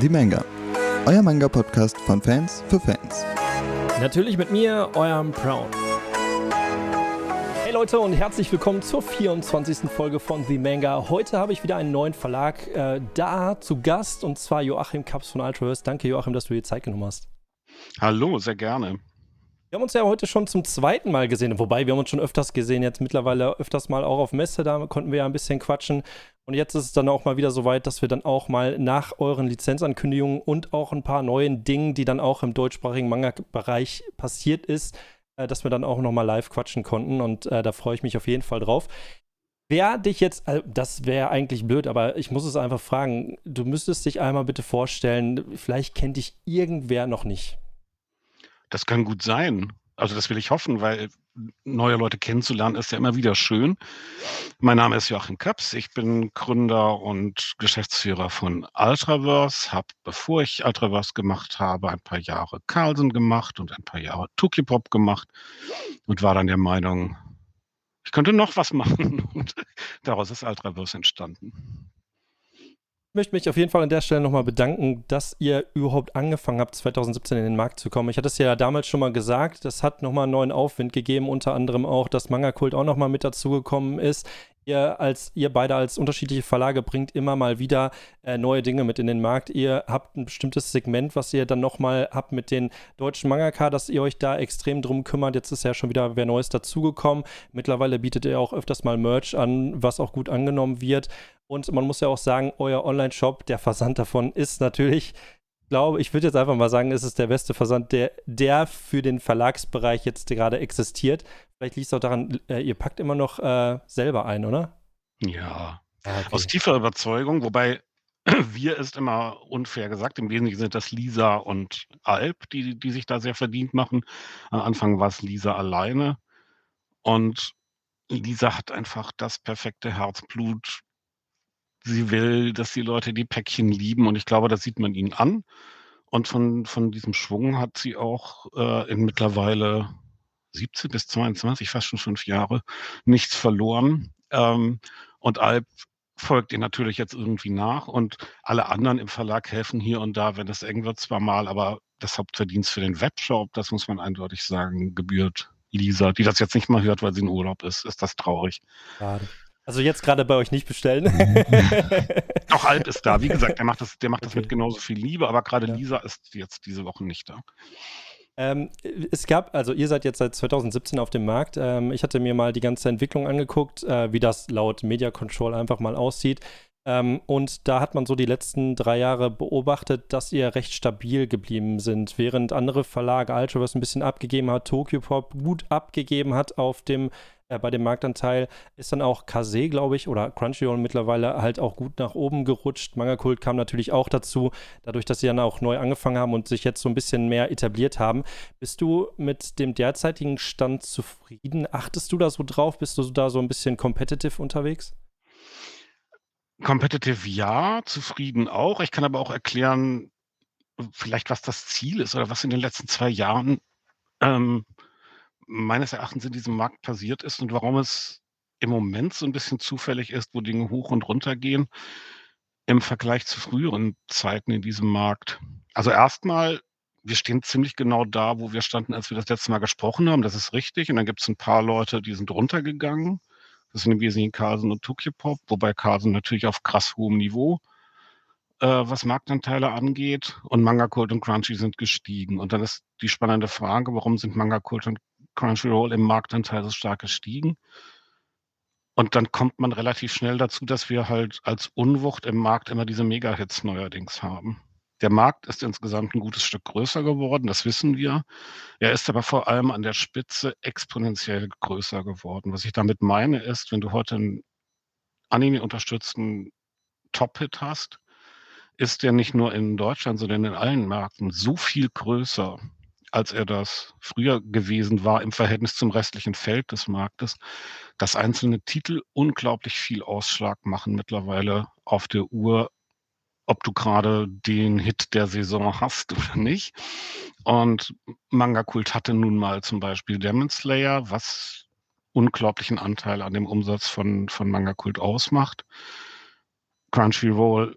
The Manga, euer Manga-Podcast von Fans für Fans. Natürlich mit mir, eurem Brown. Hey Leute und herzlich willkommen zur 24. Folge von The Manga. Heute habe ich wieder einen neuen Verlag äh, da zu Gast und zwar Joachim Kaps von Ultraverse. Danke Joachim, dass du dir Zeit genommen hast. Hallo, sehr gerne. Wir haben uns ja heute schon zum zweiten Mal gesehen, wobei wir haben uns schon öfters gesehen, jetzt mittlerweile öfters mal auch auf Messe, da konnten wir ja ein bisschen quatschen. Und jetzt ist es dann auch mal wieder so weit, dass wir dann auch mal nach euren Lizenzankündigungen und auch ein paar neuen Dingen, die dann auch im deutschsprachigen Manga-Bereich passiert ist, äh, dass wir dann auch nochmal live quatschen konnten. Und äh, da freue ich mich auf jeden Fall drauf. Wer dich jetzt, äh, das wäre eigentlich blöd, aber ich muss es einfach fragen, du müsstest dich einmal bitte vorstellen, vielleicht kennt dich irgendwer noch nicht. Das kann gut sein. Also das will ich hoffen, weil neue Leute kennenzulernen ist ja immer wieder schön. Mein Name ist Joachim Kaps. Ich bin Gründer und Geschäftsführer von Ultraverse. Habe, bevor ich Ultraverse gemacht habe, ein paar Jahre Carlsen gemacht und ein paar Jahre Tukipop gemacht und war dann der Meinung, ich könnte noch was machen. Und daraus ist Ultraverse entstanden. Ich möchte mich auf jeden Fall an der Stelle nochmal bedanken, dass ihr überhaupt angefangen habt, 2017 in den Markt zu kommen. Ich hatte es ja damals schon mal gesagt, das hat nochmal einen neuen Aufwind gegeben, unter anderem auch, dass Manga-Kult auch nochmal mit dazugekommen ist. Ihr, als, ihr beide als unterschiedliche Verlage bringt immer mal wieder äh, neue Dinge mit in den Markt. Ihr habt ein bestimmtes Segment, was ihr dann nochmal habt mit den deutschen Mangaka, dass ihr euch da extrem drum kümmert. Jetzt ist ja schon wieder wer Neues dazugekommen. Mittlerweile bietet ihr auch öfters mal Merch an, was auch gut angenommen wird. Und man muss ja auch sagen, euer Online-Shop, der Versand davon ist natürlich, glaube, ich würde jetzt einfach mal sagen, ist es der beste Versand, der, der für den Verlagsbereich jetzt gerade existiert. Vielleicht liegt es auch daran, äh, ihr packt immer noch äh, selber ein, oder? Ja, ah, okay. aus tiefer Überzeugung, wobei wir ist immer unfair gesagt. Im Wesentlichen sind das Lisa und Alp, die, die sich da sehr verdient machen. Am Anfang war es Lisa alleine. Und Lisa hat einfach das perfekte Herzblut sie will, dass die Leute die Päckchen lieben und ich glaube, das sieht man ihnen an. Und von, von diesem Schwung hat sie auch äh, in mittlerweile 17 bis 22, fast schon fünf Jahre, nichts verloren. Ähm, und Alp folgt ihr natürlich jetzt irgendwie nach und alle anderen im Verlag helfen hier und da, wenn es eng wird, zwar mal, aber das Hauptverdienst für den Webshop, das muss man eindeutig sagen, gebührt Lisa, die das jetzt nicht mal hört, weil sie in Urlaub ist, ist das traurig. Schade. Also jetzt gerade bei euch nicht bestellen. Auch Alp ist da. Wie gesagt, der macht das, der macht das okay. mit genauso viel Liebe, aber gerade ja. Lisa ist jetzt diese Woche nicht da. Ähm, es gab, also ihr seid jetzt seit 2017 auf dem Markt. Ähm, ich hatte mir mal die ganze Entwicklung angeguckt, äh, wie das laut Media Control einfach mal aussieht. Ähm, und da hat man so die letzten drei Jahre beobachtet, dass ihr recht stabil geblieben sind, während andere Verlage Ultraverse ein bisschen abgegeben hat, Tokyo Pop gut abgegeben hat auf dem äh, bei dem Marktanteil ist dann auch Kase, glaube ich, oder Crunchyroll mittlerweile halt auch gut nach oben gerutscht. Manga Kult kam natürlich auch dazu, dadurch, dass sie dann auch neu angefangen haben und sich jetzt so ein bisschen mehr etabliert haben. Bist du mit dem derzeitigen Stand zufrieden? Achtest du da so drauf? Bist du da so ein bisschen competitive unterwegs? Competitive ja, zufrieden auch. Ich kann aber auch erklären, vielleicht was das Ziel ist oder was in den letzten zwei Jahren ähm, meines Erachtens in diesem Markt passiert ist und warum es im Moment so ein bisschen zufällig ist, wo Dinge hoch und runter gehen im Vergleich zu früheren Zeiten in diesem Markt. Also erstmal, wir stehen ziemlich genau da, wo wir standen, als wir das letzte Mal gesprochen haben. Das ist richtig. Und dann gibt es ein paar Leute, die sind runtergegangen. Das sind im Wesentlichen Carlsen und Pop, wobei Carlsen natürlich auf krass hohem Niveau, äh, was Marktanteile angeht. Und Manga Cult und Crunchy sind gestiegen. Und dann ist die spannende Frage, warum sind Manga Cult und Crunchyroll im Marktanteil so stark gestiegen. Und dann kommt man relativ schnell dazu, dass wir halt als Unwucht im Markt immer diese Mega-Hits neuerdings haben. Der Markt ist insgesamt ein gutes Stück größer geworden, das wissen wir. Er ist aber vor allem an der Spitze exponentiell größer geworden. Was ich damit meine, ist, wenn du heute einen Anime-unterstützten Top-Hit hast, ist der nicht nur in Deutschland, sondern in allen Märkten so viel größer, als er das früher gewesen war im Verhältnis zum restlichen Feld des Marktes, dass einzelne Titel unglaublich viel Ausschlag machen mittlerweile auf der Uhr, ob du gerade den Hit der Saison hast oder nicht. Und Manga Kult hatte nun mal zum Beispiel Demon Slayer, was unglaublichen Anteil an dem Umsatz von, von Manga Kult ausmacht. Crunchyroll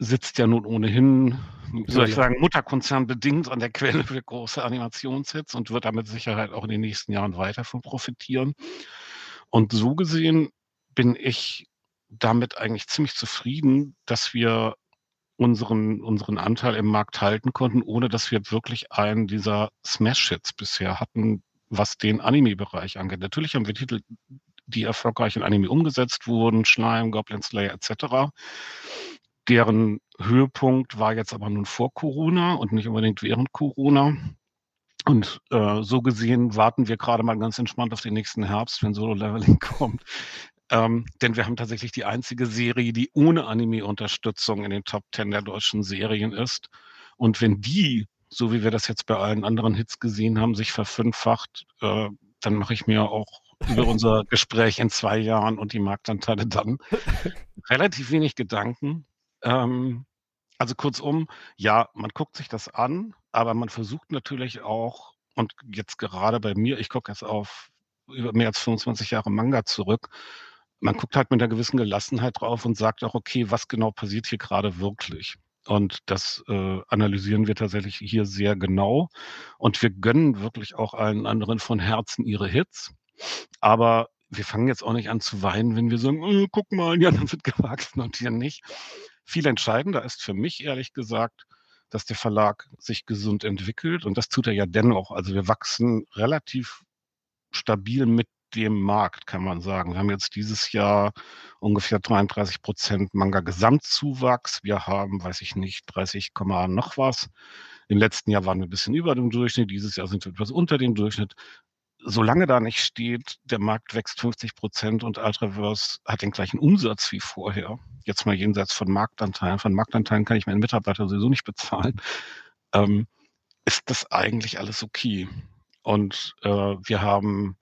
sitzt ja nun ohnehin, wie soll ich sagen, Mutterkonzern bedingt an der Quelle für große Animationshits und wird da mit Sicherheit auch in den nächsten Jahren weiter von profitieren. Und so gesehen bin ich damit eigentlich ziemlich zufrieden, dass wir unseren unseren Anteil im Markt halten konnten, ohne dass wir wirklich einen dieser Smash-Hits bisher hatten, was den Anime-Bereich angeht. Natürlich haben wir Titel, die erfolgreich in Anime umgesetzt wurden, Schleim, Goblin Slayer etc. Deren Höhepunkt war jetzt aber nun vor Corona und nicht unbedingt während Corona. Und äh, so gesehen warten wir gerade mal ganz entspannt auf den nächsten Herbst, wenn Solo Leveling kommt. Ähm, denn wir haben tatsächlich die einzige Serie, die ohne Anime-Unterstützung in den Top 10 der deutschen Serien ist. Und wenn die, so wie wir das jetzt bei allen anderen Hits gesehen haben, sich verfünffacht, äh, dann mache ich mir auch über unser Gespräch in zwei Jahren und die Marktanteile dann relativ wenig Gedanken. Ähm, also kurzum, ja, man guckt sich das an, aber man versucht natürlich auch, und jetzt gerade bei mir, ich gucke jetzt auf über mehr als 25 Jahre Manga zurück, man guckt halt mit einer gewissen Gelassenheit drauf und sagt auch, okay, was genau passiert hier gerade wirklich? Und das äh, analysieren wir tatsächlich hier sehr genau. Und wir gönnen wirklich auch allen anderen von Herzen ihre Hits. Aber wir fangen jetzt auch nicht an zu weinen, wenn wir sagen, oh, guck mal, ja, dann wird gewachsen und hier nicht. Viel entscheidender ist für mich ehrlich gesagt, dass der Verlag sich gesund entwickelt und das tut er ja dennoch. Also wir wachsen relativ stabil mit dem Markt, kann man sagen. Wir haben jetzt dieses Jahr ungefähr 33 Prozent Manga-Gesamtzuwachs. Wir haben, weiß ich nicht, 30, noch was. Im letzten Jahr waren wir ein bisschen über dem Durchschnitt. Dieses Jahr sind wir etwas unter dem Durchschnitt. Solange da nicht steht, der Markt wächst 50 Prozent und Ultraverse hat den gleichen Umsatz wie vorher, jetzt mal jenseits von Marktanteilen, von Marktanteilen kann ich meinen Mitarbeiter sowieso nicht bezahlen, ähm, ist das eigentlich alles okay. Und äh, wir haben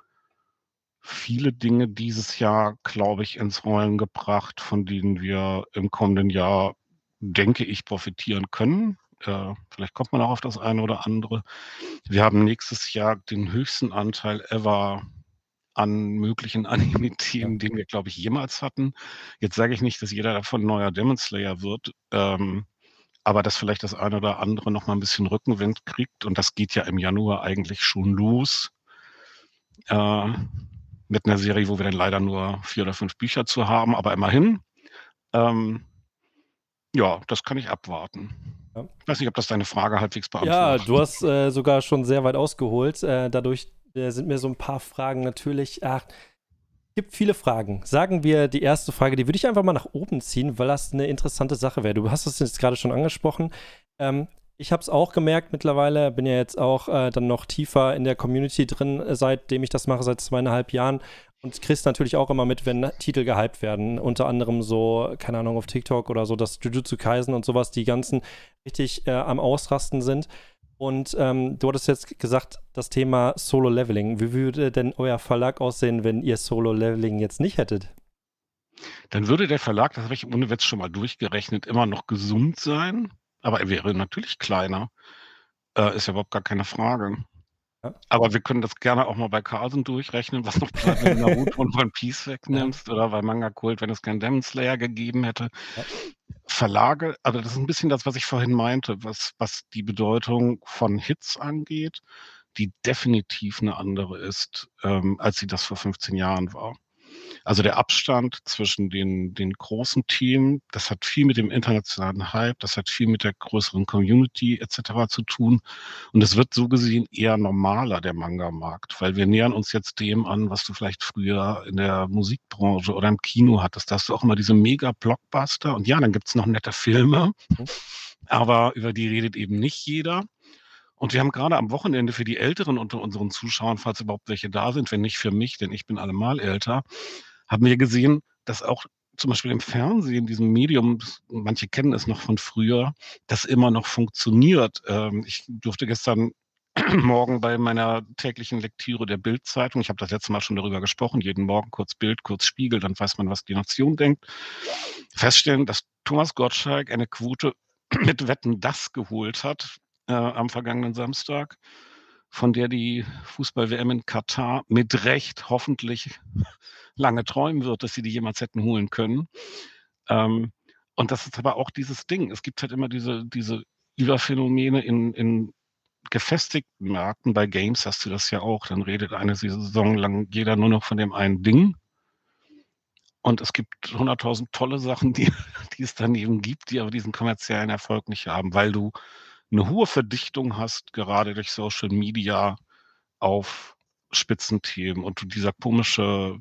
viele Dinge dieses Jahr, glaube ich, ins Rollen gebracht, von denen wir im kommenden Jahr, denke ich, profitieren können. Äh, vielleicht kommt man auch auf das eine oder andere. Wir haben nächstes Jahr den höchsten Anteil ever an möglichen Anime-Themen, den wir, glaube ich, jemals hatten. Jetzt sage ich nicht, dass jeder davon neuer Demon Slayer wird, ähm, aber dass vielleicht das eine oder andere noch mal ein bisschen Rückenwind kriegt. Und das geht ja im Januar eigentlich schon los. Äh, mit einer Serie, wo wir dann leider nur vier oder fünf Bücher zu haben, aber immerhin. Ähm, ja, das kann ich abwarten. Ich weiß nicht, ob das deine Frage halbwegs beantwortet. Ja, du hast äh, sogar schon sehr weit ausgeholt. Äh, dadurch äh, sind mir so ein paar Fragen natürlich. Ach, gibt viele Fragen. Sagen wir die erste Frage, die würde ich einfach mal nach oben ziehen, weil das eine interessante Sache wäre. Du hast es jetzt gerade schon angesprochen. Ähm, ich habe es auch gemerkt mittlerweile, bin ja jetzt auch äh, dann noch tiefer in der Community drin, äh, seitdem ich das mache, seit zweieinhalb Jahren. Und kriegst natürlich auch immer mit, wenn Titel gehypt werden. Unter anderem so, keine Ahnung, auf TikTok oder so, dass Jujutsu Kaisen und sowas, die ganzen richtig äh, am Ausrasten sind. Und ähm, du hattest jetzt gesagt, das Thema Solo Leveling. Wie würde denn euer Verlag aussehen, wenn ihr Solo Leveling jetzt nicht hättet? Dann würde der Verlag, das habe ich ohne Witz schon mal durchgerechnet, immer noch gesund sein. Aber er wäre natürlich kleiner. Äh, ist ja überhaupt gar keine Frage. Ja. Aber wir können das gerne auch mal bei Carlsen durchrechnen, was noch bleibt, wenn du Naruto und One Piece wegnimmst ja. oder bei Manga Kult, wenn es keinen Demon Slayer gegeben hätte. Ja. Verlage, also das ist ein bisschen das, was ich vorhin meinte, was, was die Bedeutung von Hits angeht, die definitiv eine andere ist, ähm, als sie das vor 15 Jahren war. Also der Abstand zwischen den, den großen Themen, das hat viel mit dem internationalen Hype, das hat viel mit der größeren Community etc. zu tun. Und es wird so gesehen eher normaler, der Manga-Markt, weil wir nähern uns jetzt dem an, was du vielleicht früher in der Musikbranche oder im Kino hattest. Da hast du auch immer diese Mega-Blockbuster und ja, dann gibt es noch nette Filme, mhm. aber über die redet eben nicht jeder. Und wir haben gerade am Wochenende für die Älteren unter unseren Zuschauern, falls überhaupt welche da sind, wenn nicht für mich, denn ich bin allemal älter, haben wir gesehen, dass auch zum Beispiel im Fernsehen, diesem Medium, manche kennen es noch von früher, das immer noch funktioniert. Ähm, ich durfte gestern Morgen bei meiner täglichen Lektüre der Bildzeitung, ich habe das letzte Mal schon darüber gesprochen, jeden Morgen kurz Bild, kurz Spiegel, dann weiß man, was die Nation denkt, feststellen, dass Thomas Gottschalk eine Quote mit Wetten das geholt hat äh, am vergangenen Samstag, von der die Fußball-WM in Katar mit Recht hoffentlich lange träumen wird, dass sie die jemals hätten holen können. Ähm, und das ist aber auch dieses Ding. Es gibt halt immer diese, diese Überphänomene in, in gefestigten Märkten. Bei Games hast du das ja auch. Dann redet eine Saison lang jeder nur noch von dem einen Ding. Und es gibt 100.000 tolle Sachen, die, die es daneben gibt, die aber diesen kommerziellen Erfolg nicht haben, weil du eine hohe Verdichtung hast, gerade durch Social Media auf Spitzenthemen und dieser komische,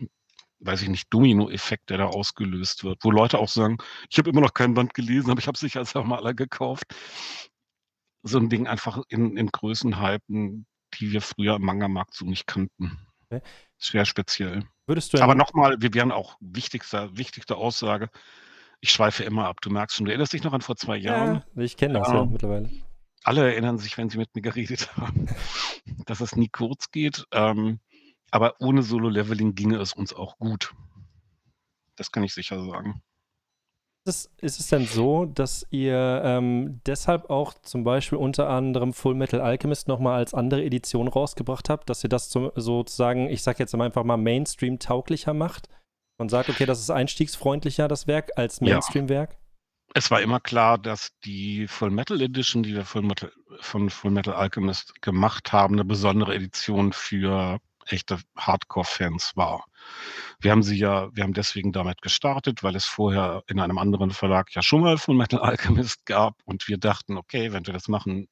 weiß ich nicht, Domino-Effekt, der da ausgelöst wird, wo Leute auch sagen, ich habe immer noch kein Band gelesen, aber ich habe sicher auch mal alle gekauft. So ein Ding einfach in, in Größen halten, die wir früher im Manga-Markt so nicht kannten. Okay. Schwer speziell. Würdest du aber nochmal, wir wären auch wichtigste, wichtigste Aussage, ich schweife immer ab. Du merkst schon, du erinnerst dich noch an vor zwei Jahren? Ja, ich kenne das ja, ja mittlerweile alle erinnern sich, wenn sie mit mir geredet haben, dass es nie kurz geht. Ähm, aber ohne Solo-Leveling ginge es uns auch gut. Das kann ich sicher sagen. Ist, ist es denn so, dass ihr ähm, deshalb auch zum Beispiel unter anderem Full Metal Alchemist nochmal als andere Edition rausgebracht habt, dass ihr das zum, sozusagen, ich sag jetzt einfach mal Mainstream-tauglicher macht? und sagt, okay, das ist einstiegsfreundlicher, das Werk, als Mainstream-Werk? Ja es war immer klar, dass die Full Metal Edition, die wir Full Metal, von Full Metal Alchemist gemacht haben, eine besondere Edition für echte Hardcore-Fans war. Wir haben sie ja, wir haben deswegen damit gestartet, weil es vorher in einem anderen Verlag ja schon mal Full Metal Alchemist gab und wir dachten, okay, wenn wir das machen,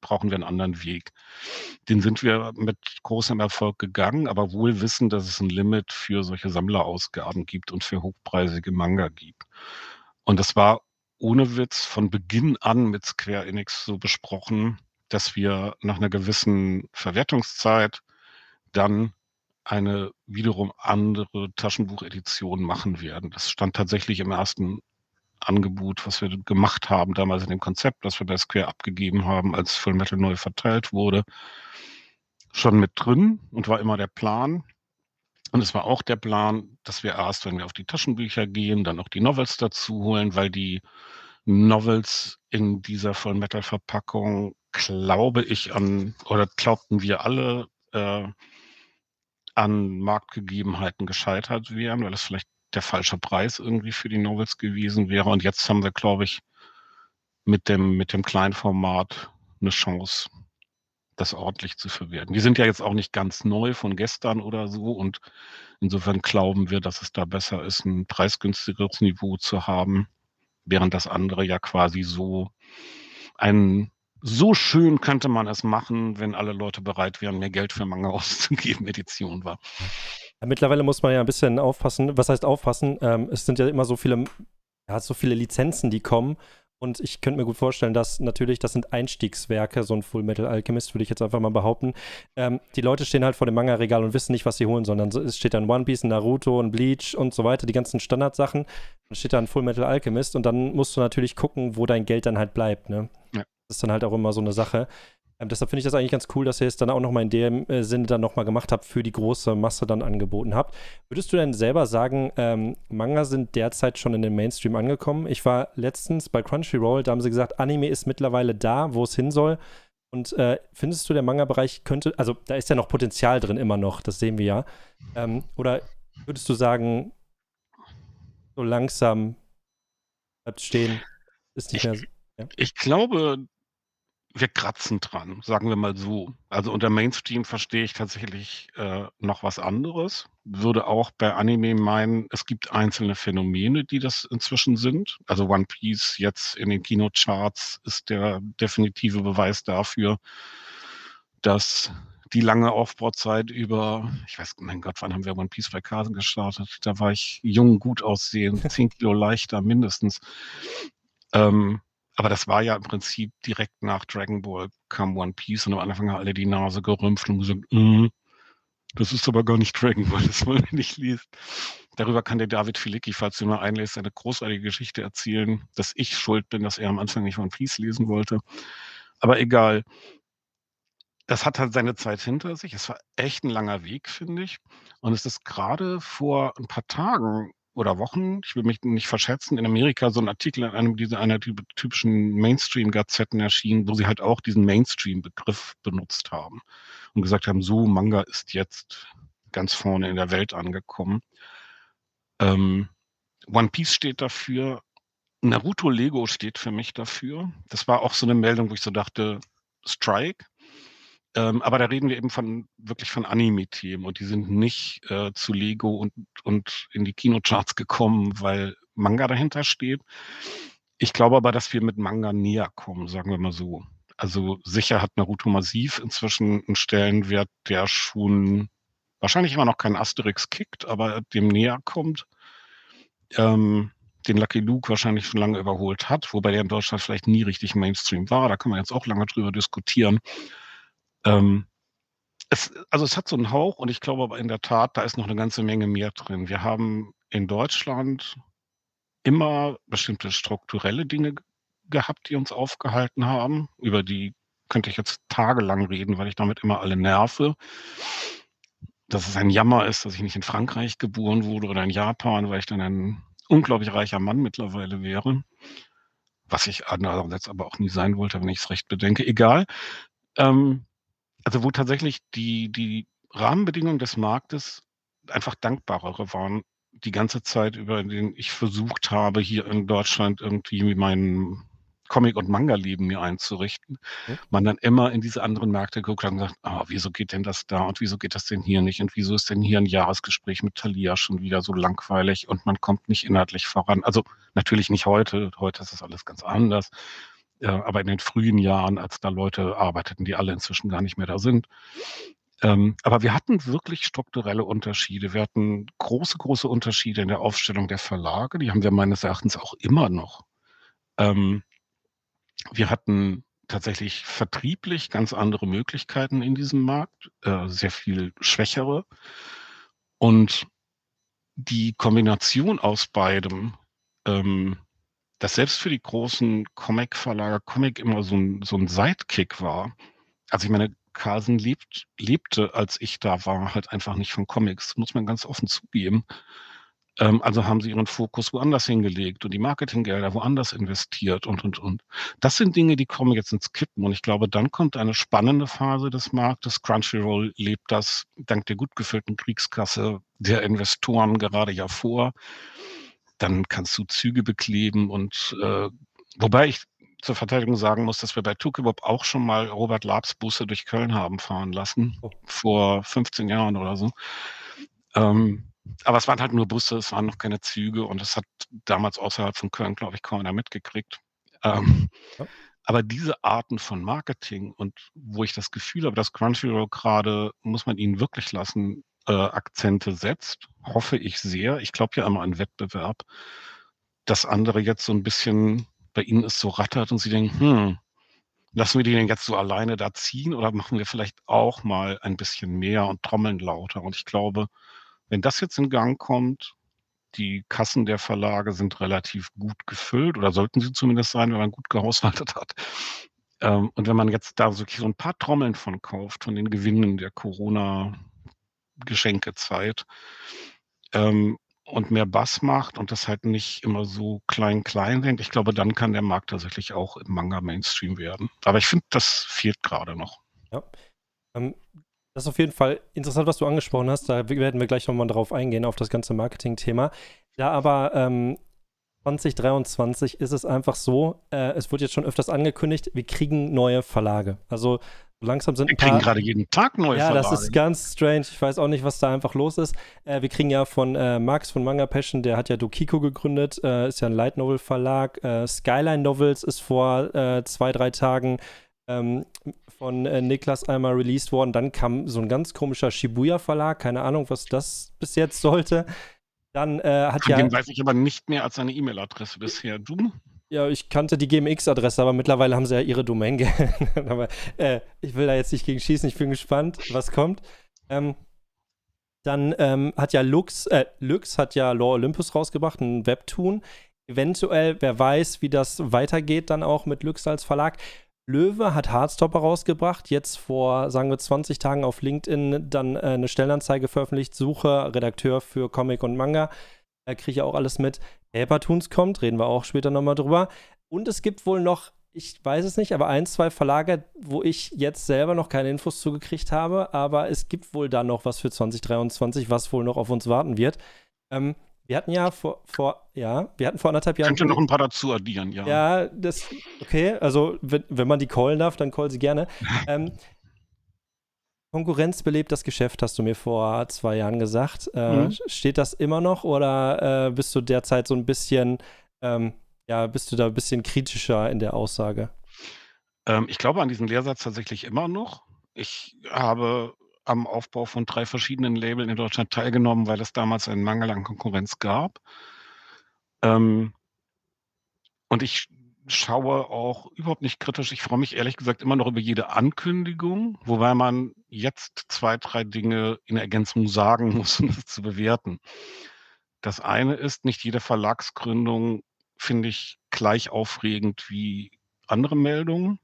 brauchen wir einen anderen Weg. Den sind wir mit großem Erfolg gegangen, aber wohl wissen, dass es ein Limit für solche Sammlerausgaben gibt und für hochpreisige Manga gibt. Und das war ohne Witz von Beginn an mit Square Enix so besprochen, dass wir nach einer gewissen Verwertungszeit dann eine wiederum andere Taschenbuchedition machen werden. Das stand tatsächlich im ersten Angebot, was wir gemacht haben, damals in dem Konzept, das wir bei Square abgegeben haben, als Full Metal neu verteilt wurde, schon mit drin und war immer der Plan. Und es war auch der Plan, dass wir erst, wenn wir auf die Taschenbücher gehen, dann auch die Novels dazu holen, weil die Novels in dieser Vollmetal-Verpackung, glaube ich, an, oder glaubten wir alle, äh, an Marktgegebenheiten gescheitert wären, weil es vielleicht der falsche Preis irgendwie für die Novels gewesen wäre. Und jetzt haben wir, glaube ich, mit dem, mit dem Kleinformat eine Chance, das ordentlich zu verwerten. Die sind ja jetzt auch nicht ganz neu von gestern oder so und insofern glauben wir, dass es da besser ist, ein preisgünstigeres Niveau zu haben, während das andere ja quasi so ein so schön könnte man es machen, wenn alle Leute bereit wären, mehr Geld für Manga auszugeben, Edition war. Ja, mittlerweile muss man ja ein bisschen aufpassen. Was heißt aufpassen? Ähm, es sind ja immer so viele, ja, so viele Lizenzen, die kommen. Und ich könnte mir gut vorstellen, dass natürlich, das sind Einstiegswerke, so ein Full Metal Alchemist, würde ich jetzt einfach mal behaupten. Ähm, die Leute stehen halt vor dem Manga-Regal und wissen nicht, was sie holen, sondern es steht dann One Piece, ein Naruto, ein Bleach und so weiter, die ganzen Standardsachen. Dann steht da ein Full Metal Alchemist und dann musst du natürlich gucken, wo dein Geld dann halt bleibt. Ne? Ja. Das ist dann halt auch immer so eine Sache. Ähm, deshalb finde ich das eigentlich ganz cool, dass ihr es dann auch nochmal in dem äh, Sinne dann nochmal gemacht habt, für die große Masse dann angeboten habt. Würdest du denn selber sagen, ähm, Manga sind derzeit schon in den Mainstream angekommen? Ich war letztens bei Crunchyroll, da haben sie gesagt, Anime ist mittlerweile da, wo es hin soll. Und äh, findest du, der Manga-Bereich könnte, also da ist ja noch Potenzial drin immer noch, das sehen wir ja. Ähm, oder würdest du sagen, so langsam bleibt stehen, ist nicht ich, mehr so? Ja? Ich glaube, wir kratzen dran, sagen wir mal so. Also unter Mainstream verstehe ich tatsächlich äh, noch was anderes. Würde auch bei Anime meinen, es gibt einzelne Phänomene, die das inzwischen sind. Also One Piece jetzt in den Kinocharts ist der definitive Beweis dafür, dass die lange Aufbauzeit über, ich weiß, mein Gott, wann haben wir One Piece bei Kasen gestartet? Da war ich jung, gut aussehend, zehn Kilo leichter mindestens. Ähm, aber das war ja im Prinzip direkt nach Dragon Ball kam One Piece und am Anfang haben alle die Nase gerümpft und gesagt, mm, das ist aber gar nicht Dragon Ball, das wollen wir nicht lesen. Darüber kann der David Filicki, falls du mal einlässt, eine großartige Geschichte erzählen, dass ich schuld bin, dass er am Anfang nicht One Piece lesen wollte. Aber egal. Das hat halt seine Zeit hinter sich. Es war echt ein langer Weg, finde ich. Und es ist gerade vor ein paar Tagen oder Wochen, ich will mich nicht verschätzen, in Amerika so ein Artikel in einem dieser einer typischen Mainstream-Gazetten erschienen, wo sie halt auch diesen Mainstream-Begriff benutzt haben und gesagt haben, so Manga ist jetzt ganz vorne in der Welt angekommen. Ähm, One Piece steht dafür Naruto Lego steht für mich dafür. Das war auch so eine Meldung, wo ich so dachte, Strike. Ähm, aber da reden wir eben von wirklich von Anime-Themen und die sind nicht äh, zu Lego und, und in die Kinocharts gekommen, weil Manga dahinter steht. Ich glaube aber, dass wir mit Manga näher kommen, sagen wir mal so. Also sicher hat Naruto Massiv inzwischen einen Stellenwert, der schon wahrscheinlich immer noch kein Asterix kickt, aber dem näher kommt. Ähm, den Lucky Luke wahrscheinlich schon lange überholt hat, wobei der in Deutschland vielleicht nie richtig Mainstream war. Da kann man jetzt auch lange drüber diskutieren. Ähm, es, also es hat so einen Hauch und ich glaube aber in der Tat, da ist noch eine ganze Menge mehr drin. Wir haben in Deutschland immer bestimmte strukturelle Dinge gehabt, die uns aufgehalten haben. Über die könnte ich jetzt tagelang reden, weil ich damit immer alle nerve. Dass es ein Jammer ist, dass ich nicht in Frankreich geboren wurde oder in Japan, weil ich dann ein unglaublich reicher Mann mittlerweile wäre. Was ich andererseits aber auch nie sein wollte, wenn ich es recht bedenke. Egal. Ähm, also wo tatsächlich die, die Rahmenbedingungen des Marktes einfach dankbarere waren, die ganze Zeit, über den ich versucht habe, hier in Deutschland irgendwie mein Comic- und Manga-Leben mir einzurichten, okay. man dann immer in diese anderen Märkte geguckt hat und gesagt, ah, wieso geht denn das da und wieso geht das denn hier nicht und wieso ist denn hier ein Jahresgespräch mit Thalia schon wieder so langweilig und man kommt nicht inhaltlich voran. Also natürlich nicht heute, heute ist das alles ganz anders, äh, aber in den frühen Jahren, als da Leute arbeiteten, die alle inzwischen gar nicht mehr da sind. Ähm, aber wir hatten wirklich strukturelle Unterschiede. Wir hatten große, große Unterschiede in der Aufstellung der Verlage. Die haben wir meines Erachtens auch immer noch. Ähm, wir hatten tatsächlich vertrieblich ganz andere Möglichkeiten in diesem Markt, äh, sehr viel schwächere. Und die Kombination aus beidem, ähm, dass selbst für die großen Comic-Verlage Comic immer so ein, so ein Sidekick war. Also ich meine, Carlsen lebt, lebte, als ich da war, halt einfach nicht von Comics, muss man ganz offen zugeben. Ähm, also haben sie ihren Fokus woanders hingelegt und die Marketinggelder woanders investiert und, und, und. Das sind Dinge, die kommen jetzt ins Kippen und ich glaube, dann kommt eine spannende Phase des Marktes. Crunchyroll lebt das dank der gut gefüllten Kriegskasse der Investoren gerade ja vor. Dann kannst du Züge bekleben und äh, wobei ich zur Verteidigung sagen muss, dass wir bei Tukibop auch schon mal Robert Labs Busse durch Köln haben fahren lassen, oh. vor 15 Jahren oder so. Ähm, aber es waren halt nur Busse, es waren noch keine Züge und es hat damals außerhalb von Köln, glaube ich, kaum einer mitgekriegt. Ähm, ja. Aber diese Arten von Marketing und wo ich das Gefühl habe, dass Crunchyroll gerade, muss man ihnen wirklich lassen, äh, Akzente setzt, hoffe ich sehr. Ich glaube ja immer an Wettbewerb, dass andere jetzt so ein bisschen bei ihnen es so rattert und sie denken, hm, lassen wir die denn jetzt so alleine da ziehen oder machen wir vielleicht auch mal ein bisschen mehr und trommeln lauter? Und ich glaube, wenn das jetzt in Gang kommt, die Kassen der Verlage sind relativ gut gefüllt oder sollten sie zumindest sein, wenn man gut gehaushaltet hat. Ähm, und wenn man jetzt da so ein paar Trommeln von kauft, von den Gewinnen der Corona-Geschenkezeit ähm, und mehr Bass macht und das halt nicht immer so klein-klein denkt, ich glaube, dann kann der Markt tatsächlich auch im Manga Mainstream werden. Aber ich finde, das fehlt gerade noch. Ja. Ähm, das ist auf jeden Fall interessant, was du angesprochen hast. Da werden wir gleich nochmal drauf eingehen, auf das ganze Marketing-Thema. Da aber ähm, 2023 ist es einfach so, äh, es wurde jetzt schon öfters angekündigt, wir kriegen neue Verlage. Also langsam sind wir kriegen gerade jeden Tag neue ja, Verlage. Ja, das ist ganz strange. Ich weiß auch nicht, was da einfach los ist. Äh, wir kriegen ja von äh, Max von Manga Passion, der hat ja Dokiko gegründet, äh, ist ja ein Light Novel Verlag. Äh, Skyline Novels ist vor äh, zwei, drei Tagen ähm, von äh, Niklas einmal released worden. Dann kam so ein ganz komischer Shibuya-Verlag, keine Ahnung, was das bis jetzt sollte. Dann hat Von ja. dem weiß ich aber nicht mehr als seine E-Mail-Adresse bisher. Du? Ja, ich kannte die GMX-Adresse, aber mittlerweile haben sie ja ihre Domain geändert. aber äh, ich will da jetzt nicht gegen schießen, ich bin gespannt, was kommt. Ähm, dann ähm, hat ja Lux, äh, Lux hat ja Law Olympus rausgebracht, ein Webtoon. Eventuell, wer weiß, wie das weitergeht, dann auch mit Lux als Verlag. Löwe hat Hardstopper rausgebracht, jetzt vor, sagen wir, 20 Tagen auf LinkedIn dann äh, eine Stellenanzeige veröffentlicht, Suche Redakteur für Comic und Manga. Da kriege ich auch alles mit. Papertoons kommt, reden wir auch später nochmal drüber. Und es gibt wohl noch, ich weiß es nicht, aber ein, zwei Verlage, wo ich jetzt selber noch keine Infos zugekriegt habe, aber es gibt wohl da noch was für 2023, was wohl noch auf uns warten wird. Ähm, Wir hatten ja vor, vor, ja, wir hatten vor anderthalb Jahren. Könnte noch ein paar dazu addieren, ja. Ja, das, okay, also wenn, wenn man die callen darf, dann call sie gerne. ähm, Konkurrenz belebt das Geschäft, hast du mir vor zwei Jahren gesagt. Äh, mhm. Steht das immer noch oder äh, bist du derzeit so ein bisschen, ähm, ja, bist du da ein bisschen kritischer in der Aussage? Ähm, ich glaube an diesen Lehrsatz tatsächlich immer noch. Ich habe am Aufbau von drei verschiedenen Labeln in Deutschland teilgenommen, weil es damals einen Mangel an Konkurrenz gab. Ähm, und ich schaue auch überhaupt nicht kritisch. Ich freue mich ehrlich gesagt immer noch über jede Ankündigung, wobei man jetzt zwei, drei Dinge in Ergänzung sagen muss, um das zu bewerten. Das eine ist, nicht jede Verlagsgründung finde ich gleich aufregend wie andere Meldungen.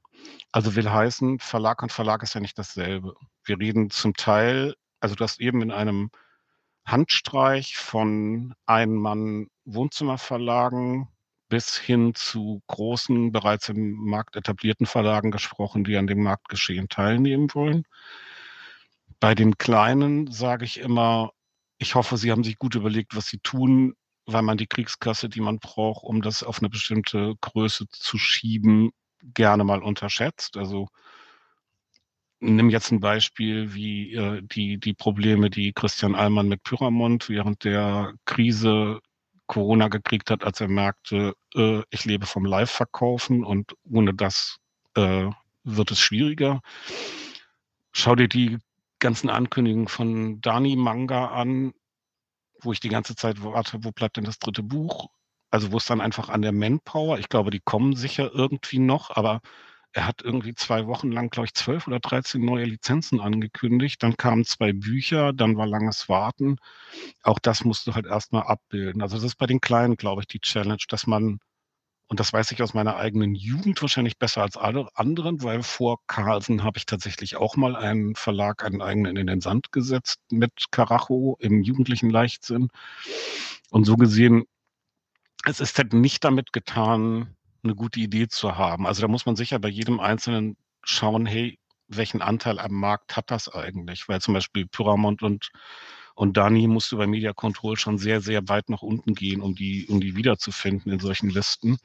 Also will heißen, Verlag und Verlag ist ja nicht dasselbe. Wir reden zum Teil, also du hast eben in einem Handstreich von Ein-Mann-Wohnzimmerverlagen bis hin zu großen, bereits im Markt etablierten Verlagen gesprochen, die an dem Marktgeschehen teilnehmen wollen. Bei den Kleinen sage ich immer, ich hoffe, Sie haben sich gut überlegt, was Sie tun, weil man die Kriegskasse, die man braucht, um das auf eine bestimmte Größe zu schieben, gerne mal unterschätzt. Also nimm jetzt ein Beispiel wie äh, die, die Probleme, die Christian Allmann mit Pyramont während der Krise Corona gekriegt hat, als er merkte, äh, ich lebe vom Live-Verkaufen und ohne das äh, wird es schwieriger. Schau dir die ganzen Ankündigungen von Dani Manga an, wo ich die ganze Zeit warte, wo bleibt denn das dritte Buch? Also wo es dann einfach an der Manpower, ich glaube, die kommen sicher irgendwie noch, aber er hat irgendwie zwei Wochen lang, glaube ich, zwölf oder dreizehn neue Lizenzen angekündigt. Dann kamen zwei Bücher, dann war langes Warten. Auch das musst du halt erstmal abbilden. Also das ist bei den Kleinen, glaube ich, die Challenge, dass man, und das weiß ich aus meiner eigenen Jugend wahrscheinlich besser als alle anderen, weil vor Carlsen habe ich tatsächlich auch mal einen Verlag, einen eigenen in den Sand gesetzt mit Karacho im jugendlichen Leichtsinn. Und so gesehen, es ist halt nicht damit getan, eine gute Idee zu haben. Also da muss man sicher bei jedem Einzelnen schauen, hey, welchen Anteil am Markt hat das eigentlich? Weil zum Beispiel Pyramont und, und Dani musste bei Media Control schon sehr, sehr weit nach unten gehen, um die, um die wiederzufinden in solchen Listen.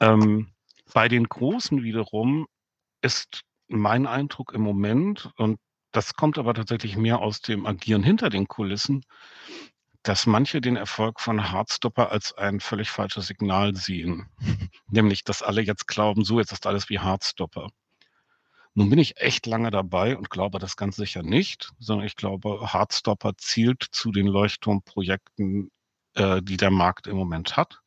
Ähm, bei den Großen wiederum ist mein Eindruck im Moment, und das kommt aber tatsächlich mehr aus dem Agieren hinter den Kulissen, dass manche den Erfolg von Hardstopper als ein völlig falsches Signal sehen. Nämlich, dass alle jetzt glauben, so jetzt ist alles wie Hardstopper. Nun bin ich echt lange dabei und glaube das ganz sicher nicht, sondern ich glaube, Hardstopper zielt zu den Leuchtturmprojekten, äh, die der Markt im Moment hat.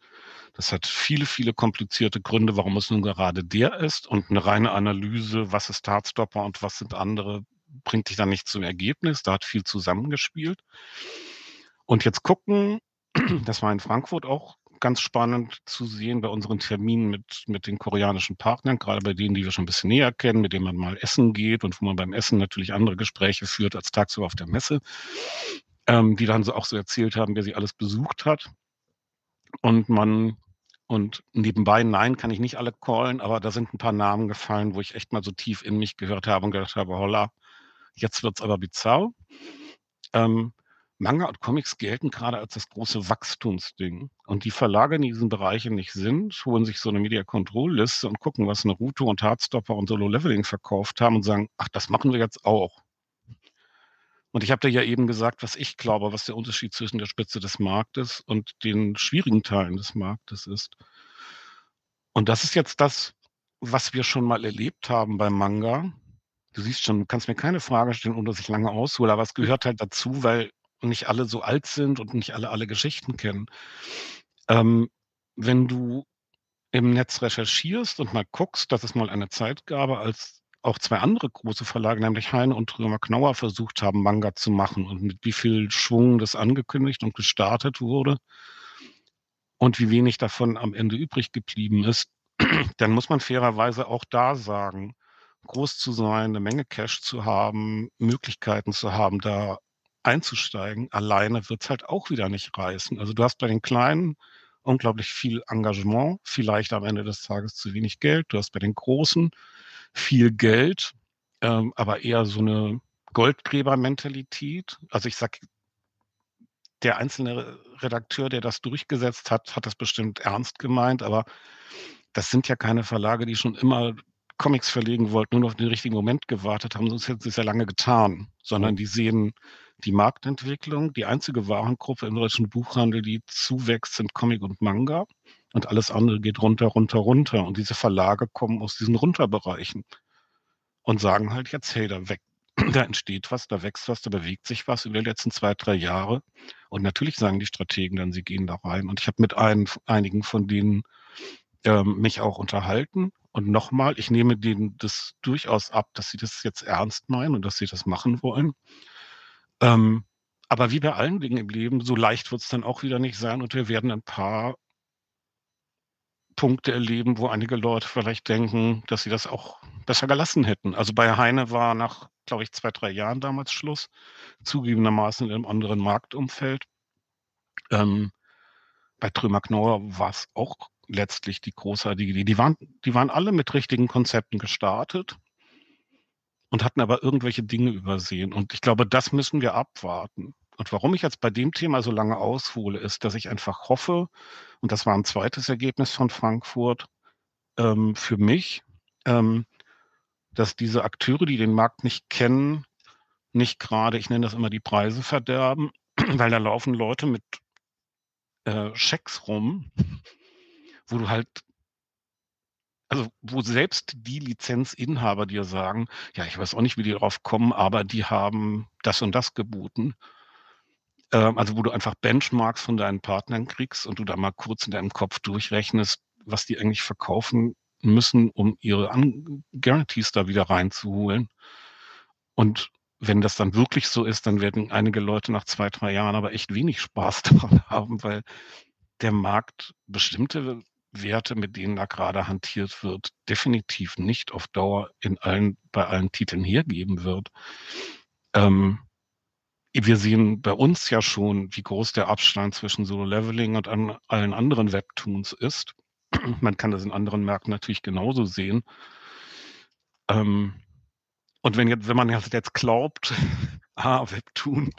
Das hat viele, viele komplizierte Gründe, warum es nun gerade der ist. Und eine reine Analyse, was ist Hardstopper und was sind andere, bringt dich dann nicht zum Ergebnis. Da hat viel zusammengespielt. Und jetzt gucken, das war in Frankfurt auch ganz spannend zu sehen bei unseren Terminen mit, mit den koreanischen Partnern, gerade bei denen, die wir schon ein bisschen näher kennen, mit denen man mal essen geht und wo man beim Essen natürlich andere Gespräche führt als tagsüber auf der Messe, ähm, die dann so auch so erzählt haben, wer sie alles besucht hat. Und man, und nebenbei, nein, kann ich nicht alle callen, aber da sind ein paar Namen gefallen, wo ich echt mal so tief in mich gehört habe und gedacht habe, holla, jetzt wird's aber bizarr. Ähm, Manga und Comics gelten gerade als das große Wachstumsding. Und die Verlage, in diesen Bereichen nicht sind, holen sich so eine Media Control Liste und gucken, was Naruto und Hardstopper und Solo Leveling verkauft haben und sagen, ach, das machen wir jetzt auch. Und ich habe dir ja eben gesagt, was ich glaube, was der Unterschied zwischen der Spitze des Marktes und den schwierigen Teilen des Marktes ist. Und das ist jetzt das, was wir schon mal erlebt haben beim Manga. Du siehst schon, du kannst mir keine Frage stellen, ohne dass ich lange aushole, aber es gehört halt dazu, weil nicht alle so alt sind und nicht alle alle Geschichten kennen. Ähm, wenn du im Netz recherchierst und mal guckst, dass es mal eine Zeit gab, als auch zwei andere große Verlage, nämlich Heine und Römer Knauer, versucht haben, Manga zu machen und mit wie viel Schwung das angekündigt und gestartet wurde und wie wenig davon am Ende übrig geblieben ist, dann muss man fairerweise auch da sagen, groß zu sein, eine Menge Cash zu haben, Möglichkeiten zu haben, da einzusteigen, alleine wird es halt auch wieder nicht reißen. Also du hast bei den Kleinen unglaublich viel Engagement, vielleicht am Ende des Tages zu wenig Geld. Du hast bei den Großen viel Geld, ähm, aber eher so eine Goldgräber-Mentalität. Also ich sag, der einzelne Redakteur, der das durchgesetzt hat, hat das bestimmt ernst gemeint, aber das sind ja keine Verlage, die schon immer Comics verlegen wollten, nur noch auf den richtigen Moment gewartet haben, sonst hätten sie es ja lange getan, sondern die sehen die Marktentwicklung. Die einzige Warengruppe im deutschen Buchhandel, die zuwächst, sind Comic und Manga. Und alles andere geht runter, runter, runter. Und diese Verlage kommen aus diesen Runterbereichen und sagen halt jetzt, hey, da, weg, da entsteht was, da wächst was, da bewegt sich was über die letzten zwei, drei Jahre. Und natürlich sagen die Strategen dann, sie gehen da rein. Und ich habe mit ein, einigen von denen ähm, mich auch unterhalten. Und nochmal, ich nehme denen das durchaus ab, dass sie das jetzt ernst meinen und dass sie das machen wollen. Ähm, aber wie bei allen Dingen im Leben, so leicht wird es dann auch wieder nicht sein und wir werden ein paar Punkte erleben, wo einige Leute vielleicht denken, dass sie das auch besser gelassen hätten. Also bei Heine war nach, glaube ich, zwei, drei Jahren damals Schluss, zugegebenermaßen in einem anderen Marktumfeld. Ähm, bei Trümmer Knorr war es auch letztlich die großartige Idee. Die waren, die waren alle mit richtigen Konzepten gestartet und hatten aber irgendwelche Dinge übersehen. Und ich glaube, das müssen wir abwarten. Und warum ich jetzt bei dem Thema so lange aushole, ist, dass ich einfach hoffe, und das war ein zweites Ergebnis von Frankfurt ähm, für mich, ähm, dass diese Akteure, die den Markt nicht kennen, nicht gerade, ich nenne das immer die Preise verderben, weil da laufen Leute mit äh, Schecks rum, wo du halt also wo selbst die Lizenzinhaber dir sagen, ja, ich weiß auch nicht, wie die drauf kommen, aber die haben das und das geboten. Ähm, also wo du einfach Benchmarks von deinen Partnern kriegst und du da mal kurz in deinem Kopf durchrechnest, was die eigentlich verkaufen müssen, um ihre An Guarantees da wieder reinzuholen. Und wenn das dann wirklich so ist, dann werden einige Leute nach zwei, drei Jahren aber echt wenig Spaß daran haben, weil der Markt bestimmte Werte, mit denen da gerade hantiert wird, definitiv nicht auf Dauer in allen, bei allen Titeln hergeben wird. Ähm, wir sehen bei uns ja schon, wie groß der Abstand zwischen Solo Leveling und an allen anderen Webtoons ist. Man kann das in anderen Märkten natürlich genauso sehen. Ähm, und wenn jetzt, wenn man jetzt glaubt, ah, Webtoon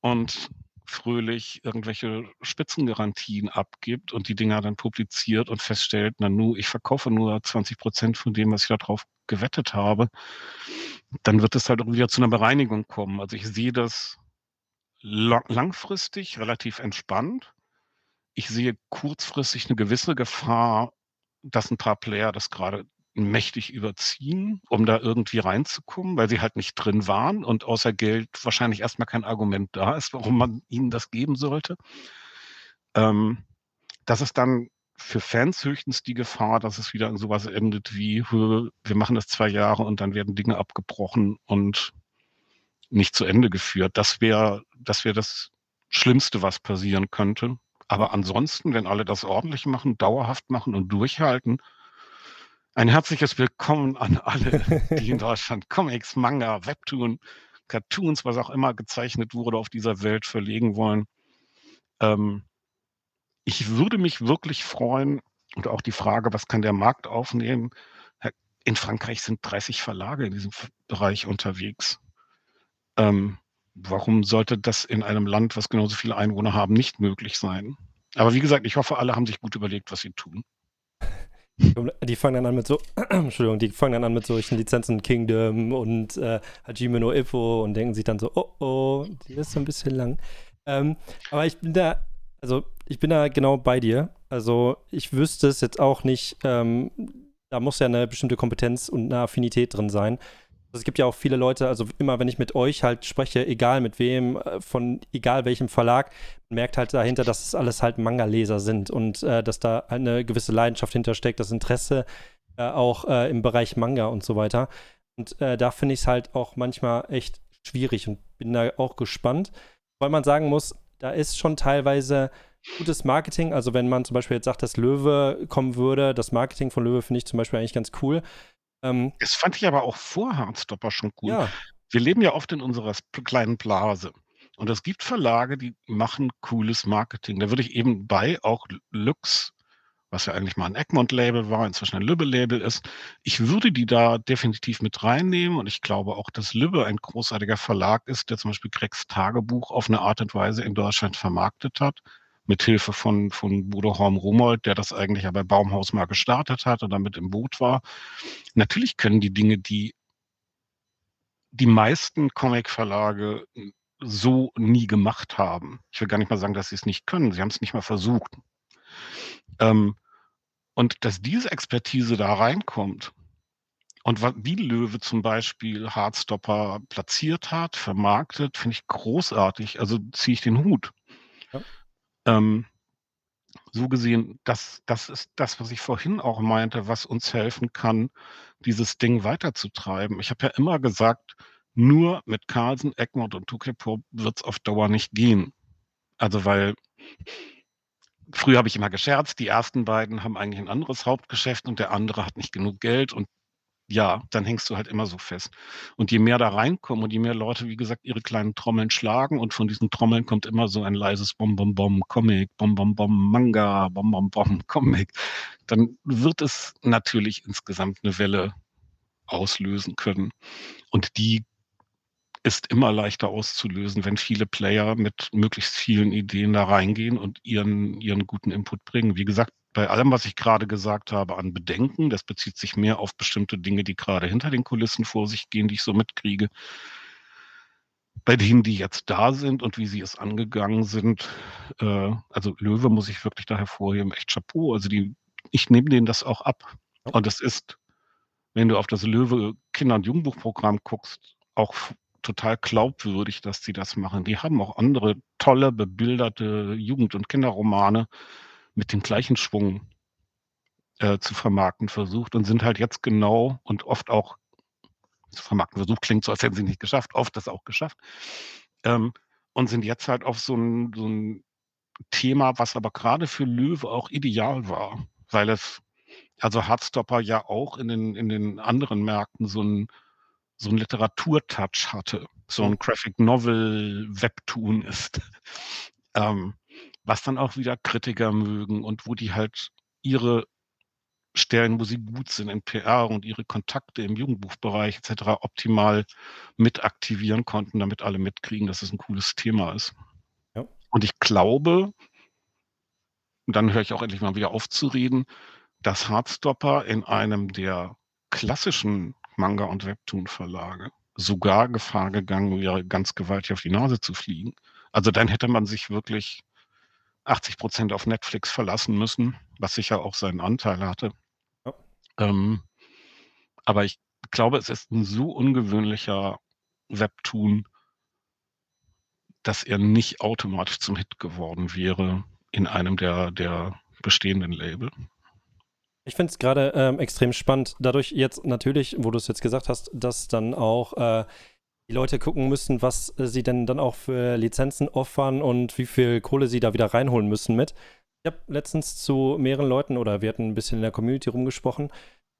und fröhlich irgendwelche Spitzengarantien abgibt und die Dinger dann publiziert und feststellt, na nu, ich verkaufe nur 20 Prozent von dem, was ich darauf gewettet habe, dann wird es halt auch wieder zu einer Bereinigung kommen. Also ich sehe das langfristig relativ entspannt. Ich sehe kurzfristig eine gewisse Gefahr, dass ein paar Player das gerade mächtig überziehen, um da irgendwie reinzukommen, weil sie halt nicht drin waren und außer Geld wahrscheinlich erstmal kein Argument da ist, warum man ihnen das geben sollte. Ähm, das ist dann für Fans höchstens die Gefahr, dass es wieder in sowas endet wie, wir machen das zwei Jahre und dann werden Dinge abgebrochen und nicht zu Ende geführt. Das wäre das, wär das Schlimmste, was passieren könnte. Aber ansonsten, wenn alle das ordentlich machen, dauerhaft machen und durchhalten, ein herzliches Willkommen an alle, die in Deutschland Comics, Manga, Webtoon, Cartoons, was auch immer gezeichnet wurde, auf dieser Welt verlegen wollen. Ähm, ich würde mich wirklich freuen, und auch die Frage, was kann der Markt aufnehmen? In Frankreich sind 30 Verlage in diesem Bereich unterwegs. Ähm, warum sollte das in einem Land, was genauso viele Einwohner haben, nicht möglich sein? Aber wie gesagt, ich hoffe, alle haben sich gut überlegt, was sie tun. Die fangen dann an mit so, Entschuldigung, die fangen dann an mit solchen Lizenzen Kingdom und äh, Hajime no Ippo und denken sich dann so, oh oh, die ist so ein bisschen lang. Ähm, aber ich bin da, also ich bin da genau bei dir. Also ich wüsste es jetzt auch nicht, ähm, da muss ja eine bestimmte Kompetenz und eine Affinität drin sein. Also es gibt ja auch viele Leute, also immer wenn ich mit euch halt spreche, egal mit wem, äh, von egal welchem Verlag, merkt halt dahinter, dass es alles halt Manga-Leser sind und äh, dass da eine gewisse Leidenschaft hintersteckt, das Interesse äh, auch äh, im Bereich Manga und so weiter. Und äh, da finde ich es halt auch manchmal echt schwierig und bin da auch gespannt, weil man sagen muss, da ist schon teilweise gutes Marketing. Also wenn man zum Beispiel jetzt sagt, dass Löwe kommen würde, das Marketing von Löwe finde ich zum Beispiel eigentlich ganz cool. Ähm, das fand ich aber auch vor Hardstopper schon gut. Ja. Wir leben ja oft in unserer kleinen Blase. Und es gibt Verlage, die machen cooles Marketing. Da würde ich eben bei auch Lux was ja eigentlich mal ein Egmont-Label war, inzwischen ein Lübbe-Label ist. Ich würde die da definitiv mit reinnehmen und ich glaube auch, dass Lübbe ein großartiger Verlag ist, der zum Beispiel Gregs Tagebuch auf eine Art und Weise in Deutschland vermarktet hat, mit Hilfe von, von Bodo Horm-Rumold, der das eigentlich ja bei Baumhaus mal gestartet hat und damit im Boot war. Natürlich können die Dinge, die die meisten Comic-Verlage so nie gemacht haben. Ich will gar nicht mal sagen, dass sie es nicht können. Sie haben es nicht mal versucht. Ähm, und dass diese Expertise da reinkommt und wie Löwe zum Beispiel Hardstopper platziert hat, vermarktet, finde ich großartig. Also ziehe ich den Hut. Ja. Ähm, so gesehen, das, das ist das, was ich vorhin auch meinte, was uns helfen kann, dieses Ding weiterzutreiben. Ich habe ja immer gesagt, nur mit Carlsen, Egmont und Tukepur wird es auf Dauer nicht gehen. Also weil früher habe ich immer gescherzt, die ersten beiden haben eigentlich ein anderes Hauptgeschäft und der andere hat nicht genug Geld und ja, dann hängst du halt immer so fest. Und je mehr da reinkommen und je mehr Leute, wie gesagt, ihre kleinen Trommeln schlagen und von diesen Trommeln kommt immer so ein leises Bom Bom Bom Comic, Bom Bom Bom Manga, Bom Bom Bom Comic, dann wird es natürlich insgesamt eine Welle auslösen können. Und die ist immer leichter auszulösen, wenn viele Player mit möglichst vielen Ideen da reingehen und ihren, ihren guten Input bringen. Wie gesagt, bei allem, was ich gerade gesagt habe an Bedenken, das bezieht sich mehr auf bestimmte Dinge, die gerade hinter den Kulissen vor sich gehen, die ich so mitkriege. Bei denen, die jetzt da sind und wie sie es angegangen sind, äh, also Löwe muss ich wirklich da hervorheben, echt Chapeau. Also die, ich nehme denen das auch ab. Und es ist, wenn du auf das Löwe Kinder- und Jugendbuchprogramm guckst, auch total glaubwürdig, dass sie das machen. Die haben auch andere tolle, bebilderte Jugend- und Kinderromane mit dem gleichen Schwung äh, zu vermarkten versucht und sind halt jetzt genau und oft auch zu vermarkten versucht, klingt so, als hätten sie nicht geschafft, oft das auch geschafft. Ähm, und sind jetzt halt auf so ein, so ein Thema, was aber gerade für Löwe auch ideal war, weil es, also Hardstopper ja auch in den, in den anderen Märkten so ein so einen Literaturtouch hatte, so ein Graphic Novel Webtoon ist, ähm, was dann auch wieder Kritiker mögen und wo die halt ihre Stellen, wo sie gut sind in PR und ihre Kontakte im Jugendbuchbereich etc. optimal mit aktivieren konnten, damit alle mitkriegen, dass es ein cooles Thema ist. Ja. Und ich glaube, und dann höre ich auch endlich mal wieder auf zu reden, dass Hardstopper in einem der klassischen Manga- und Webtoon-Verlage sogar Gefahr gegangen wäre, ganz gewaltig auf die Nase zu fliegen. Also dann hätte man sich wirklich 80 Prozent auf Netflix verlassen müssen, was sicher auch seinen Anteil hatte. Ja. Ähm, aber ich glaube, es ist ein so ungewöhnlicher Webtoon, dass er nicht automatisch zum Hit geworden wäre in einem der, der bestehenden Label. Ich finde es gerade ähm, extrem spannend. Dadurch jetzt natürlich, wo du es jetzt gesagt hast, dass dann auch äh, die Leute gucken müssen, was äh, sie denn dann auch für Lizenzen offern und wie viel Kohle sie da wieder reinholen müssen mit. Ich habe letztens zu mehreren Leuten oder wir hatten ein bisschen in der Community rumgesprochen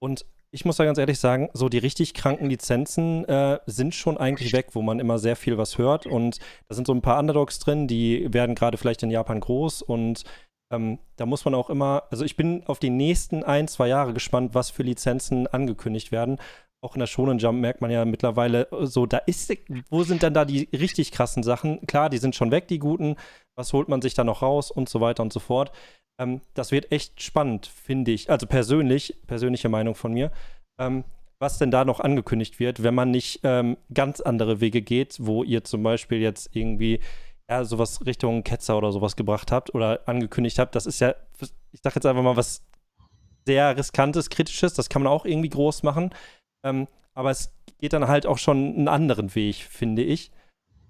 und ich muss da ganz ehrlich sagen, so die richtig kranken Lizenzen äh, sind schon eigentlich weg, wo man immer sehr viel was hört und da sind so ein paar Underdogs drin, die werden gerade vielleicht in Japan groß und ähm, da muss man auch immer, also ich bin auf die nächsten ein, zwei Jahre gespannt, was für Lizenzen angekündigt werden. Auch in der Shonen Jump merkt man ja mittlerweile äh, so, da ist, wo sind denn da die richtig krassen Sachen? Klar, die sind schon weg, die guten. Was holt man sich da noch raus und so weiter und so fort. Ähm, das wird echt spannend, finde ich. Also persönlich, persönliche Meinung von mir. Ähm, was denn da noch angekündigt wird, wenn man nicht ähm, ganz andere Wege geht, wo ihr zum Beispiel jetzt irgendwie ja, sowas Richtung Ketzer oder sowas gebracht habt oder angekündigt habt, das ist ja, ich sag jetzt einfach mal was sehr riskantes, kritisches, das kann man auch irgendwie groß machen. Ähm, aber es geht dann halt auch schon einen anderen Weg, finde ich.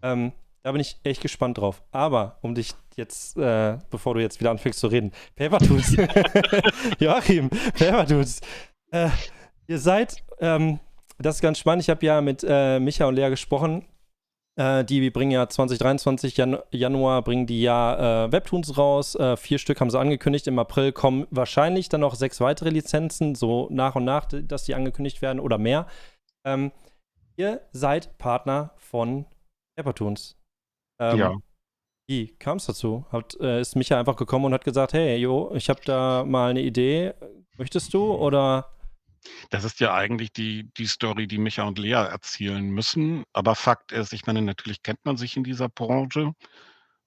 Ähm, da bin ich echt gespannt drauf. Aber um dich jetzt, äh, bevor du jetzt wieder anfängst zu reden, Papertools. Joachim, Papertools. Äh, ihr seid, ähm, das ist ganz spannend. Ich habe ja mit äh, Micha und Lea gesprochen äh, die bringen ja 2023, Jan Januar, bringen die ja äh, Webtoons raus. Äh, vier Stück haben sie angekündigt. Im April kommen wahrscheinlich dann noch sechs weitere Lizenzen, so nach und nach, dass die angekündigt werden oder mehr. Ähm, ihr seid Partner von Webtoons. Ähm, ja. Wie kam es dazu? Hat, äh, ist Micha einfach gekommen und hat gesagt, hey, jo, ich habe da mal eine Idee. Möchtest du oder? Das ist ja eigentlich die, die Story, die Micha und Lea erzählen müssen. Aber Fakt ist, ich meine, natürlich kennt man sich in dieser Branche.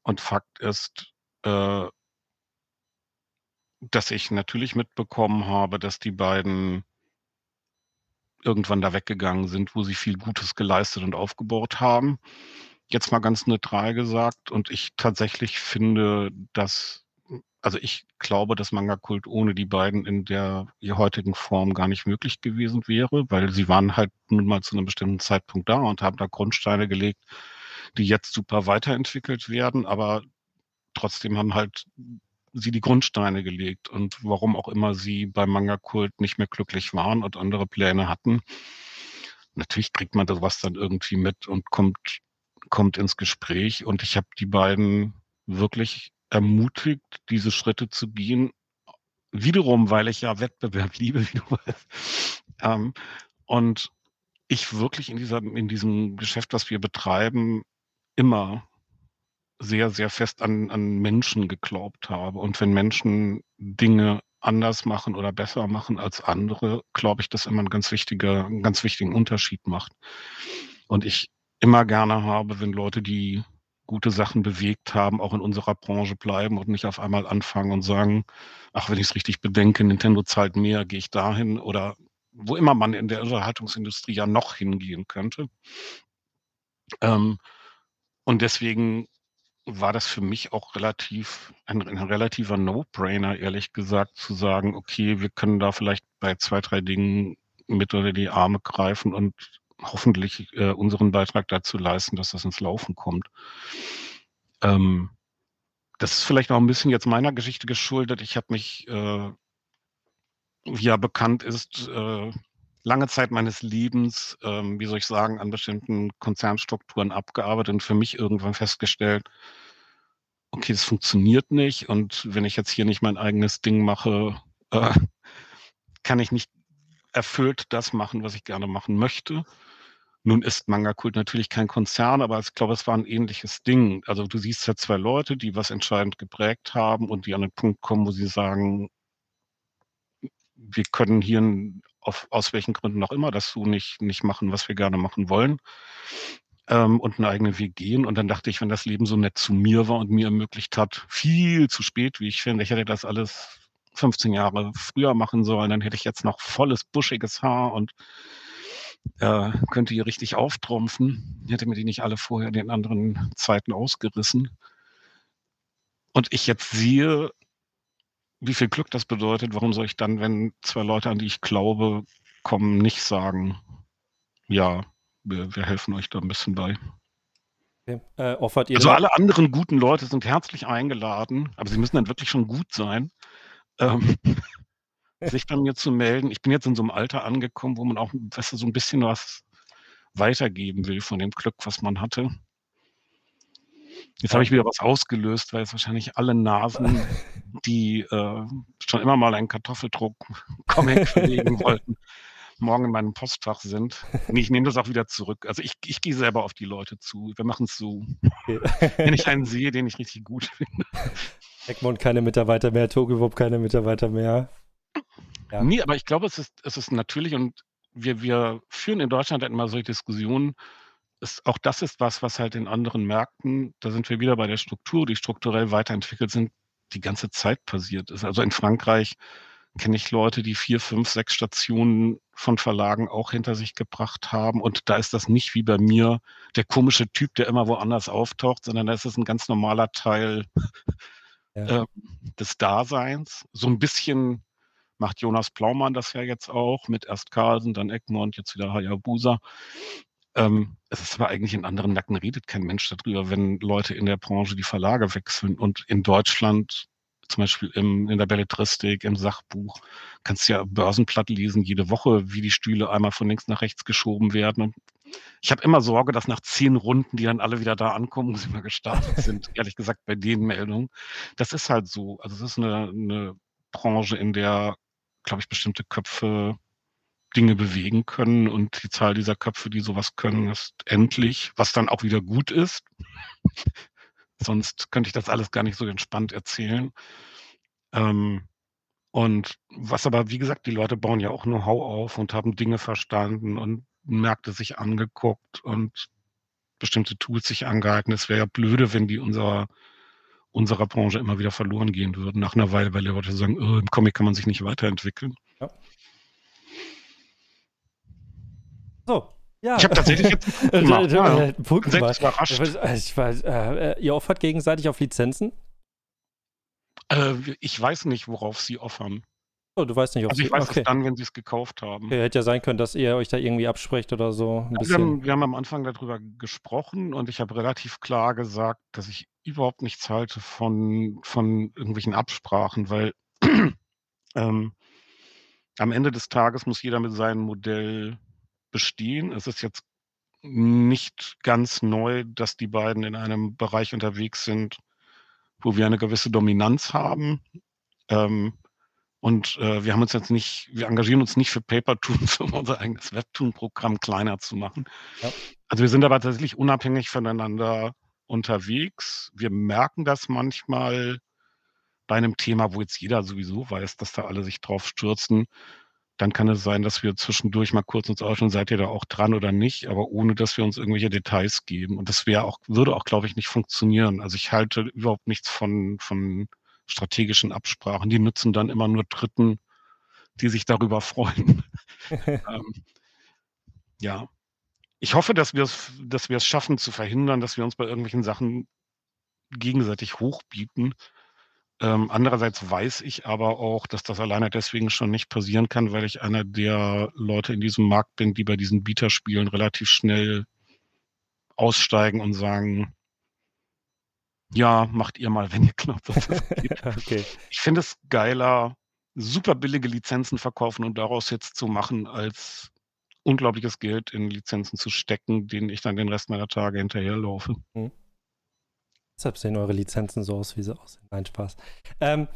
Und Fakt ist, äh, dass ich natürlich mitbekommen habe, dass die beiden irgendwann da weggegangen sind, wo sie viel Gutes geleistet und aufgebaut haben. Jetzt mal ganz neutral gesagt. Und ich tatsächlich finde, dass also ich glaube, dass Manga-Kult ohne die beiden in der heutigen Form gar nicht möglich gewesen wäre, weil sie waren halt nun mal zu einem bestimmten Zeitpunkt da und haben da Grundsteine gelegt, die jetzt super weiterentwickelt werden, aber trotzdem haben halt sie die Grundsteine gelegt und warum auch immer sie beim Manga-Kult nicht mehr glücklich waren und andere Pläne hatten. Natürlich kriegt man sowas dann irgendwie mit und kommt, kommt ins Gespräch und ich habe die beiden wirklich ermutigt, diese Schritte zu gehen. Wiederum, weil ich ja Wettbewerb liebe, wie du weißt. Ähm, und ich wirklich in, dieser, in diesem Geschäft, was wir betreiben, immer sehr, sehr fest an, an Menschen geglaubt habe. Und wenn Menschen Dinge anders machen oder besser machen als andere, glaube ich, dass immer ein ganz wichtiger, einen ganz wichtigen Unterschied macht. Und ich immer gerne habe, wenn Leute, die gute Sachen bewegt haben, auch in unserer Branche bleiben und nicht auf einmal anfangen und sagen, ach, wenn ich es richtig bedenke, Nintendo zahlt mehr, gehe ich dahin oder wo immer man in der Unterhaltungsindustrie ja noch hingehen könnte. Ähm, und deswegen war das für mich auch relativ ein, ein relativer No-Brainer, ehrlich gesagt, zu sagen, okay, wir können da vielleicht bei zwei, drei Dingen mit unter die Arme greifen und hoffentlich äh, unseren Beitrag dazu leisten, dass das ins Laufen kommt. Ähm, das ist vielleicht auch ein bisschen jetzt meiner Geschichte geschuldet. Ich habe mich, äh, wie ja bekannt ist, äh, lange Zeit meines Lebens, ähm, wie soll ich sagen, an bestimmten Konzernstrukturen abgearbeitet und für mich irgendwann festgestellt, okay, das funktioniert nicht und wenn ich jetzt hier nicht mein eigenes Ding mache, äh, kann ich nicht erfüllt das machen, was ich gerne machen möchte. Nun ist Manga Kult natürlich kein Konzern, aber ich glaube, es war ein ähnliches Ding. Also du siehst ja zwei Leute, die was entscheidend geprägt haben und die an den Punkt kommen, wo sie sagen, wir können hier auf, aus welchen Gründen auch immer das so nicht, nicht machen, was wir gerne machen wollen. Ähm, und einen eigenen Weg gehen. Und dann dachte ich, wenn das Leben so nett zu mir war und mir ermöglicht hat, viel zu spät, wie ich finde, ich hätte das alles 15 Jahre früher machen sollen, dann hätte ich jetzt noch volles, buschiges Haar und äh, könnte hier richtig auftrumpfen. Hätte mir die nicht alle vorher in den anderen Zeiten ausgerissen. Und ich jetzt sehe, wie viel Glück das bedeutet, warum soll ich dann, wenn zwei Leute, an die ich glaube, kommen, nicht sagen, ja, wir, wir helfen euch da ein bisschen bei. Okay. Äh, also alle anderen guten Leute sind herzlich eingeladen, aber sie müssen dann wirklich schon gut sein. Ähm, sich bei mir zu melden. Ich bin jetzt in so einem Alter angekommen, wo man auch weißt du, so ein bisschen was weitergeben will von dem Glück, was man hatte. Jetzt habe ich wieder was ausgelöst, weil jetzt wahrscheinlich alle Nasen, die äh, schon immer mal einen Kartoffeldruck-Comic verlegen wollten, morgen in meinem Postfach sind. Nee, ich nehme das auch wieder zurück. Also ich, ich gehe selber auf die Leute zu. Wir machen es so. Okay. Wenn ich einen sehe, den ich richtig gut finde. Egmont keine Mitarbeiter mehr, Togewob keine Mitarbeiter mehr. Ja. Nee, aber ich glaube, es ist, es ist natürlich und wir, wir führen in Deutschland halt immer solche Diskussionen. Es, auch das ist was, was halt in anderen Märkten, da sind wir wieder bei der Struktur, die strukturell weiterentwickelt sind, die ganze Zeit passiert ist. Also in Frankreich kenne ich Leute, die vier, fünf, sechs Stationen von Verlagen auch hinter sich gebracht haben. Und da ist das nicht wie bei mir der komische Typ, der immer woanders auftaucht, sondern da ist es ein ganz normaler Teil ja. äh, des Daseins. So ein bisschen macht Jonas Plaumann das ja jetzt auch mit erst Carlsen, dann Egmont, jetzt wieder Hayabusa. Ähm, es ist aber eigentlich in anderen Nacken redet kein Mensch darüber, wenn Leute in der Branche die Verlage wechseln. Und in Deutschland, zum Beispiel im, in der Belletristik, im Sachbuch, kannst du ja Börsenplatt lesen jede Woche, wie die Stühle einmal von links nach rechts geschoben werden. Und ich habe immer Sorge, dass nach zehn Runden, die dann alle wieder da ankommen, wo sie mal gestartet sind, ehrlich gesagt bei den Meldungen. Das ist halt so. Also es ist eine, eine Branche, in der glaube ich, bestimmte Köpfe Dinge bewegen können und die Zahl dieser Köpfe, die sowas können, ist endlich, was dann auch wieder gut ist. Sonst könnte ich das alles gar nicht so entspannt erzählen. Ähm, und was aber, wie gesagt, die Leute bauen ja auch Know-how auf und haben Dinge verstanden und Märkte sich angeguckt und bestimmte Tools sich angeeignet. Es wäre ja blöde, wenn die unserer, unserer Branche immer wieder verloren gehen würden nach einer Weile, weil die Leute sagen, oh, im Comic kann man sich nicht weiterentwickeln. Ja. So, ja. Ich habe tatsächlich jetzt einen Punkt gemacht. ja. ja. Punkt gemacht. überrascht. Ich weiß, weiß, äh, ihr offert gegenseitig auf Lizenzen? Äh, ich weiß nicht, worauf sie offern. Oh, du weißt nicht, ob Also sie. ich weiß okay. es dann, wenn sie es gekauft haben. okay. Hätte ja sein können, dass ihr euch da irgendwie absprecht oder so. Ein Wir haben, wir haben am Anfang darüber gesprochen und ich habe relativ klar gesagt, dass ich überhaupt nichts halte von, von irgendwelchen Absprachen, weil ähm, am Ende des Tages muss jeder mit seinem Modell bestehen. Es ist jetzt nicht ganz neu, dass die beiden in einem Bereich unterwegs sind, wo wir eine gewisse Dominanz haben. Ähm, und äh, wir haben uns jetzt nicht, wir engagieren uns nicht für Papertoons, um unser eigenes Webtoon-Programm kleiner zu machen. Ja. Also wir sind aber tatsächlich unabhängig voneinander unterwegs. Wir merken das manchmal bei einem Thema, wo jetzt jeder sowieso weiß, dass da alle sich drauf stürzen. Dann kann es sein, dass wir zwischendurch mal kurz uns ausschauen, seid ihr da auch dran oder nicht, aber ohne dass wir uns irgendwelche Details geben. Und das wäre auch, würde auch, glaube ich, nicht funktionieren. Also ich halte überhaupt nichts von, von strategischen Absprachen. Die nutzen dann immer nur Dritten, die sich darüber freuen. ähm, ja. Ich hoffe, dass wir es, dass wir es schaffen zu verhindern, dass wir uns bei irgendwelchen Sachen gegenseitig hochbieten. Ähm, andererseits weiß ich aber auch, dass das alleine deswegen schon nicht passieren kann, weil ich einer der Leute in diesem Markt bin, die bei diesen Bieterspielen relativ schnell aussteigen und sagen, ja, macht ihr mal, wenn ihr glaubt, dass das geht. okay. Ich finde es geiler, super billige Lizenzen verkaufen und daraus jetzt zu machen, als unglaubliches Geld in Lizenzen zu stecken, denen ich dann den Rest meiner Tage hinterherlaufe. Deshalb sehen eure Lizenzen so aus, wie sie aussehen. Nein, Spaß. Ähm,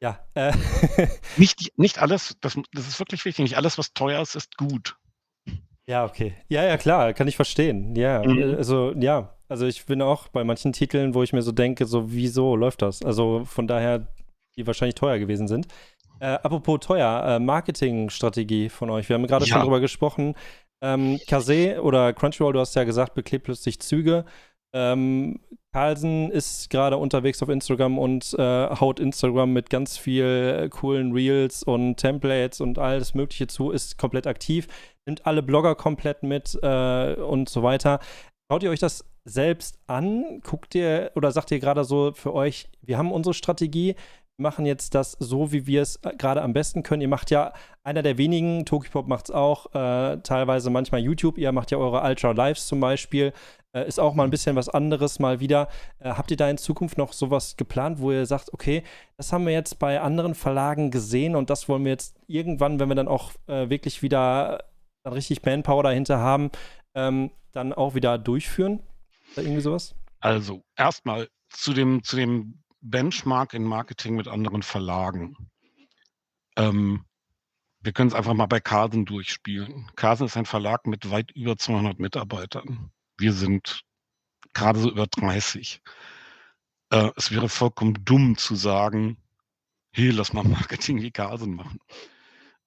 ja, äh, Nicht, nicht alles, das, das ist wirklich wichtig, nicht alles, was teuer ist, ist gut. ja, okay. Ja, ja, klar, kann ich verstehen. Ja, Mhm. also, ja. Also, ich bin auch bei manchen Titeln, wo ich mir so denke, so, wieso läuft das? Also, von daher, die wahrscheinlich teuer gewesen sind. Äh, apropos teuer, äh, Marketingstrategie von euch. Wir haben gerade Ja. schon drüber gesprochen. Ähm, Kase oder Crunchyroll, du hast ja gesagt, beklebt plötzlich Züge. Ähm, Carlsen ist gerade unterwegs auf Instagram und äh, haut Instagram mit ganz viel äh, coolen Reels und Templates und alles Mögliche zu, ist komplett aktiv, nimmt alle Blogger komplett mit äh, und so weiter. Schaut ihr euch das selbst an? Guckt ihr oder sagt ihr gerade so für euch, wir haben unsere Strategie, wir machen jetzt das so, wie wir es äh, gerade am besten können. Ihr macht ja einer der wenigen, Tokipop macht es auch, äh, teilweise manchmal YouTube, ihr macht ja eure Ultra Lives zum Beispiel. Äh, ist auch mal ein bisschen was anderes mal wieder. Äh, habt ihr da in Zukunft noch sowas geplant, wo ihr sagt, okay, das haben wir jetzt bei anderen Verlagen gesehen und das wollen wir jetzt irgendwann, wenn wir dann auch äh, wirklich wieder dann richtig Manpower dahinter haben, ähm, dann auch wieder durchführen? Oder irgendwie sowas? Also erstmal zu dem, zu dem Benchmark in Marketing mit anderen Verlagen. Ähm, wir können es einfach mal bei Carsen durchspielen. Carsen ist ein Verlag mit weit über 200 Mitarbeitern. Wir sind gerade so über 30. Äh, es wäre vollkommen dumm zu sagen, hey, lass mal Marketing wie Carsen machen.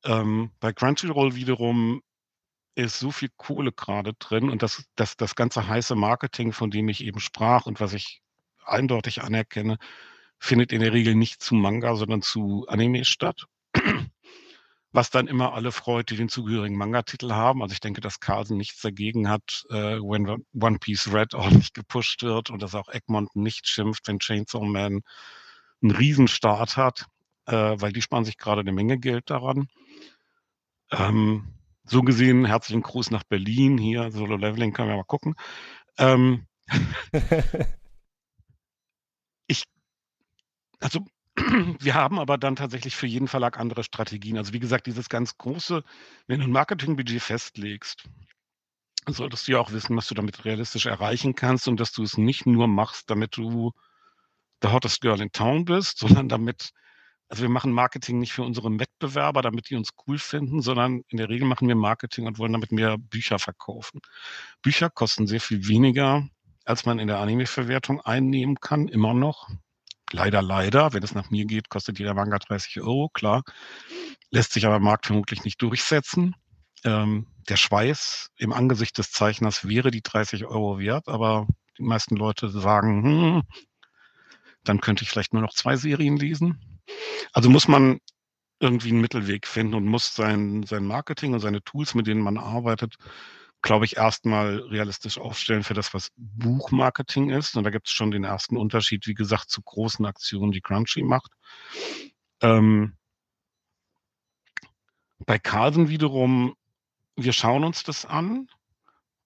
Ähm, bei Crunchyroll wiederum ist so viel Kohle gerade drin und das, das, das ganze heiße Marketing, von dem ich eben sprach und was ich eindeutig anerkenne, findet in der Regel nicht zu Manga, sondern zu Anime statt. Was dann immer alle freut, die den zugehörigen Manga-Titel haben. Also ich denke, dass Carlsen nichts dagegen hat, äh, wenn One Piece Red ordentlich gepusht wird und dass auch Egmont nicht schimpft, wenn Chainsaw Man einen Riesenstart hat, äh, weil die sparen sich gerade eine Menge Geld daran. Ähm, so gesehen, herzlichen Gruß nach Berlin. Hier, Solo Leveling, können wir mal gucken. Ähm, ich, also, wir haben aber dann tatsächlich für jeden Verlag andere Strategien. Also, wie gesagt, dieses ganz große, wenn du ein Marketingbudget festlegst, solltest du ja auch wissen, was du damit realistisch erreichen kannst und dass du es nicht nur machst, damit du the hottest girl in town bist, sondern damit also wir machen Marketing nicht für unsere Wettbewerber, damit die uns cool finden, sondern in der Regel machen wir Marketing und wollen damit mehr Bücher verkaufen. Bücher kosten sehr viel weniger als man in der Anime-Verwertung einnehmen kann, immer noch. Leider, leider, wenn es nach mir geht, kostet jeder Manga 30 Euro, klar. Lässt sich aber am Markt vermutlich nicht durchsetzen. Ähm, der Schweiß im Angesicht des Zeichners wäre die 30 Euro wert, aber die meisten Leute sagen, hm, dann könnte ich vielleicht nur noch zwei Serien lesen. Also muss man irgendwie einen Mittelweg finden und muss sein, sein Marketing und seine Tools, mit denen man arbeitet, glaube ich, erstmal realistisch aufstellen für das, was Buchmarketing ist. Und da gibt es schon den ersten Unterschied, wie gesagt, zu großen Aktionen, die Crunchy macht. Ähm, bei Carlsen wiederum, wir schauen uns das an.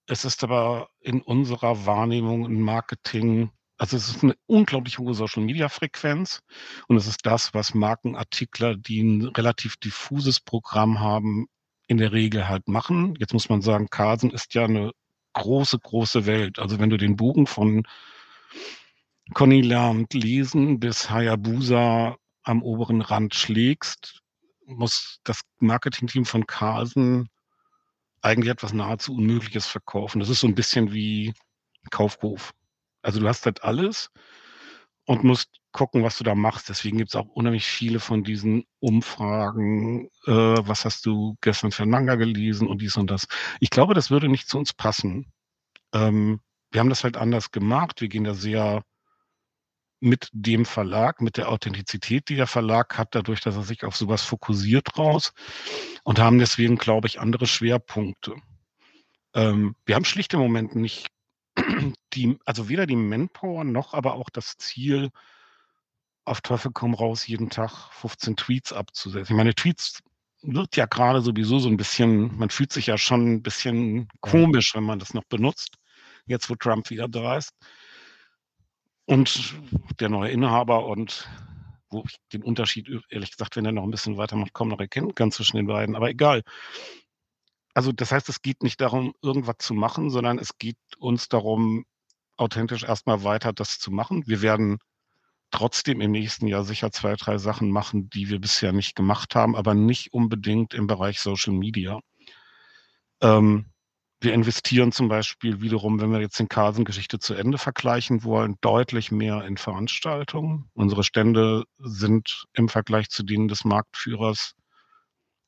Es ist aber in unserer Wahrnehmung ein Marketing, also es ist eine unglaublich hohe Social-Media-Frequenz und es ist das, was Markenartikler, die ein relativ diffuses Programm haben, in der Regel halt machen. Jetzt muss man sagen, Carlsen ist ja eine große, große Welt. Also wenn du den Bogen von Conny lernt lesen bis Hayabusa am oberen Rand schlägst, muss das Marketingteam von Carlsen eigentlich etwas nahezu Unmögliches verkaufen. Das ist so ein bisschen wie Kaufhof. Also du hast halt alles und musst gucken, was du da machst. Deswegen gibt es auch unheimlich viele von diesen Umfragen. Äh, was hast du gestern für einen Manga gelesen und dies und das. Ich glaube, das würde nicht zu uns passen. Ähm, wir haben das halt anders gemacht. Wir gehen da sehr mit dem Verlag, mit der Authentizität, die der Verlag hat, dadurch, dass er sich auf sowas fokussiert raus und haben deswegen, glaube ich, andere Schwerpunkte. Ähm, wir haben schlicht im Moment nicht die, also weder die Manpower noch aber auch das Ziel, auf Teufel komm raus, jeden Tag 15 Tweets abzusetzen. Ich meine, Tweets wird ja gerade sowieso so ein bisschen, man fühlt sich ja schon ein bisschen komisch, wenn man das noch benutzt, jetzt wo Trump wieder da ist. Und der neue Inhaber und wo ich den Unterschied, ehrlich gesagt, wenn er noch ein bisschen weitermacht, kaum noch erkennen kann zwischen den beiden. Aber egal. Also das heißt, es geht nicht darum, irgendwas zu machen, sondern es geht uns darum, authentisch erstmal weiter das zu machen. Wir werden trotzdem im nächsten Jahr sicher zwei, drei Sachen machen, die wir bisher nicht gemacht haben, aber nicht unbedingt im Bereich Social Media. Ähm, wir investieren zum Beispiel wiederum, wenn wir jetzt den Carlsen-Geschichte zu Ende vergleichen wollen, deutlich mehr in Veranstaltungen. Unsere Stände sind im Vergleich zu denen des Marktführers,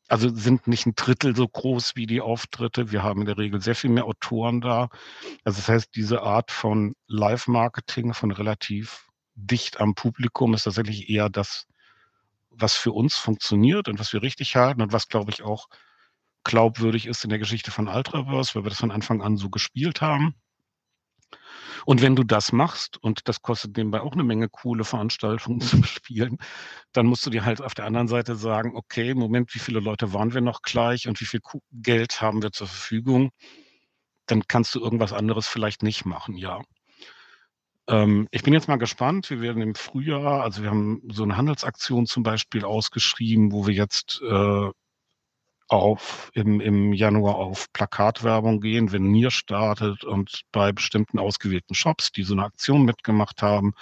also sind nicht ein Drittel so groß wie die Auftritte. Wir haben in der Regel sehr viel mehr Autoren da. Also das heißt, diese Art von Live-Marketing, von relativ dicht am Publikum ist tatsächlich eher das, was für uns funktioniert und was wir richtig halten und was, glaube ich, auch glaubwürdig ist in der Geschichte von Ultraverse, weil wir das von Anfang an so gespielt haben. Und wenn du das machst, und das kostet nebenbei auch eine Menge coole Veranstaltungen zu spielen, dann musst du dir halt auf der anderen Seite sagen, okay, Moment, wie viele Leute waren wir noch gleich und wie viel Geld haben wir zur Verfügung? Dann kannst du irgendwas anderes vielleicht nicht machen, ja. Ähm, ich bin jetzt mal gespannt. Wir werden im Frühjahr, also wir haben so eine Handelsaktion zum Beispiel ausgeschrieben, wo wir jetzt äh, auf, im, im Januar auf Plakatwerbung gehen, wenn Nier startet und bei bestimmten ausgewählten Shops, die so eine Aktion mitgemacht haben,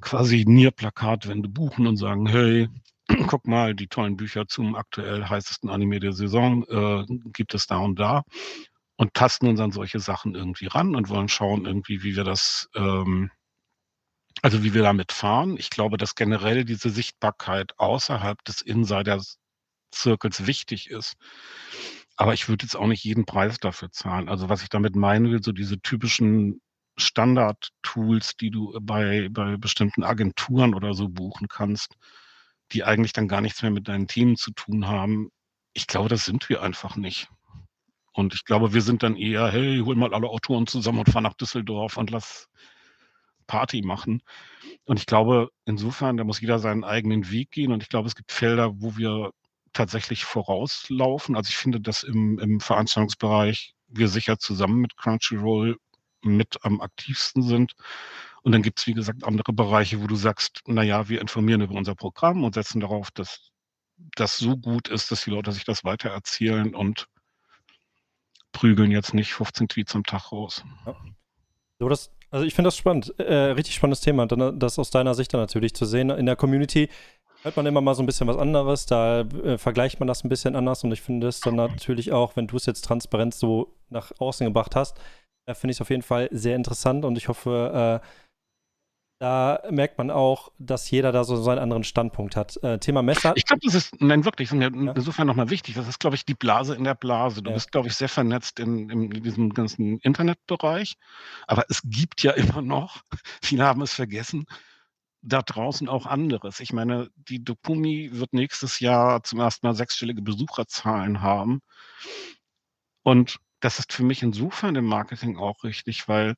quasi Nier-Plakatwände buchen und sagen, hey, guck mal, die tollen Bücher zum aktuell heißesten Anime der Saison äh, gibt es da und da und tasten uns an solche Sachen irgendwie ran und wollen schauen irgendwie, wie wir das, ähm, also wie wir damit fahren. Ich glaube, dass generell diese Sichtbarkeit außerhalb des Insider-Zirkels wichtig ist. Aber ich würde jetzt auch nicht jeden Preis dafür zahlen. Also was ich damit meinen will, so diese typischen Standard-Tools, die du bei, bei bestimmten Agenturen oder so buchen kannst, die eigentlich dann gar nichts mehr mit deinen Themen zu tun haben. Ich glaube, das sind wir einfach nicht. Und ich glaube, wir sind dann eher, hey, hol mal alle Autoren zusammen und fahr nach Düsseldorf und lass Party machen. Und ich glaube, insofern, da muss jeder seinen eigenen Weg gehen. Und ich glaube, es gibt Felder, wo wir tatsächlich vorauslaufen. Also ich finde, dass im, im Veranstaltungsbereich wir sicher zusammen mit Crunchyroll mit am aktivsten sind. Und dann gibt es, wie gesagt, andere Bereiche, wo du sagst, naja, wir informieren über unser Programm und setzen darauf, dass das so gut ist, dass die Leute sich das weitererzählen und prügeln jetzt nicht 15 Tweets am Tag raus. Ja. So, das, also ich finde das spannend, äh, richtig spannendes Thema, das aus deiner Sicht dann natürlich zu sehen. In der Community hört man immer mal so ein bisschen was anderes, da äh, vergleicht man das ein bisschen anders und ich finde es dann natürlich auch, wenn du es jetzt transparent so nach außen gebracht hast, äh, finde ich es auf jeden Fall sehr interessant und ich hoffe, äh, da merkt man auch, dass jeder da so seinen anderen Standpunkt hat. Äh, Thema Messer. Ich glaube, das ist, nein, wirklich, das ist ja. insofern nochmal wichtig. Das ist, glaube ich, die Blase in der Blase. Du ja. bist, glaube ich, sehr vernetzt in, in, diesem ganzen Internetbereich. Aber es gibt ja immer noch, viele haben es vergessen, da draußen auch anderes. Ich meine, die Dokumi wird nächstes Jahr zum ersten Mal sechsstellige Besucherzahlen haben. Und das ist für mich insofern im Marketing auch richtig, weil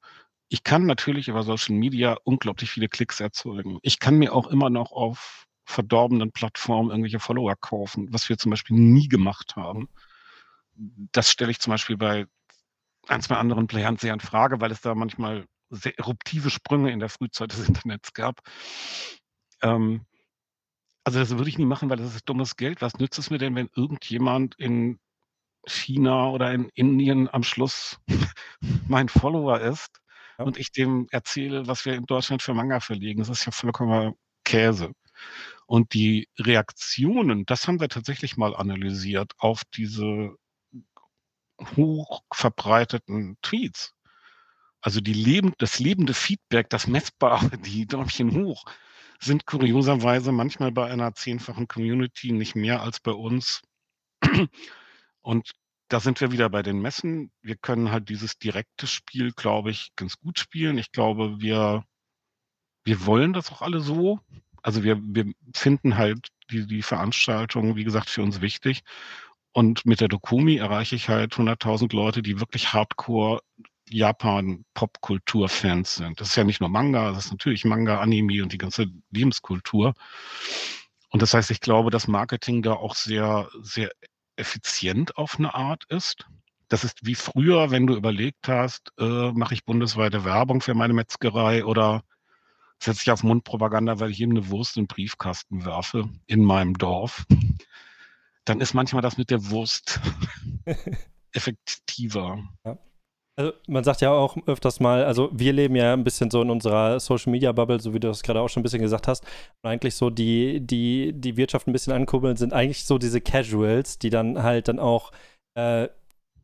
ich kann natürlich über Social Media unglaublich viele Klicks erzeugen. Ich kann mir auch immer noch auf verdorbenen Plattformen irgendwelche Follower kaufen, was wir zum Beispiel nie gemacht haben. Das stelle ich zum Beispiel bei ein, zwei anderen Playern sehr in Frage, weil es da manchmal eruptive Sprünge in der Frühzeit des Internets gab. Ähm, also das würde ich nie machen, weil das ist dummes Geld. Was nützt es mir denn, wenn irgendjemand in China oder in Indien am Schluss mein Follower ist ja. und ich dem erzähle, was wir in Deutschland für Manga verlegen. Das ist ja vollkommen Käse. Und die Reaktionen, das haben wir tatsächlich mal analysiert auf diese hoch verbreiteten Tweets. Also die Leben, das lebende Feedback, das messbare, die Däumchen hoch, sind kurioserweise manchmal bei einer zehnfachen Community nicht mehr als bei uns. Und da sind wir wieder bei den Messen. Wir können halt dieses direkte Spiel, glaube ich, ganz gut spielen. Ich glaube, wir, wir wollen das auch alle so. Also wir, wir finden halt die, die Veranstaltung, wie gesagt, für uns wichtig. Und mit der Dokumi erreiche ich halt 100.000 Leute, die wirklich hardcore Japan-Popkultur-Fans sind. Das ist ja nicht nur Manga, das ist natürlich Manga, Anime und die ganze Lebenskultur. Und das heißt, ich glaube, dass Marketing da auch sehr, sehr effizient auf eine Art ist. Das ist wie früher, wenn du überlegt hast, äh, mache ich bundesweite Werbung für meine Metzgerei oder setze ich auf Mundpropaganda, weil ich ihm eine Wurst in den Briefkasten werfe in meinem Dorf. Dann ist manchmal das mit der Wurst effektiver. Ja. Also man sagt ja auch öfters mal, also wir leben ja ein bisschen so in unserer Social Media Bubble, so wie du das gerade auch schon ein bisschen gesagt hast. Und eigentlich so die, die, die Wirtschaft ein bisschen ankurbeln, sind eigentlich so diese Casuals, die dann halt dann auch äh,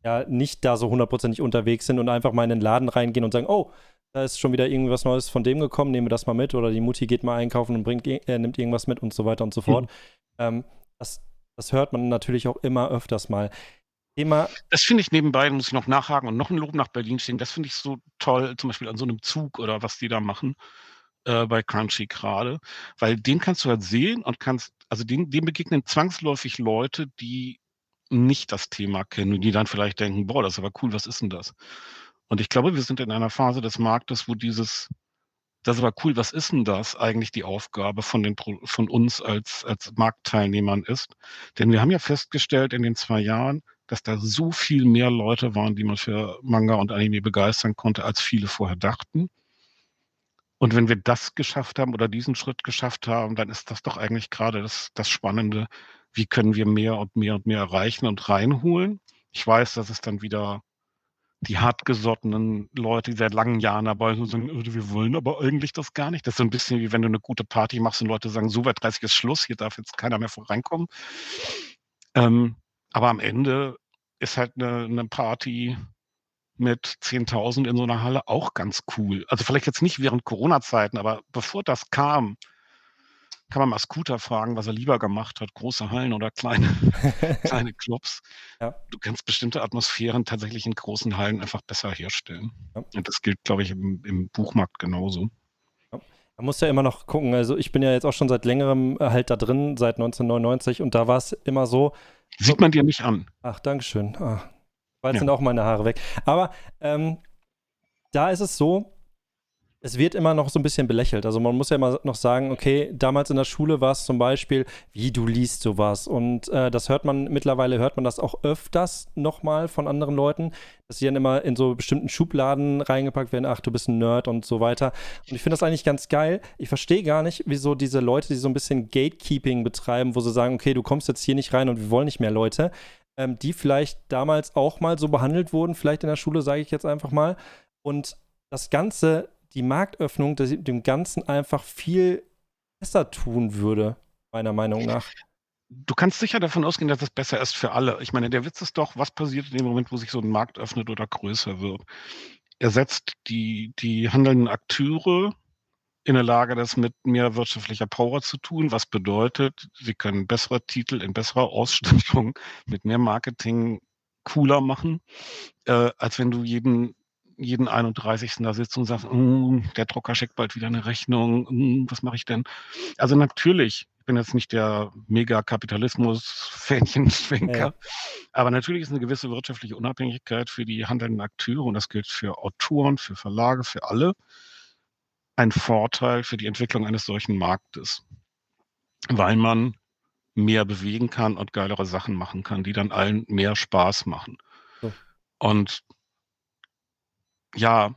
ja nicht da so hundertprozentig unterwegs sind und einfach mal in den Laden reingehen und sagen, oh, da ist schon wieder irgendwas Neues von dem gekommen, nehmen wir das mal mit. Oder die Mutti geht mal einkaufen und bringt, äh, nimmt irgendwas mit und so weiter und so fort. Mhm. Ähm, das, das hört man natürlich auch immer öfters mal. Thema. Das finde ich nebenbei, muss ich noch nachhaken und noch ein Lob nach Berlin stehen. Das finde ich so toll, zum Beispiel an so einem Zug oder was die da machen äh, bei Crunchy gerade, weil den kannst du halt sehen und kannst, also dem, dem begegnen zwangsläufig Leute, die nicht das Thema kennen und die dann vielleicht denken, boah, das ist aber cool, was ist denn das? Und ich glaube, wir sind in einer Phase des Marktes, wo dieses, das ist aber cool, was ist denn das eigentlich die Aufgabe von, den, von uns als, als Marktteilnehmern ist? Denn wir haben ja festgestellt in den zwei Jahren, dass da so viel mehr Leute waren, die man für Manga und Anime begeistern konnte, als viele vorher dachten. Und wenn wir das geschafft haben oder diesen Schritt geschafft haben, dann ist das doch eigentlich gerade das, das Spannende. Wie können wir mehr und mehr und mehr erreichen und reinholen? Ich weiß, dass es dann wieder die hartgesottenen Leute, die seit langen Jahren dabei sind und sagen, äh, wir wollen aber eigentlich das gar nicht. Das ist so ein bisschen wie wenn du eine gute Party machst und Leute sagen, so weit 30 ist Schluss, hier darf jetzt keiner mehr reinkommen. Ähm, aber am Ende ist halt eine, eine Party mit 10.000 in so einer Halle auch ganz cool. Also vielleicht jetzt nicht während Corona-Zeiten, aber bevor das kam, kann man mal Scooter fragen, was er lieber gemacht hat, große Hallen oder kleine, kleine Clubs. Ja. Du kannst bestimmte Atmosphären tatsächlich in großen Hallen einfach besser herstellen. Ja. Und das gilt, glaube ich, im, im Buchmarkt genauso. Man muss ja immer noch gucken. Also ich bin ja jetzt auch schon seit längerem äh, halt da drin, seit 1999 und da war es immer so. Sieht man dir nicht an. Ach, Dankeschön. Ach, bald ja. sind auch meine Haare weg. Aber ähm, da ist es so, es wird immer noch so ein bisschen belächelt. Also man muss ja immer noch sagen, okay, damals in der Schule war es zum Beispiel, wie du liest sowas. Und äh, das hört man, mittlerweile hört man das auch öfters nochmal von anderen Leuten, dass sie dann immer in so bestimmten Schubladen reingepackt werden, ach, du bist ein Nerd und so weiter. Und ich finde das eigentlich ganz geil. Ich verstehe gar nicht, wieso diese Leute, die so ein bisschen Gatekeeping betreiben, wo sie sagen, okay, du kommst jetzt hier nicht rein und wir wollen nicht mehr Leute, ähm, die vielleicht damals auch mal so behandelt wurden, vielleicht in der Schule, sage ich jetzt einfach mal. Und das Ganze die Marktöffnung dem Ganzen einfach viel besser tun würde, meiner Meinung nach. Du kannst sicher davon ausgehen, dass es besser ist für alle. Ich meine, der Witz ist doch, was passiert in dem Moment, wo sich so ein Markt öffnet oder größer wird? er setzt die, die handelnden Akteure in der Lage, das mit mehr wirtschaftlicher Power zu tun, was bedeutet, sie können bessere Titel in besserer Ausstattung mit mehr Marketing cooler machen, äh, als wenn du jeden, jeden 31. da sitzt und sagst, mm, der Drucker schickt bald wieder eine Rechnung, mm, was mache ich denn? Also natürlich, ich bin jetzt nicht der Mega-Kapitalismus-Fähnchenschwenker, ja. aber natürlich ist eine gewisse wirtschaftliche Unabhängigkeit für die handelnden Akteure und das gilt für Autoren, für Verlage, für alle ein Vorteil für die Entwicklung eines solchen Marktes, weil man mehr bewegen kann und geilere Sachen machen kann, die dann allen mehr Spaß machen. Und ja,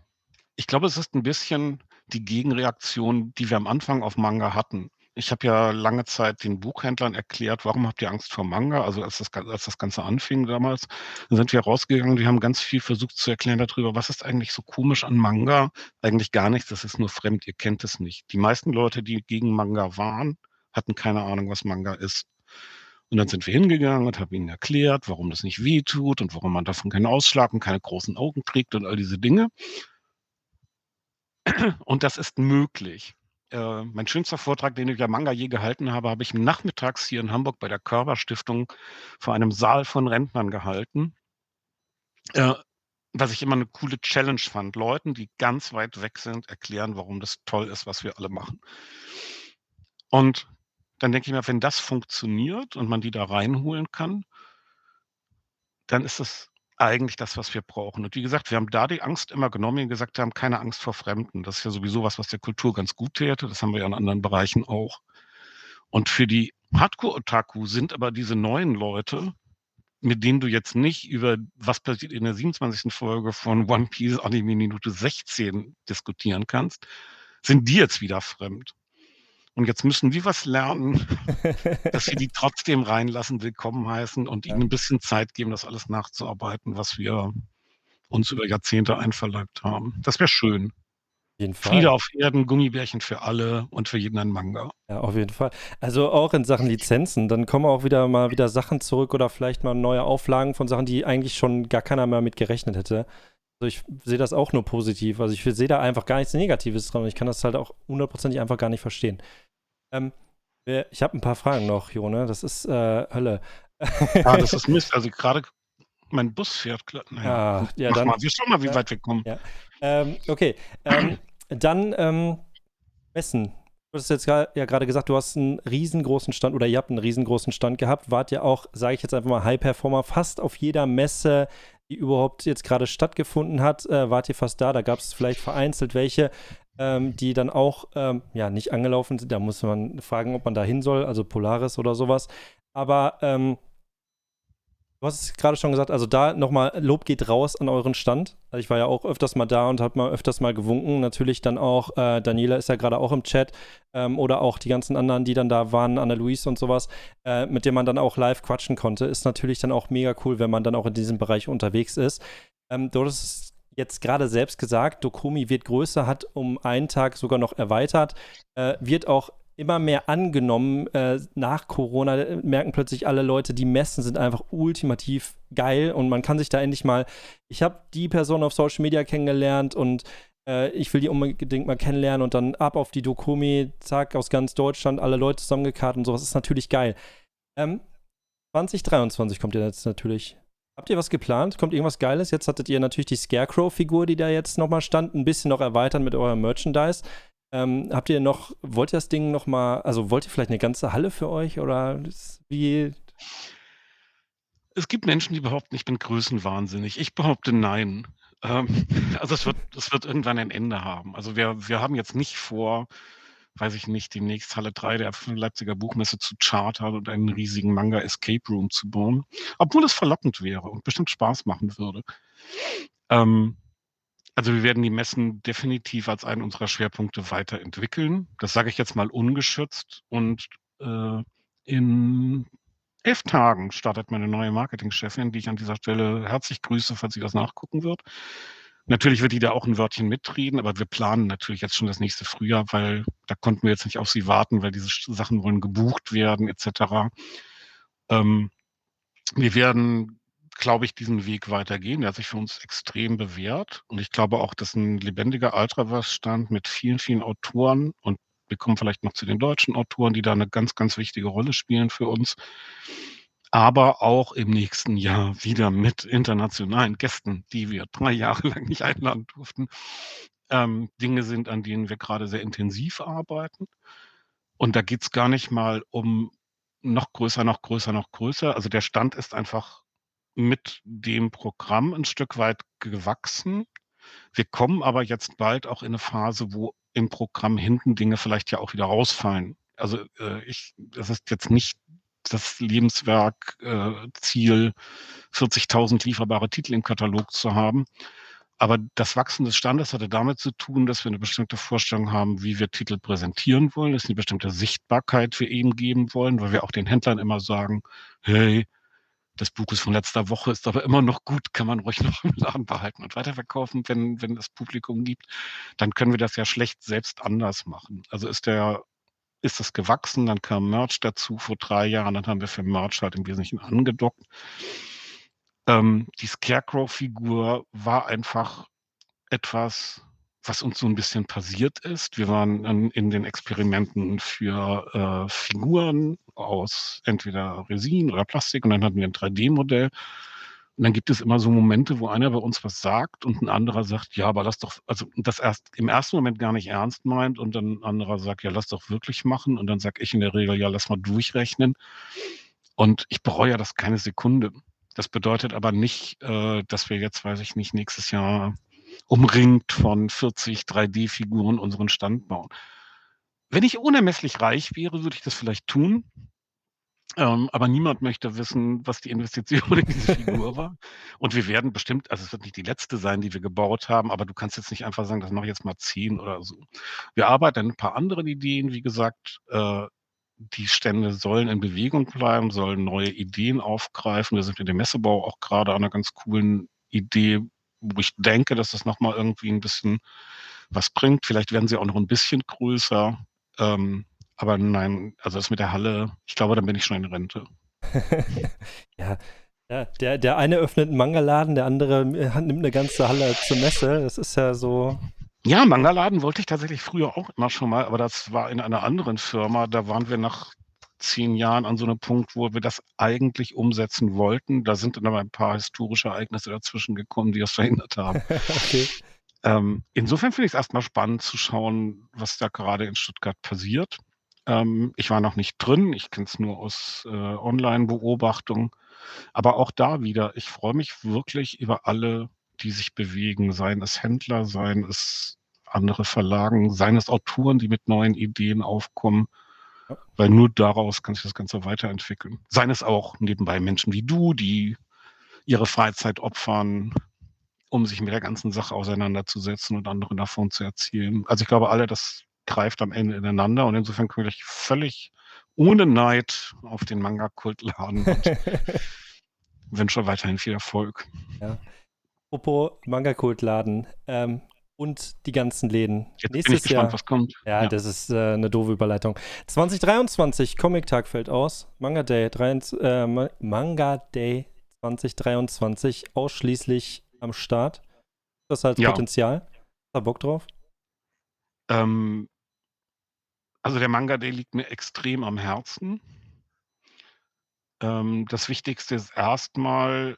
ich glaube, es ist ein bisschen die Gegenreaktion, die wir am Anfang auf Manga hatten. Ich habe ja lange Zeit den Buchhändlern erklärt, warum habt ihr Angst vor Manga? Also als das, als das Ganze anfing damals, sind wir rausgegangen, wir haben ganz viel versucht zu erklären darüber, was ist eigentlich so komisch an Manga? Eigentlich gar nichts, das ist nur fremd, ihr kennt es nicht. Die meisten Leute, die gegen Manga waren, hatten keine Ahnung, was Manga ist. Und dann sind wir hingegangen und haben ihnen erklärt, warum das nicht weh tut und warum man davon keinen Ausschlag und keine großen Augen kriegt und all diese Dinge. Und das ist möglich äh, mein schönster Vortrag, den ich über Manga je gehalten habe, habe ich nachmittags hier in Hamburg bei der Körperstiftung vor einem Saal von Rentnern gehalten. Äh, was ich immer eine coole Challenge fand. Leuten, die ganz weit weg sind, erklären, warum das toll ist, was wir alle machen. Und dann denke ich mir, wenn das funktioniert und man die da reinholen kann, dann ist es eigentlich das, was wir brauchen. Und wie gesagt, wir haben da die Angst immer genommen und gesagt haben, keine Angst vor Fremden. Das ist ja sowieso was, was der Kultur ganz gut täte. Das haben wir ja in anderen Bereichen auch. Und für die Hardcore-Otaku sind aber diese neuen Leute, mit denen du jetzt nicht über was passiert in der 27. Folge von One Piece Anime Minute 16 diskutieren kannst, sind die jetzt wieder fremd. Und jetzt müssen wir was lernen, dass wir die trotzdem reinlassen, willkommen heißen und ihnen ein bisschen Zeit geben, das alles nachzuarbeiten, was wir uns über Jahrzehnte einverleibt haben. Das wäre schön. Jeden Fall. Friede auf Erden, Gummibärchen für alle und für jeden ein Manga. Ja, auf jeden Fall. Also auch in Sachen Lizenzen, dann kommen auch wieder mal wieder Sachen zurück oder vielleicht mal neue Auflagen von Sachen, die eigentlich schon gar keiner mehr mit gerechnet hätte. Also ich sehe das auch nur positiv. Also ich sehe da einfach gar nichts Negatives dran und ich kann das halt auch hundertprozentig einfach gar nicht verstehen. Ähm, ich habe ein paar Fragen noch, Jone. Das ist äh, Hölle. ah, das ist Mist. Also gerade mein Bus fährt. Naja, ah, ja, dann, mal. Wir schauen mal, wie ja, weit wir kommen. Ja. Ähm, okay. Ähm, dann ähm, Messen. Du hast jetzt ja gerade gesagt, du hast einen riesengroßen Stand oder ihr habt einen riesengroßen Stand gehabt. Wart ja auch, sage ich jetzt einfach mal, High Performer fast auf jeder Messe, die überhaupt jetzt gerade stattgefunden hat. Äh, wart ihr fast da? Da gab es vielleicht vereinzelt welche ähm, die dann auch ähm, ja nicht angelaufen sind. Da muss man fragen, ob man da hin soll, also Polaris oder sowas. Aber ähm, du hast es gerade schon gesagt, also da nochmal Lob geht raus an euren Stand. Also ich war ja auch öfters mal da und habe mal öfters mal gewunken. Natürlich dann auch, äh, Daniela ist ja gerade auch im Chat ähm, oder auch die ganzen anderen, die dann da waren, Anna-Louise und sowas, äh, mit denen man dann auch live quatschen konnte. Ist natürlich dann auch mega cool, wenn man dann auch in diesem Bereich unterwegs ist. Ähm, du hast jetzt gerade selbst gesagt, Dokumi wird größer, hat um einen Tag sogar noch erweitert, äh, wird auch immer mehr angenommen. Äh, nach Corona äh, merken plötzlich alle Leute, die Messen sind einfach ultimativ geil und man kann sich da endlich mal, ich habe die Person auf Social Media kennengelernt und äh, ich will die unbedingt mal kennenlernen und dann ab auf die Dokumi, zack, aus ganz Deutschland, alle Leute zusammengekarrt und sowas ist natürlich geil. Ähm, 2023 kommt ja jetzt natürlich Habt ihr was geplant? Kommt irgendwas Geiles? Jetzt hattet ihr natürlich die Scarecrow-Figur, die da jetzt nochmal stand, ein bisschen noch erweitern mit eurem Merchandise. Ähm, habt ihr noch, wollt ihr das Ding nochmal, also wollt ihr vielleicht eine ganze Halle für euch oder wie? Es gibt Menschen, die behaupten, ich bin größenwahnsinnig. Ich behaupte nein. Ähm, also es wird, es wird irgendwann ein Ende haben. Also wir, wir haben jetzt nicht vor, weiß ich nicht, demnächst Halle 3 der Leipziger Buchmesse zu chartern und einen riesigen Manga Escape Room zu bauen. Obwohl es verlockend wäre und bestimmt Spaß machen würde. Ähm, also wir werden die Messen definitiv als einen unserer Schwerpunkte weiterentwickeln. Das sage ich jetzt mal ungeschützt. Und äh, in elf Tagen startet meine neue Marketingchefin, die ich an dieser Stelle herzlich grüße, falls sie das nachgucken wird. Natürlich wird die da auch ein Wörtchen mitreden, aber wir planen natürlich jetzt schon das nächste Frühjahr, weil da konnten wir jetzt nicht auf sie warten, weil diese Sachen wollen gebucht werden etc. Ähm, wir werden glaube ich, diesen Weg weitergehen. Der hat sich für uns extrem bewährt. Und ich glaube auch, dass ein lebendiger Ultraverse-Stand mit vielen, vielen Autoren und wir kommen vielleicht noch zu den deutschen Autoren, die da eine ganz, ganz wichtige Rolle spielen für uns. Aber auch im nächsten Jahr wieder mit internationalen Gästen, die wir drei Jahre lang nicht einladen durften. Ähm, Dinge sind, an denen wir gerade sehr intensiv arbeiten. Und da geht es gar nicht mal um noch größer, noch größer, noch größer. Also der Stand ist einfach mit dem Programm ein Stück weit gewachsen. Wir kommen aber jetzt bald auch in eine Phase, wo im Programm hinten Dinge vielleicht ja auch wieder rausfallen. Also äh, ich, das ist jetzt nicht das Lebenswerk, äh, Ziel, 40.000 lieferbare Titel im Katalog zu haben. Aber das Wachsen des Standes hatte damit zu tun, dass wir eine bestimmte Vorstellung haben, wie wir Titel präsentieren wollen, dass eine bestimmte Sichtbarkeit wir eben geben wollen, weil wir auch den Händlern immer sagen, hey, das Buch ist von letzter Woche, ist aber immer noch gut, kann man ruhig noch im Laden behalten und weiterverkaufen, wenn, wenn es Publikum gibt. Dann können wir das ja schlecht selbst anders machen. Also ist der, ist das gewachsen, dann kam Merch dazu vor drei Jahren, dann haben wir für Merch halt im Wesentlichen angedockt. Ähm, die Scarecrow-Figur war einfach etwas, was uns so ein bisschen passiert ist. Wir waren in, in den Experimenten für äh, Figuren aus entweder Resin oder Plastik und dann hatten wir ein 3D-Modell. Und dann gibt es immer so Momente, wo einer bei uns was sagt und ein anderer sagt, ja, aber lass doch, also das erst im ersten Moment gar nicht ernst meint und dann ein anderer sagt, ja, lass doch wirklich machen. Und dann sage ich in der Regel, ja, lass mal durchrechnen. Und ich bereue das keine Sekunde. Das bedeutet aber nicht, äh, dass wir jetzt, weiß ich nicht, nächstes Jahr umringt von 40 3D-Figuren unseren Stand bauen. Wenn ich unermesslich reich wäre, würde ich das vielleicht tun. Ähm, aber niemand möchte wissen, was die Investition in diese Figur war. Und wir werden bestimmt, also es wird nicht die letzte sein, die wir gebaut haben, aber du kannst jetzt nicht einfach sagen, das mache ich jetzt mal zehn oder so. Wir arbeiten an ein paar anderen Ideen, wie gesagt. Äh, die Stände sollen in Bewegung bleiben, sollen neue Ideen aufgreifen. Wir sind in dem Messebau auch gerade an einer ganz coolen Idee, wo ich denke, dass das nochmal irgendwie ein bisschen was bringt. Vielleicht werden sie auch noch ein bisschen größer. Ähm, aber nein, also das mit der Halle, ich glaube, dann bin ich schon in Rente. ja. ja, der, der eine öffnet einen Mangaladen, der andere äh, nimmt eine ganze Halle zur Messe. Das ist ja so. Ja, Mangaladen wollte ich tatsächlich früher auch immer schon mal, aber das war in einer anderen Firma. Da waren wir nach zehn Jahren an so einem Punkt, wo wir das eigentlich umsetzen wollten. Da sind dann aber ein paar historische Ereignisse dazwischen gekommen, die das verhindert haben. okay. ähm, insofern finde ich es erstmal spannend zu schauen, was da gerade in Stuttgart passiert. Ähm, ich war noch nicht drin, ich kenne es nur aus äh, Online-Beobachtung. Aber auch da wieder, ich freue mich wirklich über alle, die sich bewegen, seien es Händler, seien es andere Verlagen, seien es Autoren, die mit neuen Ideen aufkommen. Weil nur daraus kann sich das Ganze weiterentwickeln. Seien es auch nebenbei Menschen wie du, die ihre Freizeit opfern, um sich mit der ganzen Sache auseinanderzusetzen und andere davon zu erzielen. Also ich glaube, alle, das greift am Ende ineinander und insofern kann ich völlig ohne Neid auf den Manga-Kult laden und wünsche weiterhin viel Erfolg. Ja. Apropos Manga-Kult-Laden. Ähm, und die ganzen Läden. Jetzt Nächstes bin ich gespannt, Jahr, was kommt. Ja, ja. das ist äh, eine doofe Überleitung. 2023, Comic-Tag fällt aus. Manga Day, 3, äh, Manga Day 2023, ausschließlich am Start. Das heißt ja. Potenzial. Hast du Bock drauf? Ähm, also der Manga Day liegt mir extrem am Herzen. Ähm, das Wichtigste ist erstmal,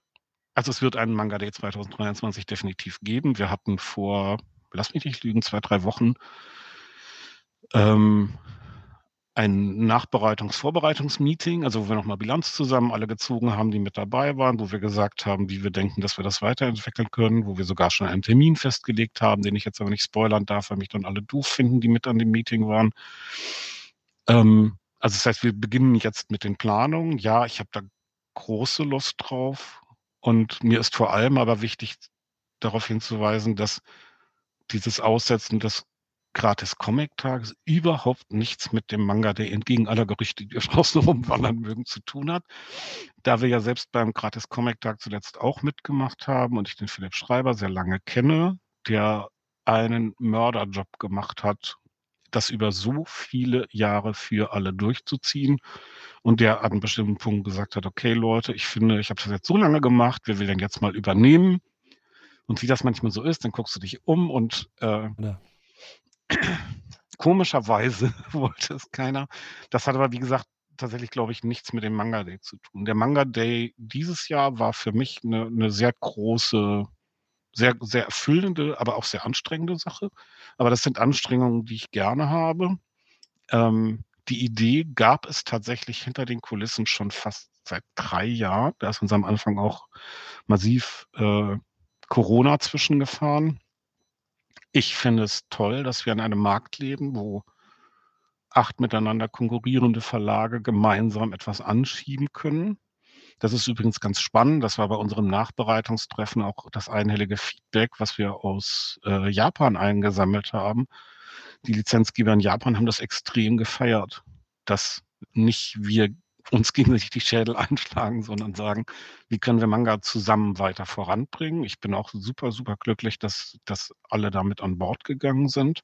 also es wird einen Manga Day 2023 definitiv geben. Wir hatten vor, lass mich nicht lügen, zwei, drei Wochen ähm, ein Nachbereitungs-Vorbereitungsmeeting, also wo wir nochmal Bilanz zusammen alle gezogen haben, die mit dabei waren, wo wir gesagt haben, wie wir denken, dass wir das weiterentwickeln können, wo wir sogar schon einen Termin festgelegt haben, den ich jetzt aber nicht spoilern darf, weil mich dann alle doof finden, die mit an dem Meeting waren. Ähm, also das heißt, wir beginnen jetzt mit den Planungen. Ja, ich habe da große Lust drauf. Und mir ist vor allem aber wichtig, darauf hinzuweisen, dass dieses Aussetzen des Gratis-Comic-Tages überhaupt nichts mit dem Manga, der entgegen aller Gerüchte, die draußen rumwandern mögen, zu tun hat. Da wir ja selbst beim Gratis-Comic-Tag zuletzt auch mitgemacht haben und ich den Philipp Schreiber sehr lange kenne, der einen Mörderjob gemacht hat, das über so viele Jahre für alle durchzuziehen und der an einem bestimmten Punkt gesagt hat, okay Leute, ich finde, ich habe das jetzt so lange gemacht, wer will denn jetzt mal übernehmen? Und wie das manchmal so ist, dann guckst du dich um und äh, ja. Komischerweise wollte es keiner. Das hat aber, wie gesagt, tatsächlich, glaube ich, nichts mit dem Manga Day zu tun. Der Manga Day dieses Jahr war für mich eine, eine sehr große, sehr, sehr erfüllende, aber auch sehr anstrengende Sache. Aber das sind Anstrengungen, die ich gerne habe. Ähm, die Idee gab es tatsächlich hinter den Kulissen schon fast seit drei Jahren. Da ist uns am Anfang auch massiv äh, Corona zwischengefahren. Ich finde es toll, dass wir in einem Markt leben, wo acht miteinander konkurrierende Verlage gemeinsam etwas anschieben können. Das ist übrigens ganz spannend. Das war bei unserem Nachbereitungstreffen auch das einhellige Feedback, was wir aus äh, Japan eingesammelt haben. Die Lizenzgeber in Japan haben das extrem gefeiert, dass nicht wir uns gegenseitig die Schädel einschlagen, sondern sagen, wie können wir Manga zusammen weiter voranbringen. Ich bin auch super, super glücklich, dass, dass alle damit an Bord gegangen sind.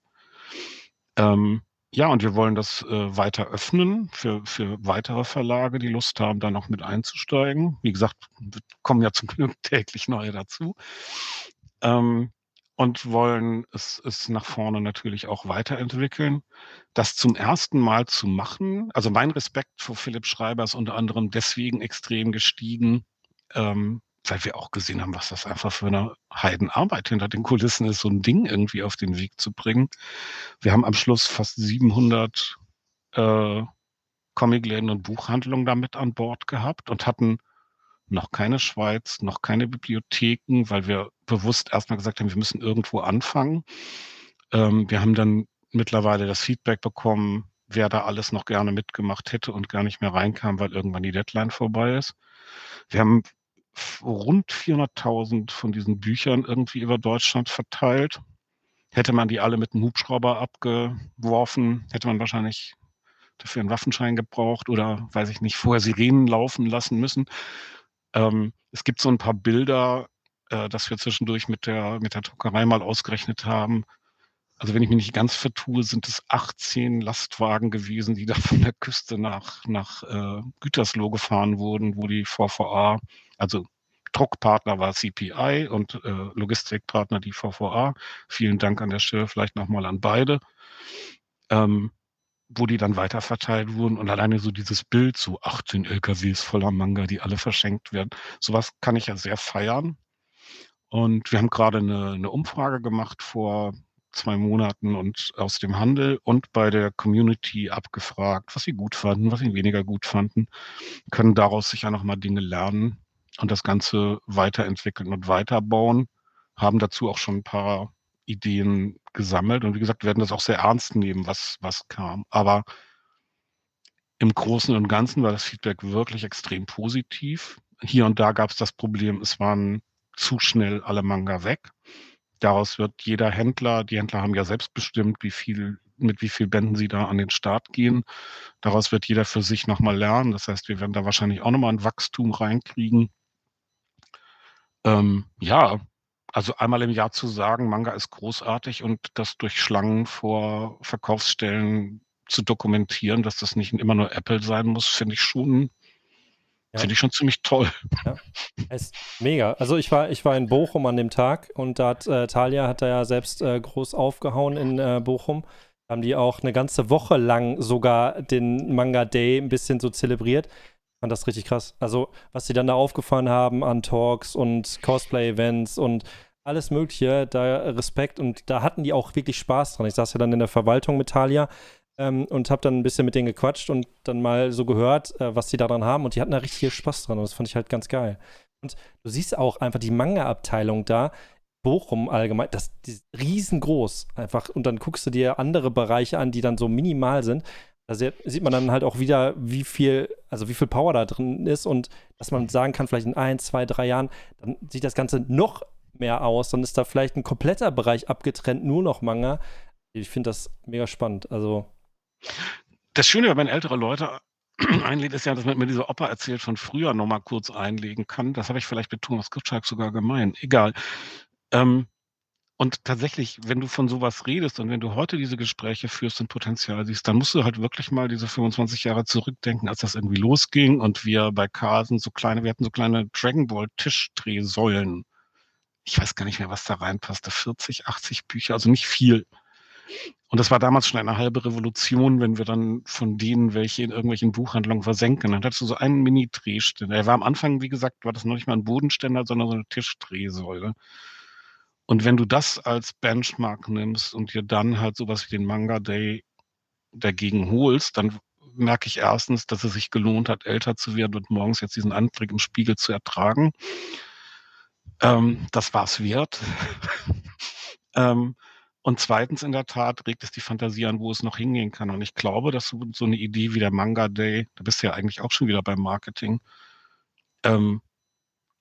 Ähm, ja, und wir wollen das äh, weiter öffnen für, für weitere Verlage, die Lust haben, da noch mit einzusteigen. Wie gesagt, kommen ja zum Glück täglich neue dazu. Ähm, und wollen es, es nach vorne natürlich auch weiterentwickeln. Das zum ersten Mal zu machen, also mein Respekt vor Philipp Schreiber ist unter anderem deswegen extrem gestiegen, ähm, weil wir auch gesehen haben, was das einfach für eine Heidenarbeit hinter den Kulissen ist, so ein Ding irgendwie auf den Weg zu bringen. Wir haben am Schluss fast 700 äh, Comicläden und Buchhandlungen damit an Bord gehabt und hatten noch keine Schweiz, noch keine Bibliotheken, weil wir bewusst erstmal gesagt haben, wir müssen irgendwo anfangen. Ähm, wir haben dann mittlerweile das Feedback bekommen, wer da alles noch gerne mitgemacht hätte und gar nicht mehr reinkam, weil irgendwann die Deadline vorbei ist. Wir haben rund 400.000 von diesen Büchern irgendwie über Deutschland verteilt. Hätte man die alle mit einem Hubschrauber abgeworfen, hätte man wahrscheinlich dafür einen Waffenschein gebraucht oder, weiß ich nicht, vorher Sirenen laufen lassen müssen. Ähm, es gibt so ein paar Bilder, äh, dass wir zwischendurch mit der, mit der Druckerei mal ausgerechnet haben. Also wenn ich mich nicht ganz vertue, sind es 18 Lastwagen gewesen, die da von der Küste nach, nach äh, Gütersloh gefahren wurden, wo die VVA also Druckpartner war CPI und äh, Logistikpartner die VVA. Vielen Dank an der Stelle vielleicht nochmal an beide. Ähm, wo die dann weiterverteilt wurden und alleine so dieses Bild, so 18 LKWs voller Manga, die alle verschenkt werden, sowas kann ich ja sehr feiern. Und wir haben gerade eine, eine Umfrage gemacht vor zwei Monaten und aus dem Handel und bei der Community abgefragt, was sie gut fanden, was sie weniger gut fanden, können daraus sicher nochmal Dinge lernen, und das Ganze weiterentwickeln und weiterbauen. Haben dazu auch schon ein paar Ideen gesammelt und wie gesagt, werden das auch sehr ernst nehmen, was, was kam. Aber im Großen und Ganzen war das Feedback wirklich extrem positiv. Hier und da gab es das Problem, es waren zu schnell alle Manga weg. Daraus wird jeder Händler, die Händler haben ja selbst bestimmt, wie viel, mit wie viel Bänden sie da an den Start gehen. Daraus wird jeder für sich nochmal lernen. Das heißt, wir werden da wahrscheinlich auch nochmal ein Wachstum reinkriegen. Ähm, ja, also einmal im Jahr zu sagen, Manga ist großartig und das durch Schlangen vor Verkaufsstellen zu dokumentieren, dass das nicht immer nur Apple sein muss, finde ich schon, ja. finde ich schon ziemlich toll. Ja. Es mega. Also ich war, ich war in Bochum an dem Tag und da hat äh, Talia hat da ja selbst äh, groß aufgehauen in äh, Bochum. Da haben die auch eine ganze Woche lang sogar den Manga Day ein bisschen so zelebriert fand das richtig krass. Also, was sie dann da aufgefahren haben an Talks und Cosplay-Events und alles Mögliche, da Respekt und da hatten die auch wirklich Spaß dran. Ich saß ja dann in der Verwaltung mit Talia ähm, und habe dann ein bisschen mit denen gequatscht und dann mal so gehört, äh, was sie daran haben und die hatten da richtig viel Spaß dran und das fand ich halt ganz geil. Und du siehst auch einfach die Manga-Abteilung da, Bochum allgemein, das ist riesengroß einfach und dann guckst du dir andere Bereiche an, die dann so minimal sind da sieht man dann halt auch wieder, wie viel, also wie viel Power da drin ist und dass man sagen kann, vielleicht in ein, zwei, drei Jahren, dann sieht das Ganze noch mehr aus. Dann ist da vielleicht ein kompletter Bereich abgetrennt, nur noch Manga. Ich finde das mega spannend. Also. Das Schöne, wenn man ältere Leute einlädt, ist ja, dass man mir diese Oper erzählt von früher nochmal kurz einlegen kann. Das habe ich vielleicht mit Thomas Kutschak sogar gemeint. Egal. Ähm, Und tatsächlich, wenn du von sowas redest und wenn du heute diese Gespräche führst und Potenzial siehst, dann musst du halt wirklich mal diese 25 Jahre zurückdenken, als das irgendwie losging und wir bei Carsen so kleine, wir hatten so kleine Dragon Ball Tischdrehsäulen. Ich weiß gar nicht mehr, was da reinpasste. 40, 80 Bücher, also nicht viel. Und das war damals schon eine halbe Revolution, wenn wir dann von denen welche in irgendwelchen Buchhandlungen versenken. Dann hattest du so einen Mini-Drehständer. Er war am Anfang, wie gesagt, war das noch nicht mal ein Bodenständer, sondern so eine Tischdrehsäule. Und wenn du das als Benchmark nimmst und dir dann halt sowas wie den Manga Day dagegen holst, dann merke ich erstens, dass es sich gelohnt hat, älter zu werden und morgens jetzt diesen Anblick im Spiegel zu ertragen. Ähm, das war es wert. ähm, und zweitens in der Tat regt es die Fantasie an, wo es noch hingehen kann. Und ich glaube, dass so, so eine Idee wie der Manga Day, da bist du ja eigentlich auch schon wieder beim Marketing, ähm,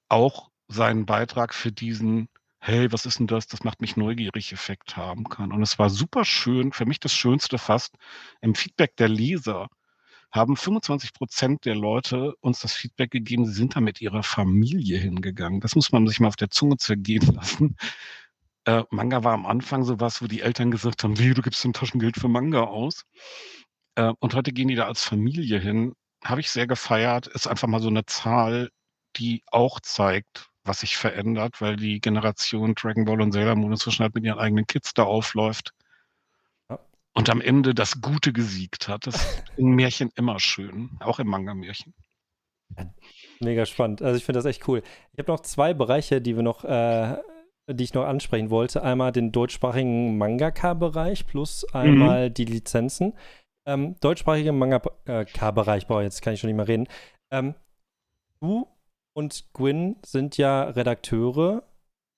auch seinen Beitrag für diesen hey, was ist denn das? Das macht mich neugierig Effekt haben kann. Und es war super schön, für mich das Schönste fast, im Feedback der Leser haben 25 Prozent der Leute uns das Feedback gegeben, sie sind da mit ihrer Familie hingegangen. Das muss man sich mal auf der Zunge zergehen lassen. Äh, Manga war am Anfang so was, wo die Eltern gesagt haben, wie, du gibst ein Taschengeld für Manga aus. Äh, und heute gehen die da als Familie hin. Habe ich sehr gefeiert. Ist einfach mal so eine Zahl, die auch zeigt, was sich verändert, weil die Generation Dragon Ball und Sailor Moon inzwischen halt mit ihren eigenen Kids da aufläuft. Ja. Und am Ende das Gute gesiegt hat. Das ist in Märchen immer schön, auch im Manga-Märchen. Mega spannend. Also ich finde das echt cool. Ich habe noch zwei Bereiche, die wir noch, äh, die ich noch ansprechen wollte. Einmal den deutschsprachigen Mangaka-Bereich plus einmal mhm. die Lizenzen. Ähm, deutschsprachiger Mangaka-Bereich, boah, jetzt kann ich schon nicht mehr reden. Ähm, du und Gwyn sind ja Redakteure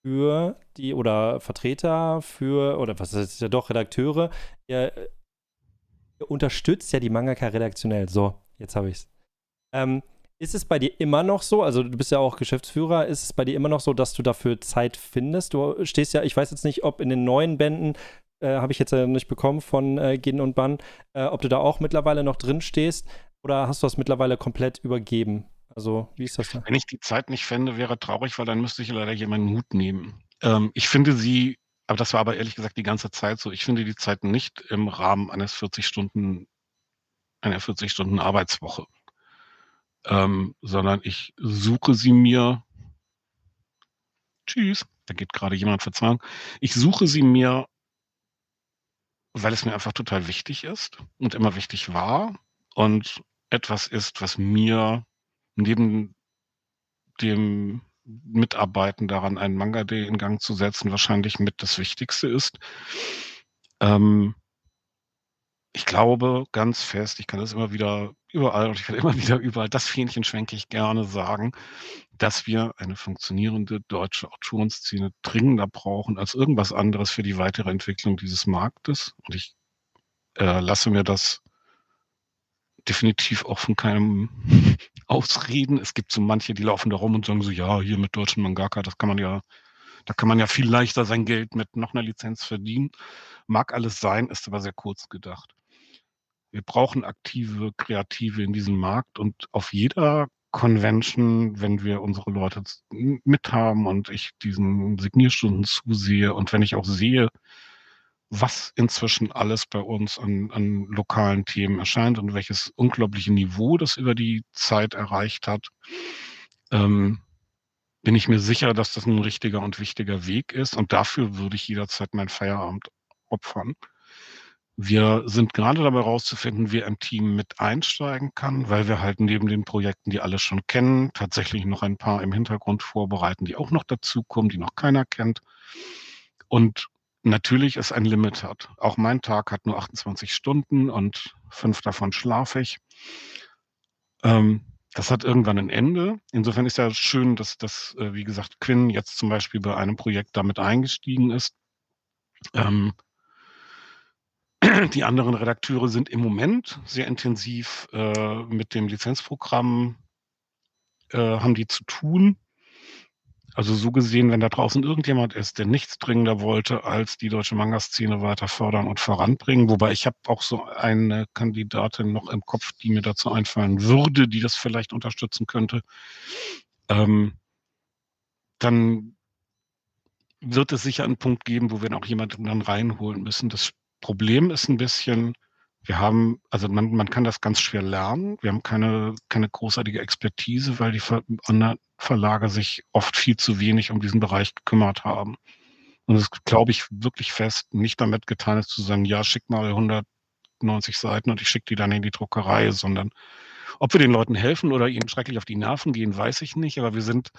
für die oder Vertreter für, oder was ist ja doch, Redakteure. Ihr, ihr unterstützt ja die Mangaka redaktionell. So, jetzt habe ich es. Ähm, ist es bei dir immer noch so, also du bist ja auch Geschäftsführer, ist es bei dir immer noch so, dass du dafür Zeit findest? Du stehst ja, ich weiß jetzt nicht, ob in den neuen Bänden, äh, habe ich jetzt ja nicht bekommen von äh, Gin und Bann, äh, ob du da auch mittlerweile noch drin stehst oder hast du das mittlerweile komplett übergeben? Also, wie ist das da? Wenn ich die Zeit nicht fände, wäre traurig, weil dann müsste ich leider hier meinen Hut nehmen. Ähm, ich finde sie, aber das war aber ehrlich gesagt die ganze Zeit so, ich finde die Zeit nicht im Rahmen eines 40 Stunden, einer 40 Stunden Arbeitswoche. Ähm, sondern ich suche sie mir. Tschüss, da geht gerade jemand verzahlen. Ich suche sie mir, weil es mir einfach total wichtig ist und immer wichtig war und etwas ist, was mir neben dem Mitarbeiten daran, einen Manga Day in Gang zu setzen, wahrscheinlich mit das Wichtigste ist. Ähm, ich glaube ganz fest, ich kann das immer wieder überall und ich werde immer wieder überall, das Fähnchen schwenke ich gerne sagen, dass wir eine funktionierende deutsche Autorenszene dringender brauchen als irgendwas anderes für die weitere Entwicklung dieses Marktes. Und ich äh, lasse mir das definitiv auch von keinem Ausreden. Es gibt so manche, die laufen da rum und sagen so, ja, hier mit deutschen Mangaka, das kann man ja, da kann man ja viel leichter sein Geld mit noch einer Lizenz verdienen. Mag alles sein, ist aber sehr kurz gedacht. Wir brauchen aktive Kreative in diesem Markt und auf jeder Convention, wenn wir unsere Leute mit haben und ich diesen Signierstunden zusehe und wenn ich auch sehe, was inzwischen alles bei uns an, an lokalen Themen erscheint und welches unglaubliche Niveau das über die Zeit erreicht hat, ähm, bin ich mir sicher, dass das ein richtiger und wichtiger Weg ist. Und dafür würde ich jederzeit meinen Feierabend opfern. Wir sind gerade dabei herauszufinden, wie ein Team mit einsteigen kann, weil wir halt neben den Projekten, die alle schon kennen, tatsächlich noch ein paar im Hintergrund vorbereiten, die auch noch dazukommen, die noch keiner kennt. Und natürlich es ein Limit hat. Auch mein Tag hat nur 28 Stunden und fünf davon schlafe ich. Ähm, das hat irgendwann ein Ende. Insofern ist ja schön, dass, dass äh, wie gesagt, Quinn jetzt zum Beispiel bei einem Projekt damit eingestiegen ist. Ähm, die anderen Redakteure sind im Moment sehr intensiv äh, mit dem Lizenzprogramm, äh, haben die zu tun. Also so gesehen, wenn da draußen irgendjemand ist, der nichts dringender wollte, als die deutsche Manga-Szene weiter fördern und voranbringen, wobei ich habe auch so eine Kandidatin noch im Kopf, die mir dazu einfallen würde, die das vielleicht unterstützen könnte, ähm, dann wird es sicher einen Punkt geben, wo wir dann auch jemanden dann reinholen müssen. Das Problem ist ein bisschen, wir haben, also man, man kann das ganz schwer lernen. Wir haben keine, keine großartige Expertise, weil die Verlage sich oft viel zu wenig um diesen Bereich gekümmert haben. Und das glaube ich wirklich fest, nicht damit getan ist zu sagen, ja, schick mal 190 Seiten und ich schicke die dann in die Druckerei, sondern ob wir den Leuten helfen oder ihnen schrecklich auf die Nerven gehen, weiß ich nicht. Aber wir sind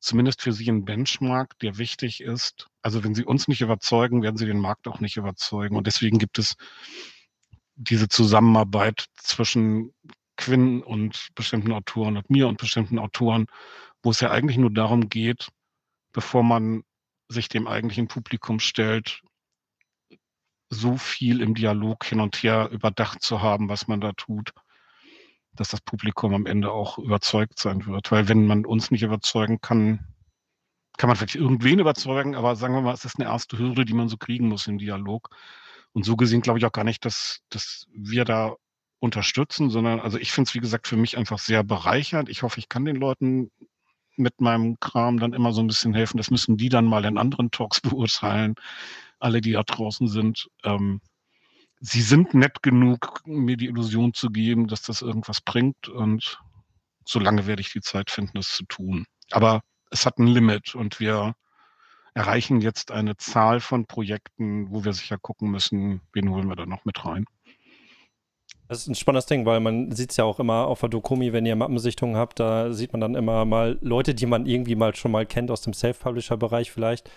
zumindest für sie ein Benchmark, der wichtig ist. Also wenn sie uns nicht überzeugen, werden sie den Markt auch nicht überzeugen. Und deswegen gibt es diese Zusammenarbeit zwischen Quinn und bestimmten Autoren und mir und bestimmten Autoren, wo es ja eigentlich nur darum geht, bevor man sich dem eigentlichen Publikum stellt, so viel im Dialog hin und her überdacht zu haben, was man da tut, dass das Publikum am Ende auch überzeugt sein wird. Weil wenn man uns nicht überzeugen kann, kann man vielleicht irgendwen überzeugen, aber sagen wir mal, es ist eine erste Hürde, die man so kriegen muss im Dialog. Und so gesehen glaube ich auch gar nicht, dass, dass wir da unterstützen, sondern also ich finde es, wie gesagt, für mich einfach sehr bereichernd. Ich hoffe, ich kann den Leuten mit meinem Kram dann immer so ein bisschen helfen. Das müssen die dann mal in anderen Talks beurteilen, alle, die da draußen sind. Ähm, sie sind nett genug, mir die Illusion zu geben, dass das irgendwas bringt. Und solange werde ich die Zeit finden, das zu tun. Aber es hat ein Limit und wir erreichen jetzt eine Zahl von Projekten, wo wir sicher gucken müssen, wen holen wir da noch mit rein. Das ist ein spannendes Ding, weil man sieht es ja auch immer auf der Dokumi, wenn ihr Mappensichtungen habt, da sieht man dann immer mal Leute, die man irgendwie mal schon mal kennt aus dem Self-Publisher-Bereich vielleicht.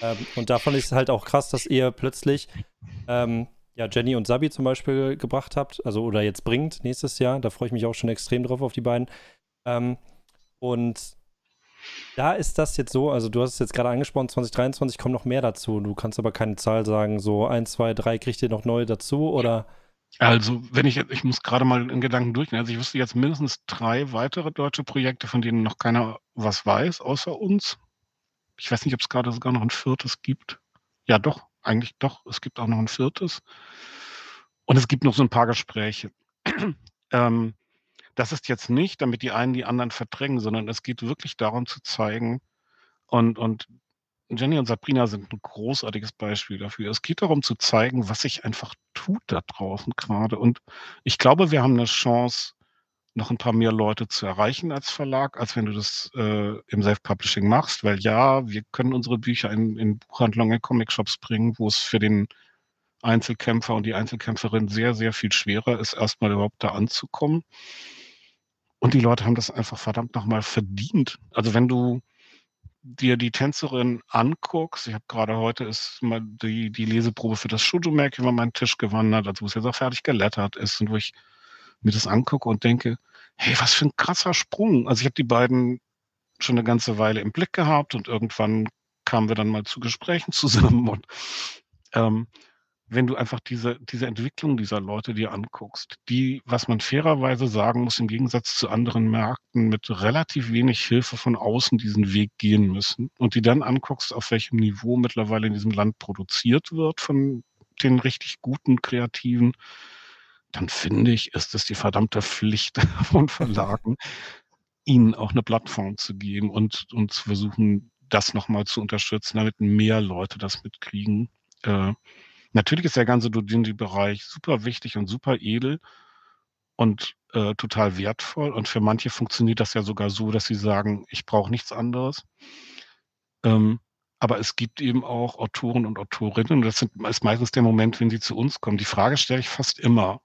Ähm, und davon ist es halt auch krass, dass ihr plötzlich ähm, ja, Jenny und Sabi zum Beispiel gebracht habt, also oder jetzt bringt nächstes Jahr. Da freue ich mich auch schon extrem drauf auf die beiden. Ähm, und da ist das jetzt so, also du hast es jetzt gerade angesprochen, 2023 kommen noch mehr dazu. Du kannst aber keine Zahl sagen, so 1, 2, 3 kriegt ihr noch neue dazu oder? Also, wenn ich, ich muss gerade mal in Gedanken durchgehen. Also, ich wüsste jetzt mindestens drei weitere deutsche Projekte, von denen noch keiner was weiß, außer uns. Ich weiß nicht, ob es gerade sogar noch ein viertes gibt. Ja, doch, eigentlich doch. Es gibt auch noch ein viertes. Und es gibt noch so ein paar Gespräche. ähm, das ist jetzt nicht, damit die einen die anderen verdrängen, sondern es geht wirklich darum zu zeigen, und, und Jenny und Sabrina sind ein großartiges Beispiel dafür. Es geht darum zu zeigen, was sich einfach tut da draußen gerade. Und ich glaube, wir haben eine Chance, noch ein paar mehr Leute zu erreichen als Verlag, als wenn du das äh, im Self-Publishing machst, weil ja, wir können unsere Bücher in, in Buchhandlungen, in Comic-Shops bringen, wo es für den Einzelkämpfer und die Einzelkämpferin sehr, sehr viel schwerer ist, erstmal überhaupt da anzukommen. Und die Leute haben das einfach verdammt nochmal verdient. Also wenn du dir die Tänzerin anguckst, ich habe gerade heute ist mal die, die Leseprobe für das Shujo-Merk über meinen Tisch gewandert, also wo es jetzt auch fertig gelettert ist und wo ich mir das angucke und denke, hey, was für ein krasser Sprung. Also ich habe die beiden schon eine ganze Weile im Blick gehabt und irgendwann kamen wir dann mal zu Gesprächen zusammen und ähm, wenn du einfach diese, diese Entwicklung dieser Leute dir anguckst, die, was man fairerweise sagen muss, im Gegensatz zu anderen Märkten mit relativ wenig Hilfe von außen diesen Weg gehen müssen und die dann anguckst, auf welchem Niveau mittlerweile in diesem Land produziert wird von den richtig guten Kreativen, dann finde ich, ist es die verdammte Pflicht von Verlagen, ihnen auch eine Plattform zu geben und, und zu versuchen, das nochmal zu unterstützen, damit mehr Leute das mitkriegen. Äh, Natürlich ist der ganze Dojinji-Bereich super wichtig und super edel und äh, total wertvoll. Und für manche funktioniert das ja sogar so, dass sie sagen, ich brauche nichts anderes. Ähm, aber es gibt eben auch Autoren und Autorinnen, und das sind, ist meistens der Moment, wenn sie zu uns kommen. Die Frage stelle ich fast immer.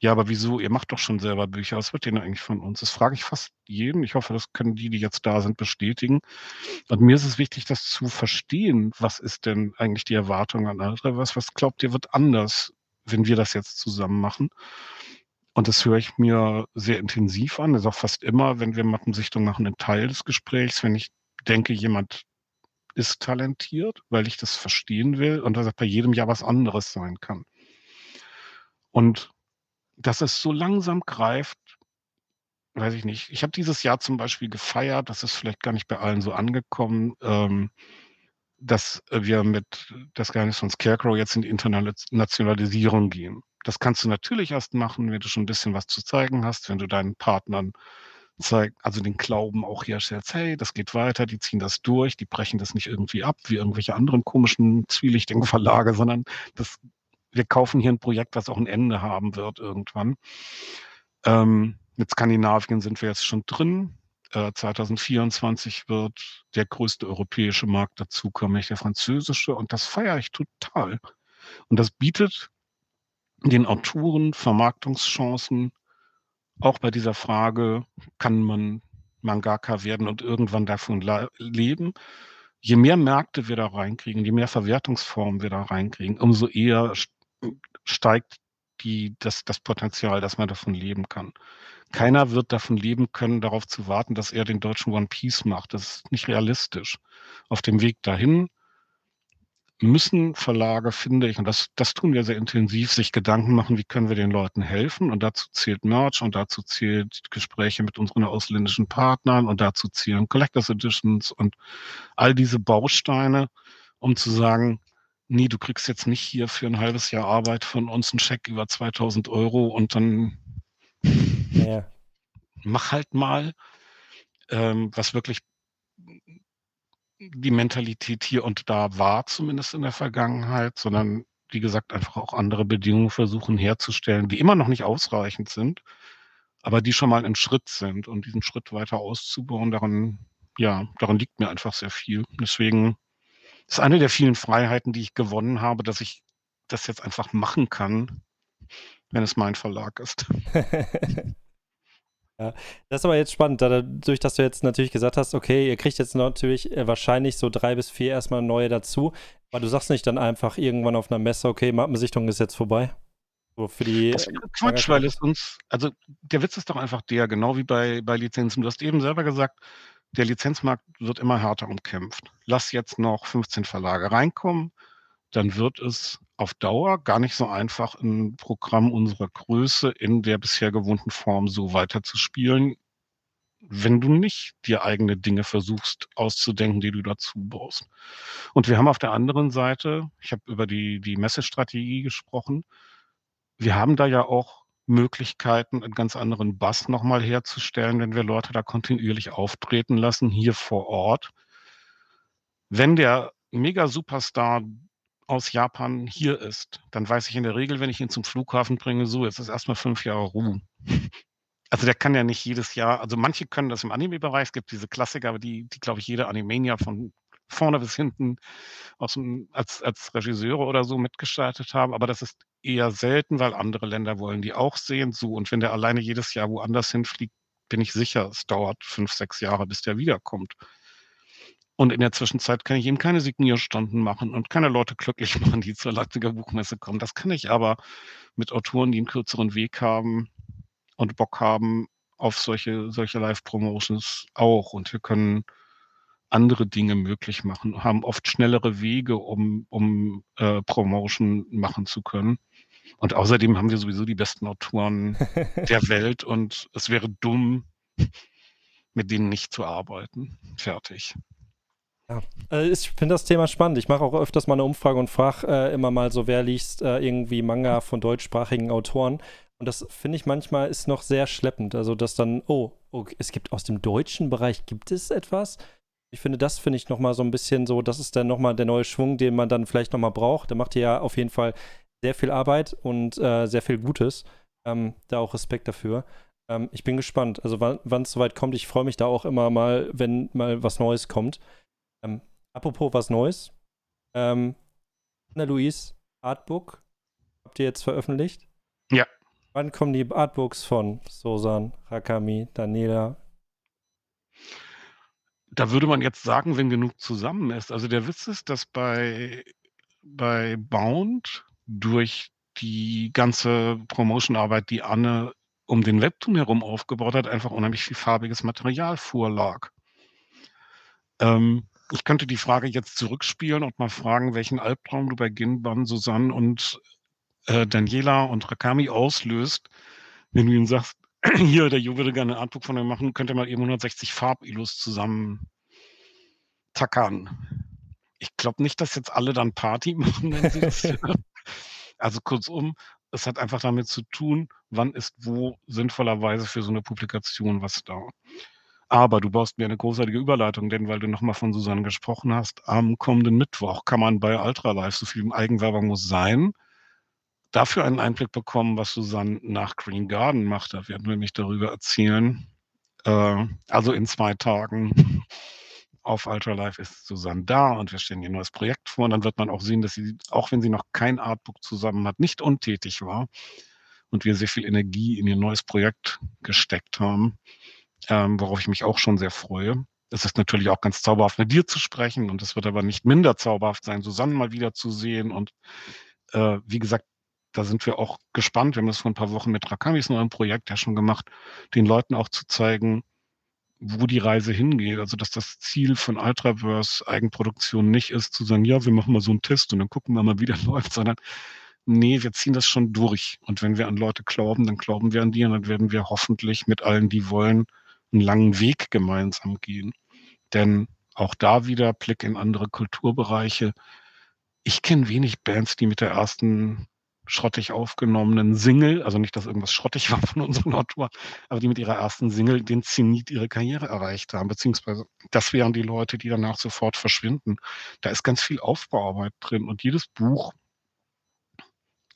Ja, aber wieso? Ihr macht doch schon selber Bücher. Was wird denn eigentlich von uns? Das frage ich fast jeden. Ich hoffe, das können die, die jetzt da sind, bestätigen. Und mir ist es wichtig, das zu verstehen. Was ist denn eigentlich die Erwartung an andere? Was, was glaubt ihr, wird anders, wenn wir das jetzt zusammen machen? Und das höre ich mir sehr intensiv an. Das ist auch fast immer, wenn wir Mappensichtung machen, ein Teil des Gesprächs, wenn ich denke, jemand ist talentiert, weil ich das verstehen will und dass er bei jedem Jahr was anderes sein kann. Und dass es so langsam greift, weiß ich nicht. Ich habe dieses Jahr zum Beispiel gefeiert, das ist vielleicht gar nicht bei allen so angekommen, ähm, dass wir mit das Geheimnis von Scarecrow jetzt in die Internationalisierung gehen. Das kannst du natürlich erst machen, wenn du schon ein bisschen was zu zeigen hast, wenn du deinen Partnern also den Glauben auch herstellt, hey, das geht weiter, die ziehen das durch, die brechen das nicht irgendwie ab wie irgendwelche anderen komischen, zwielichtigen Verlage, sondern das, wir kaufen hier ein Projekt, was auch ein Ende haben wird irgendwann. Ähm, mit Skandinavien sind wir jetzt schon drin. Äh, 2024 wird der größte europäische Markt dazukommen, nämlich der französische. Und das feiere ich total. Und das bietet den Autoren Vermarktungschancen, auch bei dieser Frage, kann man Mangaka werden und irgendwann davon leben? Je mehr Märkte wir da reinkriegen, je mehr Verwertungsformen wir da reinkriegen, umso eher steigt die, das, das Potenzial, dass man davon leben kann. Keiner wird davon leben können, darauf zu warten, dass er den deutschen One Piece macht. Das ist nicht realistisch. Auf dem Weg dahin müssen Verlage, finde ich, und das, das tun wir sehr intensiv, sich Gedanken machen, wie können wir den Leuten helfen. Und dazu zählt Merch und dazu zählt Gespräche mit unseren ausländischen Partnern und dazu zählen Collectors Editions und all diese Bausteine, um zu sagen, nee, du kriegst jetzt nicht hier für ein halbes Jahr Arbeit von uns einen Scheck über 2000 Euro und dann ja. mach halt mal, ähm, was wirklich die Mentalität hier und da war, zumindest in der Vergangenheit, sondern wie gesagt, einfach auch andere Bedingungen versuchen herzustellen, die immer noch nicht ausreichend sind, aber die schon mal ein Schritt sind und diesen Schritt weiter auszubauen, daran, ja, daran liegt mir einfach sehr viel. Deswegen ist eine der vielen Freiheiten, die ich gewonnen habe, dass ich das jetzt einfach machen kann, wenn es mein Verlag ist. Ja, das ist aber jetzt spannend, dadurch, dass du jetzt natürlich gesagt hast, okay, ihr kriegt jetzt natürlich äh, wahrscheinlich so drei bis vier erstmal neue dazu, aber du sagst nicht dann einfach irgendwann auf einer Messe, okay, Mappensichtung ist jetzt vorbei. So für die. Das ist Quatsch, weil es uns, also der Witz ist doch einfach der, genau wie bei, bei Lizenzen. Du hast eben selber gesagt, der Lizenzmarkt wird immer härter umkämpft. Lass jetzt noch 15 Verlage reinkommen, dann wird es auf Dauer gar nicht so einfach, ein Programm unserer Größe in der bisher gewohnten Form so weiterzuspielen, wenn du nicht dir eigene Dinge versuchst auszudenken, die du dazu baust. Und wir haben auf der anderen Seite, ich habe über die, die Messestrategie gesprochen, wir haben da ja auch Möglichkeiten, einen ganz anderen Bass nochmal herzustellen, wenn wir Leute da kontinuierlich auftreten lassen, hier vor Ort. Wenn der Mega-Superstar aus Japan hier ist, dann weiß ich in der Regel, wenn ich ihn zum Flughafen bringe, so, jetzt ist erstmal fünf Jahre Ruhe. Also der kann ja nicht jedes Jahr, also manche können das im Anime-Bereich, es gibt diese Klassiker, aber die, die glaube ich, jeder Animania von vorne bis hinten dem, als, als Regisseure oder so mitgestaltet haben. Aber das ist eher selten, weil andere Länder wollen die auch sehen. So, und wenn der alleine jedes Jahr woanders hinfliegt, bin ich sicher, es dauert fünf, sechs Jahre, bis der wiederkommt. Und in der Zwischenzeit kann ich ihm keine Signierstunden machen und keine Leute glücklich machen, die zur Leipziger Buchmesse kommen. Das kann ich aber mit Autoren, die einen kürzeren Weg haben und Bock haben auf solche, solche Live-Promotions auch. Und wir können andere Dinge möglich machen, haben oft schnellere Wege, um, um äh, Promotion machen zu können. Und außerdem haben wir sowieso die besten Autoren der Welt und es wäre dumm, mit denen nicht zu arbeiten. Fertig. Ja. Äh, ich finde das Thema spannend. Ich mache auch öfters mal eine Umfrage und frage äh, immer mal so, wer liest äh, irgendwie Manga von deutschsprachigen Autoren. Und das finde ich manchmal ist noch sehr schleppend. Also, dass dann, oh, okay, es gibt aus dem deutschen Bereich, gibt es etwas? Ich finde, das finde ich nochmal so ein bisschen so, das ist dann nochmal der neue Schwung, den man dann vielleicht nochmal braucht. Da macht ihr ja auf jeden Fall sehr viel Arbeit und äh, sehr viel Gutes. Ähm, da auch Respekt dafür. Ähm, ich bin gespannt, also wann es soweit kommt. Ich freue mich da auch immer mal, wenn mal was Neues kommt. Ähm, apropos was Neues. Ähm, Anna-Louise, Artbook, habt ihr jetzt veröffentlicht? Ja. Wann kommen die Artbooks von Sosan, Rakami, Daniela? Da würde man jetzt sagen, wenn genug zusammen ist. Also der Witz ist, dass bei, bei Bound durch die ganze Promotion-Arbeit, die Anne um den Webtoon herum aufgebaut hat, einfach unheimlich viel farbiges Material vorlag. Ähm, ich könnte die Frage jetzt zurückspielen und mal fragen, welchen Albtraum du bei Ginban, Susanne und äh, Daniela und Rakami auslöst, wenn du ihnen sagst, hier, der Jo würde gerne ein Artbook von mir machen, könnt ihr mal eben 160 Farbilus zusammen tackern. Ich glaube nicht, dass jetzt alle dann Party machen, wenn sie das. Also kurzum, es hat einfach damit zu tun, wann ist wo sinnvollerweise für so eine Publikation was da. Aber du baust mir eine großartige Überleitung, denn weil du nochmal von Susanne gesprochen hast, am kommenden Mittwoch kann man bei Ultralife, so viel Eigenwerbung muss sein, dafür einen Einblick bekommen, was Susanne nach Green Garden macht. Da werden wir nämlich darüber erzählen. Äh, also in zwei Tagen auf Ultralife ist Susanne da und wir stellen ihr neues Projekt vor. Und dann wird man auch sehen, dass sie, auch wenn sie noch kein Artbook zusammen hat, nicht untätig war und wir sehr viel Energie in ihr neues Projekt gesteckt haben ähm, worauf ich mich auch schon sehr freue. Es ist natürlich auch ganz zauberhaft, mit dir zu sprechen und es wird aber nicht minder zauberhaft sein, Susanne mal wieder zu sehen. Und äh, wie gesagt, da sind wir auch gespannt. Wir haben das vor ein paar Wochen mit Rakamis neuen Projekt ja schon gemacht, den Leuten auch zu zeigen, wo die Reise hingeht. Also, dass das Ziel von Ultraverse Eigenproduktion nicht ist, zu sagen, ja, wir machen mal so einen Test und dann gucken wir mal, wie der läuft, sondern nee, wir ziehen das schon durch. Und wenn wir an Leute glauben, dann glauben wir an die und dann werden wir hoffentlich mit allen, die wollen, einen langen Weg gemeinsam gehen. Denn auch da wieder Blick in andere Kulturbereiche. Ich kenne wenig Bands, die mit der ersten schrottig aufgenommenen Single, also nicht, dass irgendwas schrottig war von unserem Autor, aber die mit ihrer ersten Single den Zenit ihrer Karriere erreicht haben, beziehungsweise das wären die Leute, die danach sofort verschwinden. Da ist ganz viel Aufbauarbeit drin und jedes Buch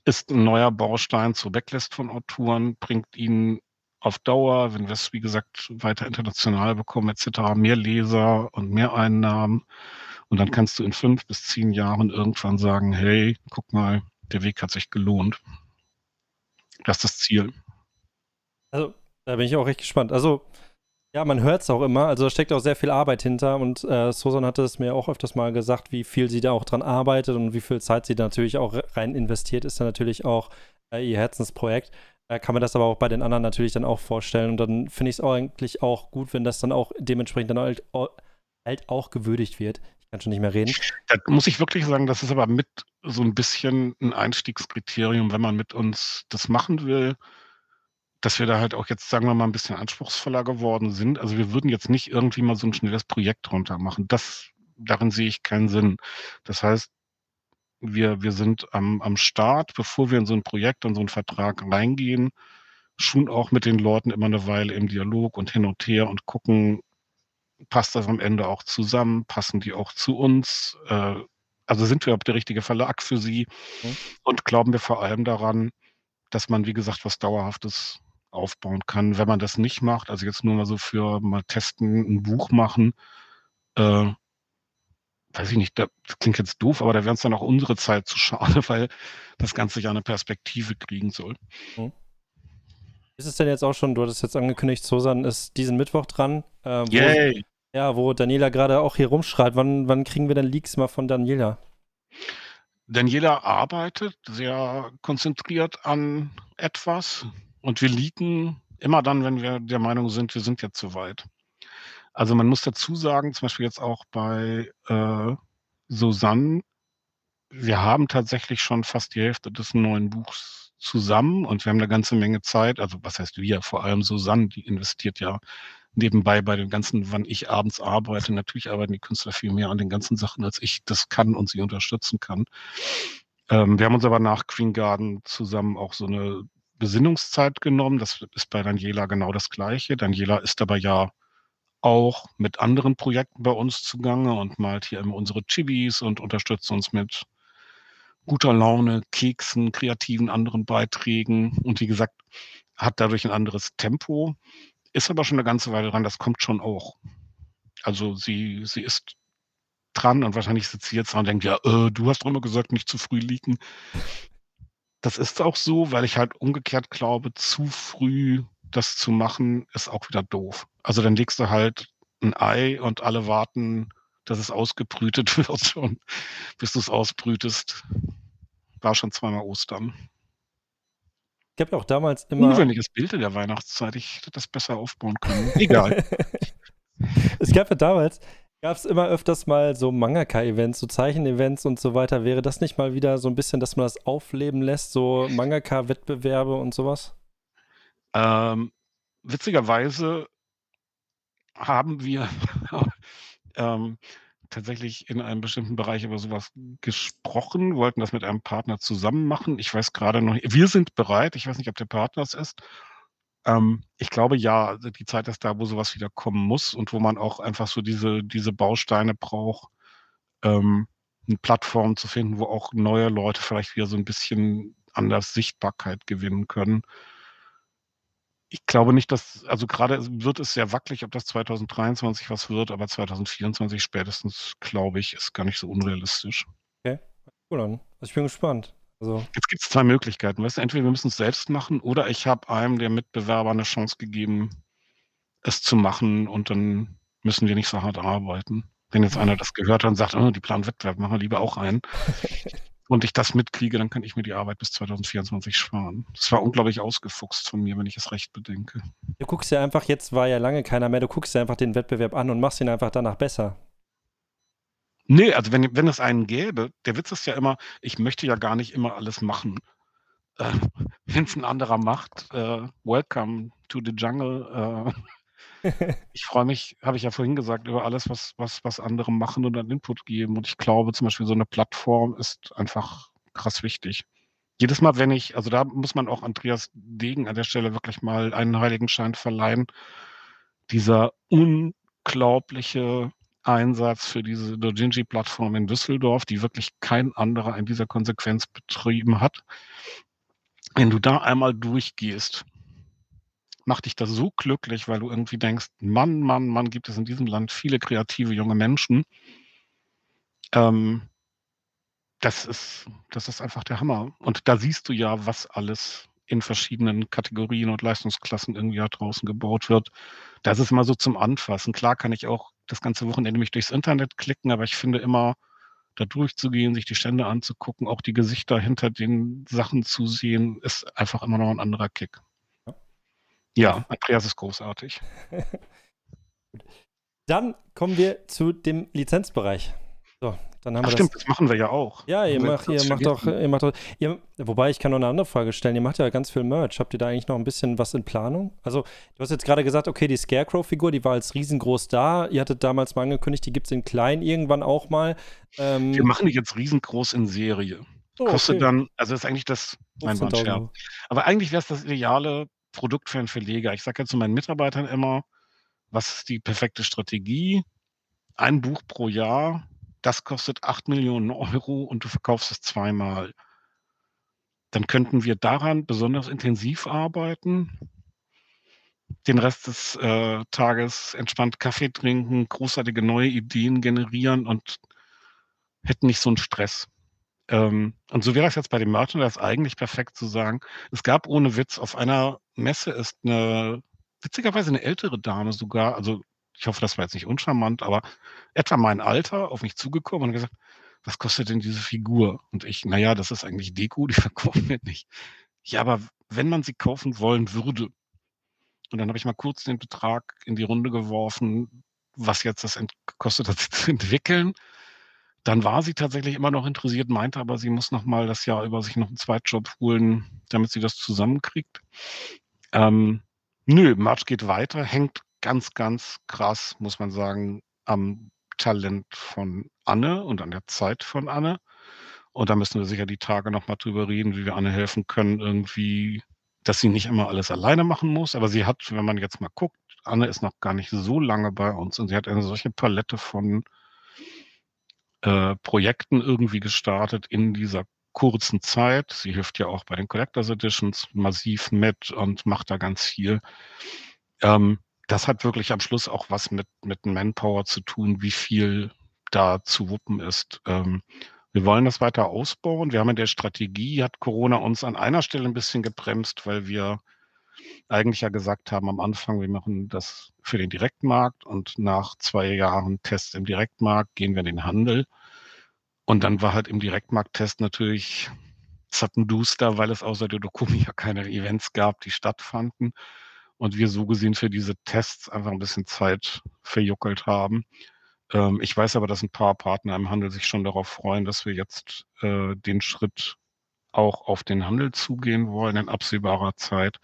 ist ein neuer Baustein zur Backlist von Autoren, bringt ihnen auf Dauer, wenn wir es, wie gesagt, weiter international bekommen, etc., mehr Leser und mehr Einnahmen. Und dann kannst du in fünf bis zehn Jahren irgendwann sagen, hey, guck mal, der Weg hat sich gelohnt. Das ist das Ziel. Also, da bin ich auch recht gespannt. Also, ja, man hört es auch immer. Also, da steckt auch sehr viel Arbeit hinter. Und äh, Susan hatte es mir auch öfters mal gesagt, wie viel sie da auch dran arbeitet und wie viel Zeit sie da natürlich auch rein investiert, ist ja natürlich auch äh, ihr Herzensprojekt. Äh, kann man das aber auch bei den anderen natürlich dann auch vorstellen. Und dann finde ich es eigentlich auch gut, wenn das dann auch dementsprechend dann halt, halt auch gewürdigt wird. Kann schon nicht mehr reden. Da muss ich wirklich sagen, das ist aber mit so ein bisschen ein Einstiegskriterium, wenn man mit uns das machen will, dass wir da halt auch jetzt, sagen wir mal, ein bisschen anspruchsvoller geworden sind. Also wir würden jetzt nicht irgendwie mal so ein schnelles Projekt runter machen. Das, darin sehe ich keinen Sinn. Das heißt, wir, wir sind am, am Start, bevor wir in so ein Projekt und so einen Vertrag reingehen, schon auch mit den Leuten immer eine Weile im Dialog und hin und her und gucken, passt das am Ende auch zusammen, passen die auch zu uns, äh, also sind wir der richtige Verlag für sie mhm. und glauben wir vor allem daran, dass man, wie gesagt, was Dauerhaftes aufbauen kann. Wenn man das nicht macht, also jetzt nur mal so für mal testen, ein Buch machen, äh, weiß ich nicht, das klingt jetzt doof, aber da wäre es dann auch unsere Zeit zu schade, weil das Ganze ja eine Perspektive kriegen soll. Mhm. Ist es denn jetzt auch schon, du hattest jetzt angekündigt, Susan ist diesen Mittwoch dran. Äh, wo, Yay! Ja, wo Daniela gerade auch hier rumschreit. Wann, wann kriegen wir denn Leaks mal von Daniela? Daniela arbeitet sehr konzentriert an etwas und wir leaken immer dann, wenn wir der Meinung sind, wir sind jetzt zu weit. Also man muss dazu sagen, zum Beispiel jetzt auch bei äh, Susanne, wir haben tatsächlich schon fast die Hälfte des neuen Buchs zusammen und wir haben eine ganze Menge Zeit. Also was heißt wir? Vor allem Susanne, die investiert ja nebenbei bei dem ganzen, wann ich abends arbeite. Natürlich arbeiten die Künstler viel mehr an den ganzen Sachen, als ich das kann und sie unterstützen kann. Ähm, wir haben uns aber nach Queen Garden zusammen auch so eine Besinnungszeit genommen. Das ist bei Daniela genau das Gleiche. Daniela ist aber ja auch mit anderen Projekten bei uns zugange und malt hier immer unsere Chibis und unterstützt uns mit guter Laune, Keksen, kreativen anderen Beiträgen und wie gesagt, hat dadurch ein anderes Tempo, ist aber schon eine ganze Weile dran, das kommt schon auch. Also sie, sie ist dran und wahrscheinlich sitzt sie jetzt dran und denkt, ja, äh, du hast doch immer gesagt, nicht zu früh liegen. Das ist auch so, weil ich halt umgekehrt glaube, zu früh das zu machen, ist auch wieder doof. Also dann legst du halt ein Ei und alle warten, dass es ausgebrütet wird und bis du es ausbrütest. War schon zweimal Ostern. Ich habe auch damals immer. Ungewöhnliches Bild in der Weihnachtszeit. Ich hätte das besser aufbauen können. Egal. es gab ja damals, gab es immer öfters mal so Mangaka-Events, so Zeichen-Events und so weiter. Wäre das nicht mal wieder so ein bisschen, dass man das aufleben lässt, so Mangaka-Wettbewerbe und sowas? Ähm, witzigerweise haben wir ähm, tatsächlich in einem bestimmten Bereich über sowas gesprochen, wollten das mit einem Partner zusammen machen. Ich weiß gerade noch wir sind bereit. Ich weiß nicht, ob der Partner es ist. Ähm, ich glaube ja, also die Zeit ist da, wo sowas wieder kommen muss und wo man auch einfach so diese diese Bausteine braucht, ähm, 'ne Plattform zu finden, wo auch neue Leute vielleicht wieder so ein bisschen anders Sichtbarkeit gewinnen können. Ich glaube nicht, dass also gerade wird es sehr wackelig, ob das 2023 was wird, aber 2024 spätestens, glaube ich, ist gar nicht so unrealistisch. Okay, cool an. Also, ich bin gespannt. Also Jetzt gibt's 2 Möglichkeiten, weißt du? Entweder wir müssen es selbst machen oder ich habe einem der Mitbewerber eine Chance gegeben, es zu machen und dann müssen wir nicht so hart arbeiten. Wenn jetzt einer das gehört hat und sagt: „Oh, die planen Wettbewerb, machen wir lieber auch einen.“ und ich das mitkriege, dann kann ich mir die Arbeit bis 2024 sparen. Das war unglaublich ausgefuchst von mir, wenn ich es recht bedenke. Du guckst ja einfach jetzt war ja lange keiner mehr, du guckst dir einfach den Wettbewerb an und machst ihn einfach danach besser. Ne, also wenn wenn es einen gäbe der Witz ist ja immer, ich möchte ja gar nicht immer alles machen. Äh, wenn's 'n anderer macht, äh, welcome to the jungle. Äh, ich freue mich, habe ich ja vorhin gesagt, über alles, was was was andere machen und dann Input geben. Und ich glaube zum Beispiel, so 'ne Plattform ist einfach krass wichtig. Jedes Mal, wenn ich also da muss man auch Andreas Degen an der Stelle wirklich mal einen Heiligenschein verleihen. Dieser unglaubliche Einsatz für diese Dojinji-Plattform in Düsseldorf, die wirklich kein anderer in dieser Konsequenz betrieben hat. Wenn du da einmal durchgehst, macht dich das so glücklich, weil du irgendwie denkst: „Mann, Mann, Mann, gibt es in diesem Land viele kreative junge Menschen.“ Ähm das ist das ist einfach der Hammer. Und da siehst du ja, was alles in verschiedenen Kategorien und Leistungsklassen irgendwie da draußen gebaut wird. Das ist immer so zum Anfassen. Klar kann ich auch das ganze Wochenende mich durchs Internet klicken, aber ich finde immer, da durchzugehen, sich die Stände anzugucken, auch die Gesichter hinter den Sachen zu sehen, ist einfach immer noch 'n anderer Kick. Ja. Andreas ist großartig. Dann kommen wir zu dem Lizenzbereich. So, dann haben Ach wir stimmt, das das machen wir ja auch. Ja, ihr wir macht ihr macht doch ihr macht doch ihr wobei ich kann noch 'ne andere Frage stellen. Ihr macht ja ganz viel Merch. Habt ihr da eigentlich noch 'n bisschen was in Planung? Also, du hast jetzt grade gesagt, okay, die Scarecrow-Figur, die war als riesengroß da. Ihr hattet damals mal angekündigt, die gibt's in klein irgendwann auch mal. Wir Ähm machen die jetzt riesengroß in Serie. Oh, Kostet okay. dann also ist eigentlich das nein, war 'n 15.000 Scherz. €. Aber eigentlich wäre es das ideale Produkt für 'n Verleger. Ich sage ja zu meinen Mitarbeitern immer: „Was ist die perfekte Strategie? Ein Buch pro Jahr, das kostet 8.000.000 € und du verkaufst es zweimal.“ Dann könnten wir daran besonders intensiv arbeiten den Rest des, äh, Tages entspannt Kaffee trinken, großartige neue Ideen generieren und hätten nicht so 'n Stress. Ähm, und so wäre das jetzt bei dem Merchandise eigentlich perfekt zu sagen es gab ohne Witz auf einer Messe ist 'ne witzigerweise 'ne ältere Dame sogar, also ich hoffe, das war jetzt nicht uncharmant, aber etwa mein Alter auf mich zugekommen und gesagt: „Was kostet denn diese Figur?“ Und ich: „Na ja, das ist eigentlich Deko, die verkaufen wir nicht.“ „Ja, aber wenn man sie kaufen wollen würde“ und dann habe ich mal kurz den Betrag in die Runde geworfen, was jetzt das hat, sie zu entwickeln. Dann war sie tatsächlich immer noch interessiert, meinte aber, sie muss noch mal das Jahr über sich noch 'n Zweitjob holen, damit sie das zusammenkriegt. Ähm, nö, Merch geht weiter, hängt ganz, ganz krass, muss man sagen, am Talent von Anne und an der Zeit von Anne. Und da müssen wir sicher die Tage noch mal drüber reden, wie wir Anne helfen können, irgendwie dass sie nicht immer alles alleine machen muss. Aber sie hat, wenn man jetzt mal guckt Anne ist noch gar nicht so lange bei uns und sie hat eine solche Palette von äh, Projekten irgendwie gestartet in dieser kurzen Zeit. Sie hilft ja auch bei den Collectors Editions massiv mit und macht da ganz viel. Ähm, das hat wirklich am Schluss auch was mit mit Manpower zu tun, wie viel da zu wuppen ist. Ähm, wir wollen das weiter ausbauen. Wir haben in der Strategie hat Corona uns an einer Stelle 'n bisschen gebremst, weil wir eigentlich ja gesagt haben am Anfang, wir machen das für den Direktmarkt und nach 2 Jahren Tests im Direktmarkt gehen wir in den Handel. Und dann war halt im Direktmarkttest natürlich zappenduster, weil es außer der Dokumi ja keine Events gab, die stattfanden und wir so gesehen für diese Tests einfach 'n bisschen Zeit verjuckelt haben. Ähm, ich weiß aber, dass 'n paar Partner im Handel sich schon darauf freuen, dass wir jetzt, äh, den Schritt auch auf den Handel zugehen wollen in absehbarer Zeit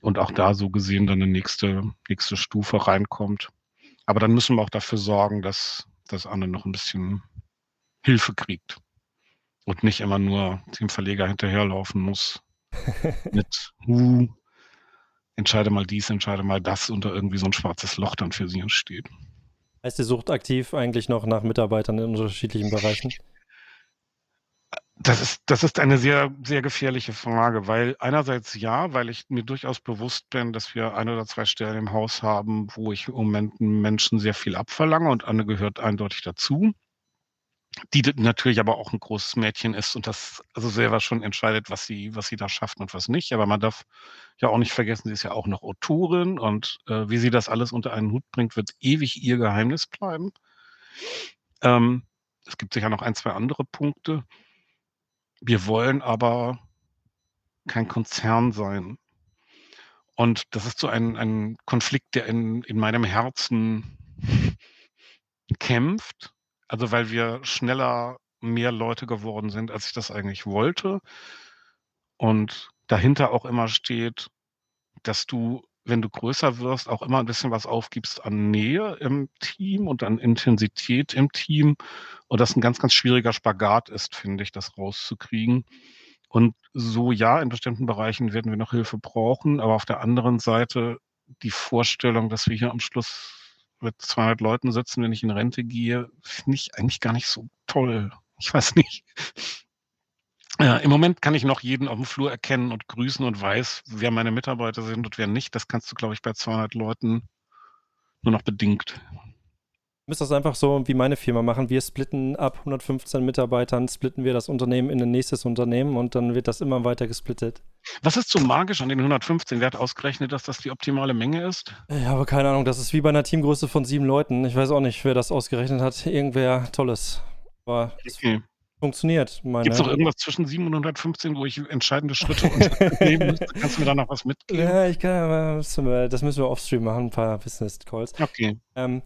und auch da so gesehen dann 'ne nächste nächste Stufe reinkommt. Aber dann müssen wir auch dafür sorgen, dass dass Anne noch ein bisschen Hilfe kriegt und nicht immer nur dem Verleger hinterherlaufen muss mit, uh, entscheide mal dies, entscheide mal das und da irgendwie so ein schwarzes Loch dann für sie entsteht. Heißt, sie sucht aktiv eigentlich noch nach Mitarbeitern in unterschiedlichen Bereichen? Das ist, das ist eine sehr, sehr gefährliche Frage, weil einerseits ja, weil ich mir durchaus bewusst bin, dass wir ein oder zwei Stellen im Haus haben, wo ich im Moment Menschen sehr viel abverlange und Anne gehört eindeutig dazu die natürlich aber auch ein großes Mädchen ist und das also selber schon entscheidet, was sie was sie da schafft und was nicht. Aber man darf ja auch nicht vergessen, sie ist ja auch noch Autorin und, äh, wie sie das alles unter einen Hut bringt, wird ewig ihr Geheimnis bleiben. Ähm, es gibt sicher noch ein, zwei andere Punkte. Wir wollen aber kein Konzern sein. Und das ist so ein ein Konflikt, der in in meinem Herzen kämpft also, weil wir schneller mehr Leute geworden sind, als ich das eigentlich wollte. Und dahinter auch immer steht, dass du, wenn du größer wirst, auch immer ein bisschen was aufgibst an Nähe im Team und an Intensität im Team. Und das ein ganz, ganz schwieriger Spagat ist, finde ich, das rauszukriegen. Und so ja, in bestimmten Bereichen werden wir noch Hilfe brauchen, aber auf der anderen Seite die Vorstellung, dass wir hier am Schluss mit 200 Leuten sitzen, wenn ich in Rente gehe, finde ich eigentlich gar nicht so toll. Ich weiß nicht. Ja, Im Moment kann ich noch jeden auf dem Flur erkennen und grüßen und weiß, wer meine Mitarbeiter sind und wer nicht. Das kannst du, glaube ich, bei 200 Leuten nur noch bedingt müsste das einfach so wie meine Firma machen. Wir splitten ab 115 Mitarbeitern, splitten wir das Unternehmen in ein nächstes Unternehmen und dann wird das immer weiter gesplittet. Was ist so magisch an den 115? Wer hat ausgerechnet, dass das die optimale Menge ist? Ich habe keine Ahnung. Das ist wie bei einer Teamgröße von sieben Leuten. Ich weiß auch nicht, wer das ausgerechnet hat. Irgendwer Tolles. Aber okay. Funktioniert. Gibt es noch irgendwas zwischen 7 und 115, wo ich entscheidende Schritte unternehmen müsste? Kannst du mir da noch was mitgeben? Ja, ich kann, das müssen wir offstream machen, ein paar Business Calls. Okay. Ähm,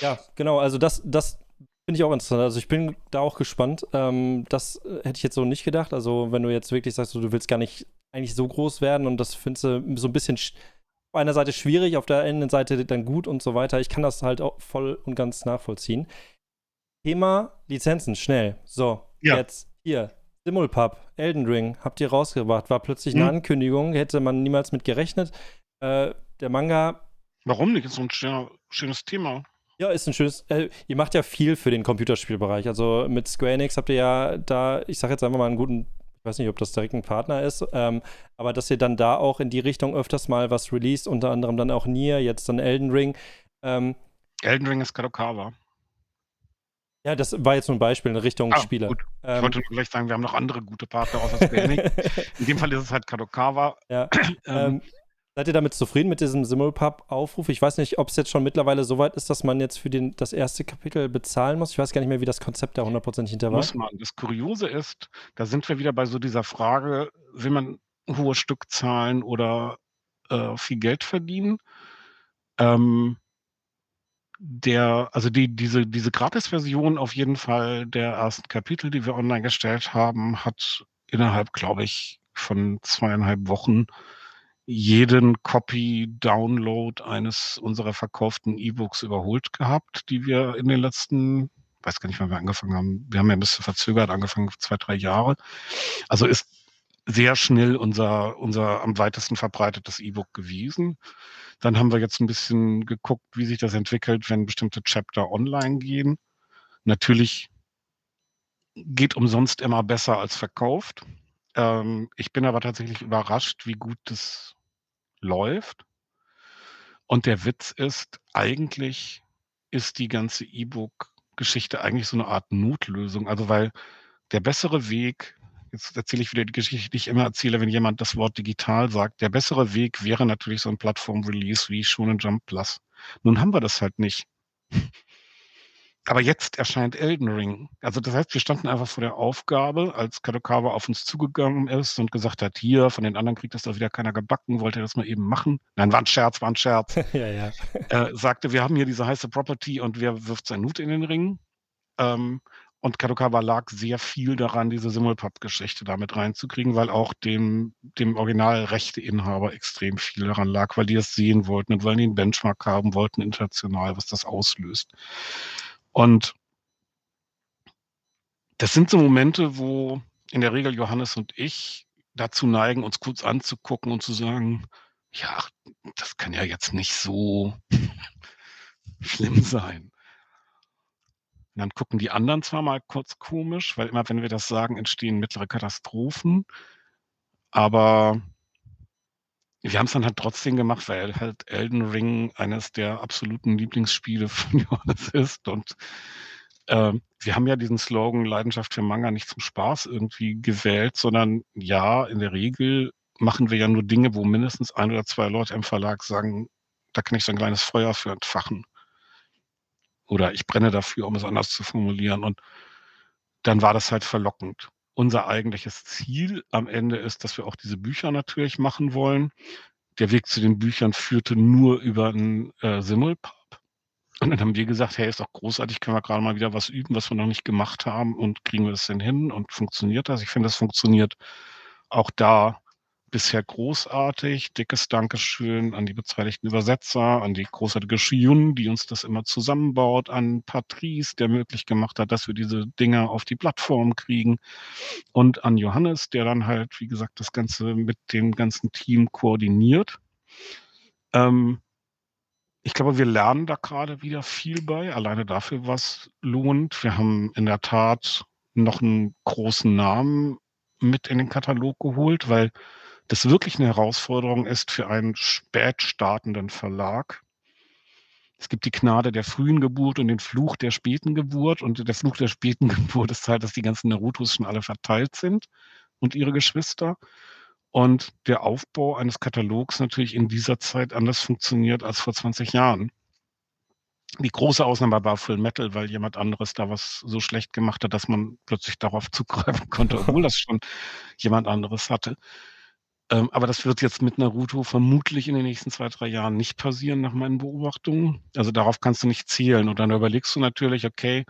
ja, genau. Also das, das finde ich auch interessant. Also ich bin da auch gespannt. Ähm, das äh, hätte ich jetzt so nicht gedacht. Also wenn du jetzt wirklich sagst, du willst gar nicht eigentlich so groß werden und das findest du so ein bisschen auf einer Seite schwierig, auf der anderen Seite dann gut und so weiter. Ich kann das halt auch voll und ganz nachvollziehen. Thema Lizenzen, schnell. So, ja. jetzt hier. Simulpub, Elden Ring, habt ihr rausgebracht. War plötzlich eine hm. Ankündigung, hätte man niemals mit gerechnet. Äh, der Manga. Warum nicht? Ist so ein schöner, schönes Thema. Ja, ist ein schönes. Äh, ihr macht ja viel für den Computerspielbereich. Also mit Square Enix habt ihr ja da, ich sag jetzt einfach mal einen guten, ich weiß nicht, ob das direkt ein Partner ist, ähm, aber dass ihr dann da auch in die Richtung öfters mal was released, unter anderem dann auch Nier, jetzt dann Elden Ring. Ähm, Elden Ring ist Kadokawa. Ja, das war jetzt nur ein Beispiel in Richtung ah, Spieler. Gut. Ich ähm, wollte nur gleich sagen, wir haben noch andere gute Partner außer Enix. in dem Fall ist es halt Kadokawa. Ja. ähm, ähm Seid ihr damit zufrieden mit diesem Simulpub-Aufruf? Ich weiß nicht, ob es jetzt schon mittlerweile so weit ist, dass man jetzt für den, das erste Kapitel bezahlen muss. Ich weiß gar nicht mehr, wie das Konzept da hundertprozentig hinter war. Muss man. Das Kuriose ist, da sind wir wieder bei so dieser Frage, will man hohe Stückzahlen oder äh, viel Geld verdienen? Ähm, der, also die, diese, diese Gratis-Version auf jeden Fall der ersten Kapitel, die wir online gestellt haben, hat innerhalb, glaube ich, von zweieinhalb Wochen jeden Copy-Download eines unserer verkauften E-Books überholt gehabt, die wir in den letzten, weiß gar nicht, wann wir angefangen haben. Wir haben ja ein bisschen verzögert angefangen, zwei, drei Jahre. Also ist sehr schnell unser, unser am weitesten verbreitetes E-Book gewesen. Dann haben wir jetzt ein bisschen geguckt, wie sich das entwickelt, wenn bestimmte Chapter online gehen. Natürlich geht umsonst immer besser als verkauft. Ähm, ich bin aber tatsächlich überrascht, wie gut das läuft. Und der Witz ist, eigentlich ist die ganze E-Book-Geschichte eigentlich so eine Art Notlösung. Also weil der bessere Weg, jetzt erzähle ich wieder die Geschichte, die ich immer erzähle, wenn jemand das Wort digital sagt, der bessere Weg wäre natürlich so ein Plattform-Release wie Shonen Jump Plus. Nun haben wir das halt nicht. Aber jetzt erscheint Elden Ring. Also das heißt, wir standen einfach vor der Aufgabe, als Kadokawa auf uns zugegangen ist und gesagt hat, hier, von den anderen kriegt das doch wieder keiner gebacken, wollte er das mal eben machen. Nein, war ein Scherz, war ein Scherz. ja, ja. Äh, sagte, wir haben hier diese heiße Property und wer wirft sein Hut in den Ring? Ähm, und Kadokawa lag sehr viel daran, diese Simulpub-Geschichte damit reinzukriegen, weil auch dem, dem Originalrechteinhaber extrem viel daran lag, weil die es sehen wollten und weil die einen Benchmark haben wollten international, was das auslöst. Und das sind so Momente, wo in der Regel Johannes und ich dazu neigen, uns kurz anzugucken und zu sagen, ja, das kann ja jetzt nicht so schlimm sein. Und dann gucken die anderen zwar mal kurz komisch, weil immer wenn wir das sagen, entstehen mittlere Katastrophen. Aber wir haben es dann halt trotzdem gemacht, weil halt Elden Ring eines der absoluten Lieblingsspiele von Johannes ist. Und äh, wir haben ja diesen Slogan Leidenschaft für Manga nicht zum Spaß irgendwie gewählt, sondern ja, in der Regel machen wir ja nur Dinge, wo mindestens ein oder zwei Leute im Verlag sagen, da kann ich so ein kleines Feuer für entfachen. Oder ich brenne dafür, um es anders zu formulieren. Und dann war das halt verlockend. Unser eigentliches Ziel am Ende ist, dass wir auch diese Bücher natürlich machen wollen. Der Weg zu den Büchern führte nur über einen äh, Simulpub. Und dann haben wir gesagt, hey, ist doch großartig, können wir gerade mal wieder was üben, was wir noch nicht gemacht haben und kriegen wir das denn hin und funktioniert das? Ich finde, das funktioniert auch da bisher großartig. Dickes Dankeschön an die beteiligten Übersetzer, an die großartige Shiyun, die uns das immer zusammenbaut, an Patrice, der möglich gemacht hat, dass wir diese Dinger auf die Plattform kriegen und an Johannes, der dann halt, wie gesagt, das Ganze mit dem ganzen Team koordiniert. Ähm, ich glaube, wir lernen da gerade wieder viel bei, alleine dafür, was lohnt. Wir haben in der Tat noch einen großen Namen mit in den Katalog geholt, weil das wirklich eine Herausforderung ist für einen spät startenden Verlag. Es gibt die Gnade der frühen Geburt und den Fluch der späten Geburt. Und der Fluch der späten Geburt ist halt, dass die ganzen Narutos schon alle verteilt sind und ihre Geschwister. Und der Aufbau eines Katalogs natürlich in dieser Zeit anders funktioniert als vor 20 Jahren. Die große Ausnahme war Full Metal, weil jemand anderes da was so schlecht gemacht hat, dass man plötzlich darauf zugreifen konnte, obwohl das schon jemand anderes hatte. Ähm, aber das wird jetzt mit Naruto vermutlich in den nächsten zwei, drei Jahren nicht passieren, nach meinen Beobachtungen. Also darauf kannst du nicht zählen. Und dann überlegst du natürlich, okay,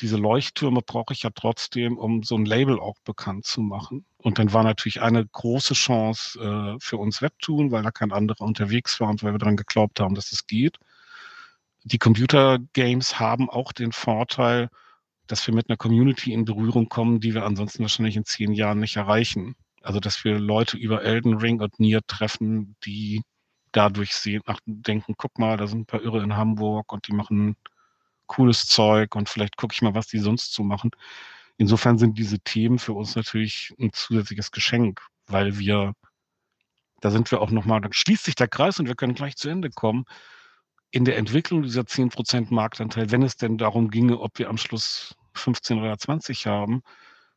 diese Leuchttürme brauche ich ja trotzdem, um so ein Label auch bekannt zu machen. Und dann war natürlich eine große Chance äh, für uns Webtoon, weil da kein anderer unterwegs war und weil wir daran geglaubt haben, dass es geht. Die Computergames haben auch den Vorteil, dass wir mit einer Community in Berührung kommen, die wir ansonsten wahrscheinlich in zehn Jahren nicht erreichen. Also, dass wir Leute über Elden Ring und Nier treffen, die dadurch sehen, ach, denken, guck mal, da sind ein paar Irre in Hamburg und die machen cooles Zeug und vielleicht gucke ich mal, was die sonst so machen. Insofern sind diese Themen für uns natürlich ein zusätzliches Geschenk, weil wir, da sind wir auch nochmal, dann schließt sich der Kreis und wir können gleich zu Ende kommen. In der Entwicklung dieser 10% Marktanteil, wenn es denn darum ginge, ob wir am Schluss 15 oder 20 haben,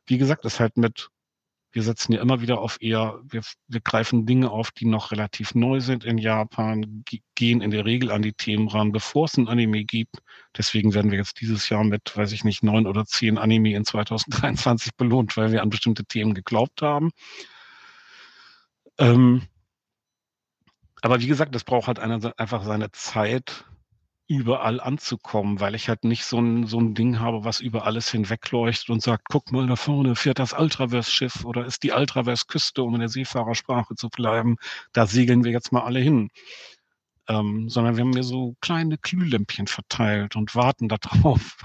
wie gesagt, ist halt mit wir setzen ja immer wieder auf eher, wir, wir greifen Dinge auf, die noch relativ neu sind in Japan, gehen in der Regel an die Themen ran, bevor es ein Anime gibt. Deswegen werden wir jetzt dieses Jahr mit, weiß ich nicht, neun oder zehn Anime in 2023 belohnt, weil wir an bestimmte Themen geglaubt haben. Ähm, aber wie gesagt, das braucht halt eine, einfach seine Zeit, überall anzukommen, weil ich halt nicht so ein, so ein Ding habe, was über alles hinwegleuchtet und sagt, guck mal, da vorne fährt das Ultraverse-Schiff oder ist die Ultraverse-Küste, um in der Seefahrersprache zu bleiben. Da segeln wir jetzt mal alle hin. Ähm, sondern wir haben mir so kleine Glühlämpchen verteilt und warten darauf,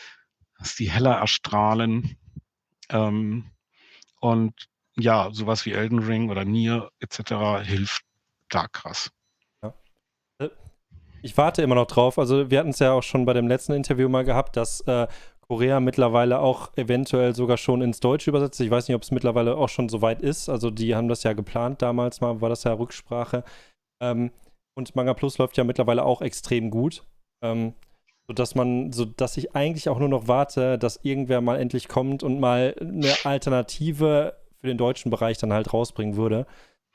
dass die heller erstrahlen. Ähm, und ja, sowas wie Elden Ring oder Nier etc. hilft da krass ich warte immer noch drauf. Also wir hatten es ja auch schon bei dem letzten Interview mal gehabt, dass äh, Korea mittlerweile auch eventuell sogar schon ins Deutsche übersetzt. Ich weiß nicht, ob es mittlerweile auch schon so weit ist. Also die haben das ja geplant damals mal, war das ja Rücksprache. Ähm, und Manga Plus läuft ja mittlerweile auch extrem gut. Ähm, sodass man, sodass ich eigentlich auch nur noch warte, dass irgendwer mal endlich kommt und mal eine Alternative für den deutschen Bereich dann halt rausbringen würde.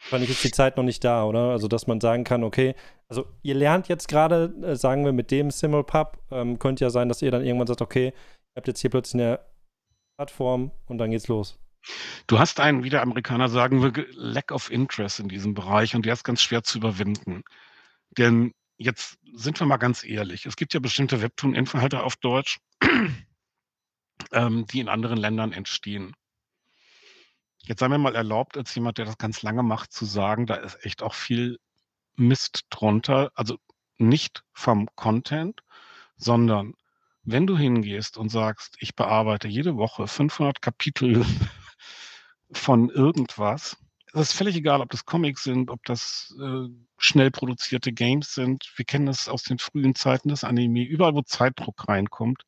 Wahrscheinlich ist die Zeit noch nicht da, oder? Also, dass man sagen kann, okay, also ihr lernt jetzt gerade, äh, sagen wir, mit dem Simulpub, ähm, könnte ja sein, dass ihr dann irgendwann sagt, okay, ihr habt jetzt hier plötzlich eine Plattform und dann geht's los. Du hast einen, wie der Amerikaner sagen würde, Lack of Interest in diesem Bereich und der ist ganz schwer zu überwinden. Denn jetzt sind wir mal ganz ehrlich, es gibt ja bestimmte Webtoon-Inhalte auf Deutsch, ähm, die in anderen Ländern entstehen. Jetzt sei mir mal erlaubt, als jemand, der das ganz lange macht, zu sagen, da ist echt auch viel Mist drunter. Also nicht vom Content, sondern wenn du hingehst und sagst, ich bearbeite jede Woche 500 Kapitel von irgendwas, es ist völlig egal, ob das Comics sind, ob das äh, schnell produzierte Games sind. Wir kennen das aus den frühen Zeiten des Anime. Überall, wo Zeitdruck reinkommt,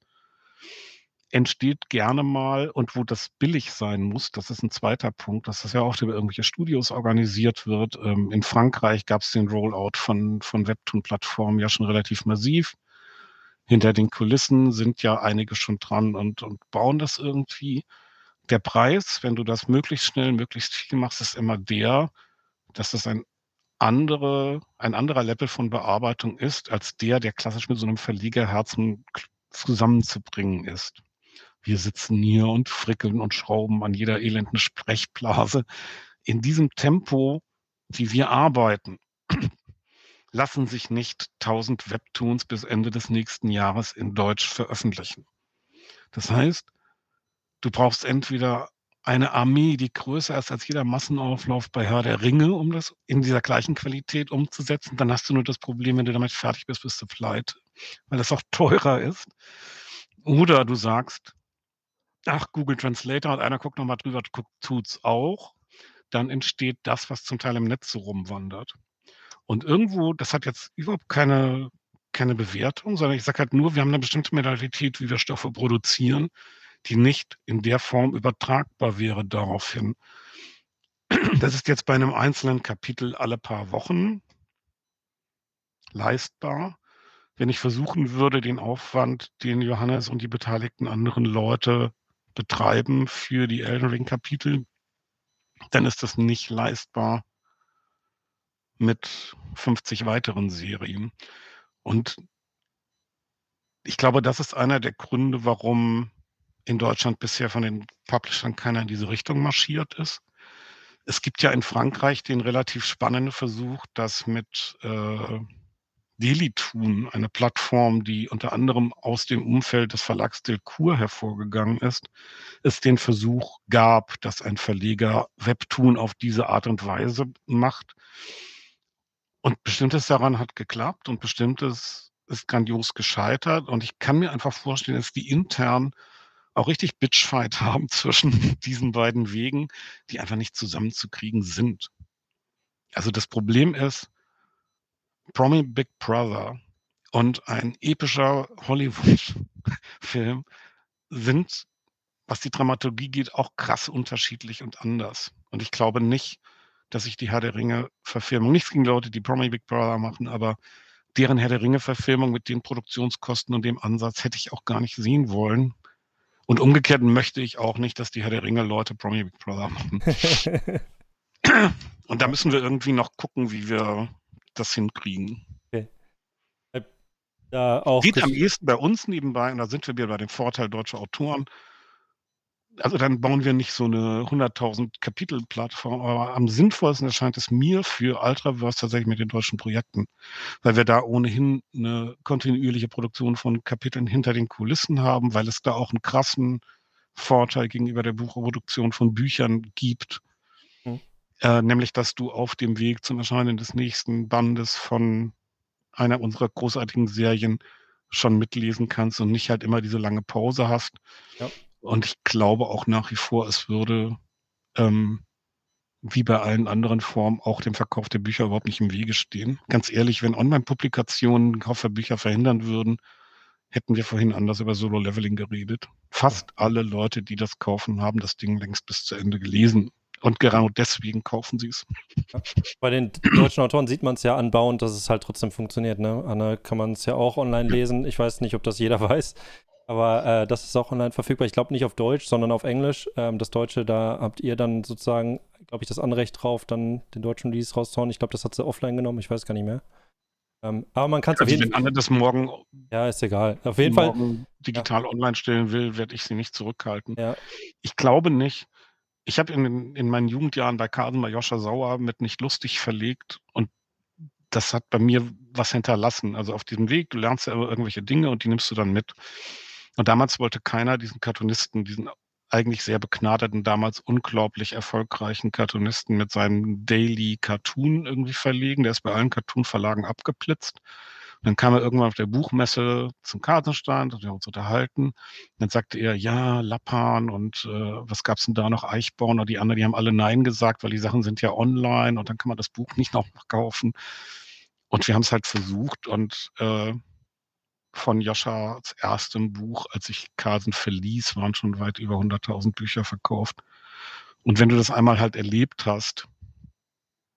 entsteht gerne mal und wo das billig sein muss, das ist ein zweiter Punkt, dass das ja auch über irgendwelche Studios organisiert wird. Ähm, in Frankreich gab es den Rollout von, von Webtoon-Plattformen ja schon relativ massiv. Hinter den Kulissen sind ja einige schon dran und, und bauen das irgendwie. Der Preis, wenn du das möglichst schnell, möglichst viel machst, ist immer der, dass das ein andere, ein anderer Level von Bearbeitung ist, als der, der klassisch mit so einem Verlegerherzen zusammenzubringen ist. Wir sitzen hier und frickeln und schrauben an jeder elenden Sprechblase. In diesem Tempo, wie wir arbeiten, lassen sich nicht 1000 Webtoons bis Ende des nächsten Jahres in Deutsch veröffentlichen. Das heißt, du brauchst entweder eine Armee, die größer ist als jeder Massenauflauf bei Herr der Ringe, um das in dieser gleichen Qualität umzusetzen. Dann hast du nur das Problem, wenn du damit fertig bist, bist du pleite, weil das auch teurer ist. Oder du sagst, ach, Google Translator und einer guckt nochmal drüber, tut's auch. Dann entsteht das, was zum Teil im Netz so rumwandert. Und irgendwo, das hat jetzt überhaupt keine, keine Bewertung, sondern ich sage halt nur, wir haben eine bestimmte Modalität, wie wir Stoffe produzieren, die nicht in der Form übertragbar wäre daraufhin. Das ist jetzt bei einem einzelnen Kapitel alle paar Wochen leistbar. Wenn ich versuchen würde, den Aufwand, den Johannes und die beteiligten anderen Leute betreiben für die Elden Ring Kapitel, dann ist das nicht leistbar mit 50 weiteren Serien. Und ich glaube, das ist einer der Gründe, warum in Deutschland bisher von den Publishern keiner in diese Richtung marschiert ist. Es gibt ja in Frankreich den relativ spannenden Versuch, das mit äh, Delitun, eine Plattform, die unter anderem aus dem Umfeld des Verlags Delcourt hervorgegangen ist, es den Versuch gab, dass ein Verleger Webtoon auf diese Art und Weise macht. Und bestimmtes daran hat geklappt und bestimmtes ist grandios gescheitert. Und ich kann mir einfach vorstellen, dass die intern auch richtig Bitchfight haben zwischen diesen beiden Wegen, die einfach nicht zusammenzukriegen sind. Also das Problem ist, Promi Big Brother und ein epischer Hollywood-Film sind, was die Dramaturgie geht, auch krass unterschiedlich und anders. Und ich glaube nicht, dass ich die Herr der Ringe-Verfilmung, nichts gegen Leute, die Promi Big Brother machen, aber deren Herr der Ringe-Verfilmung mit den Produktionskosten und dem Ansatz hätte ich auch gar nicht sehen wollen. Und umgekehrt möchte ich auch nicht, dass die Herr der Ringe-Leute Promi Big Brother machen. und da müssen wir irgendwie noch gucken, wie wir das hinkriegen. Okay. Da auch Geht am ehesten bei uns nebenbei, und da sind wir wieder bei dem Vorteil deutscher Autoren. Also dann bauen wir nicht so eine 100.000 Kapitel-Plattform, aber am sinnvollsten erscheint es mir für Ultraverse tatsächlich mit den deutschen Projekten, weil wir da ohnehin eine kontinuierliche Produktion von Kapiteln hinter den Kulissen haben, weil es da auch einen krassen Vorteil gegenüber der Buchproduktion von Büchern gibt äh, nämlich dass du auf dem Weg zum Erscheinen des nächsten Bandes von einer unserer großartigen Serien schon mitlesen kannst und nicht halt immer diese lange Pause hast. Ja. Und ich glaube auch nach wie vor, es würde ähm, wie bei allen anderen Formen auch dem Verkauf der Bücher überhaupt nicht im Wege stehen. Ganz ehrlich, wenn Online-Publikationen Kauf der Bücher verhindern würden, hätten wir vorhin anders über Solo-Leveling geredet. Fast alle Leute, die das kaufen, haben das Ding längst bis zu Ende gelesen. Und genau deswegen kaufen sie es. Bei den deutschen Autoren sieht man es ja anbauend, dass es halt trotzdem funktioniert. Ne? Anne kann man es ja auch online lesen. Ich weiß nicht, ob das jeder weiß. Aber äh, das ist auch online verfügbar. Ich glaube nicht auf Deutsch, sondern auf Englisch. Ähm, das Deutsche, da habt ihr dann sozusagen, glaube ich, das Anrecht drauf, dann den deutschen Release rauszuhauen. Ich glaube, das hat sie offline genommen. Ich weiß gar nicht mehr. Ähm, aber man kann es also auf jeden Fall. Wenn Anne das morgen, ja, ist egal. Auf jeden Fall digital ja. online stellen will, werde ich sie nicht zurückhalten. Ja. Ich glaube nicht, ich habe in, in meinen Jugendjahren bei Carden bei Joscha Sauer mit nicht lustig verlegt und das hat bei mir was hinterlassen. Also auf diesem Weg, du lernst ja irgendwelche Dinge und die nimmst du dann mit. Und damals wollte keiner diesen Cartoonisten, diesen eigentlich sehr begnadeten, damals unglaublich erfolgreichen Cartoonisten mit seinem Daily Cartoon irgendwie verlegen. Der ist bei allen Cartoon-Verlagen abgeblitzt. Dann kam er irgendwann auf der Buchmesse zum Kartenstand und wir haben uns unterhalten. Dann sagte er, ja, Lappan und äh, was gab's denn da noch, Eichborn und die anderen, die haben alle Nein gesagt, weil die Sachen sind ja online und dann kann man das Buch nicht noch kaufen. Und wir haben es halt versucht und äh, von Joschas erstem Buch, als ich Carsen verließ, waren schon weit über 100.000 Bücher verkauft. Und wenn du das einmal halt erlebt hast,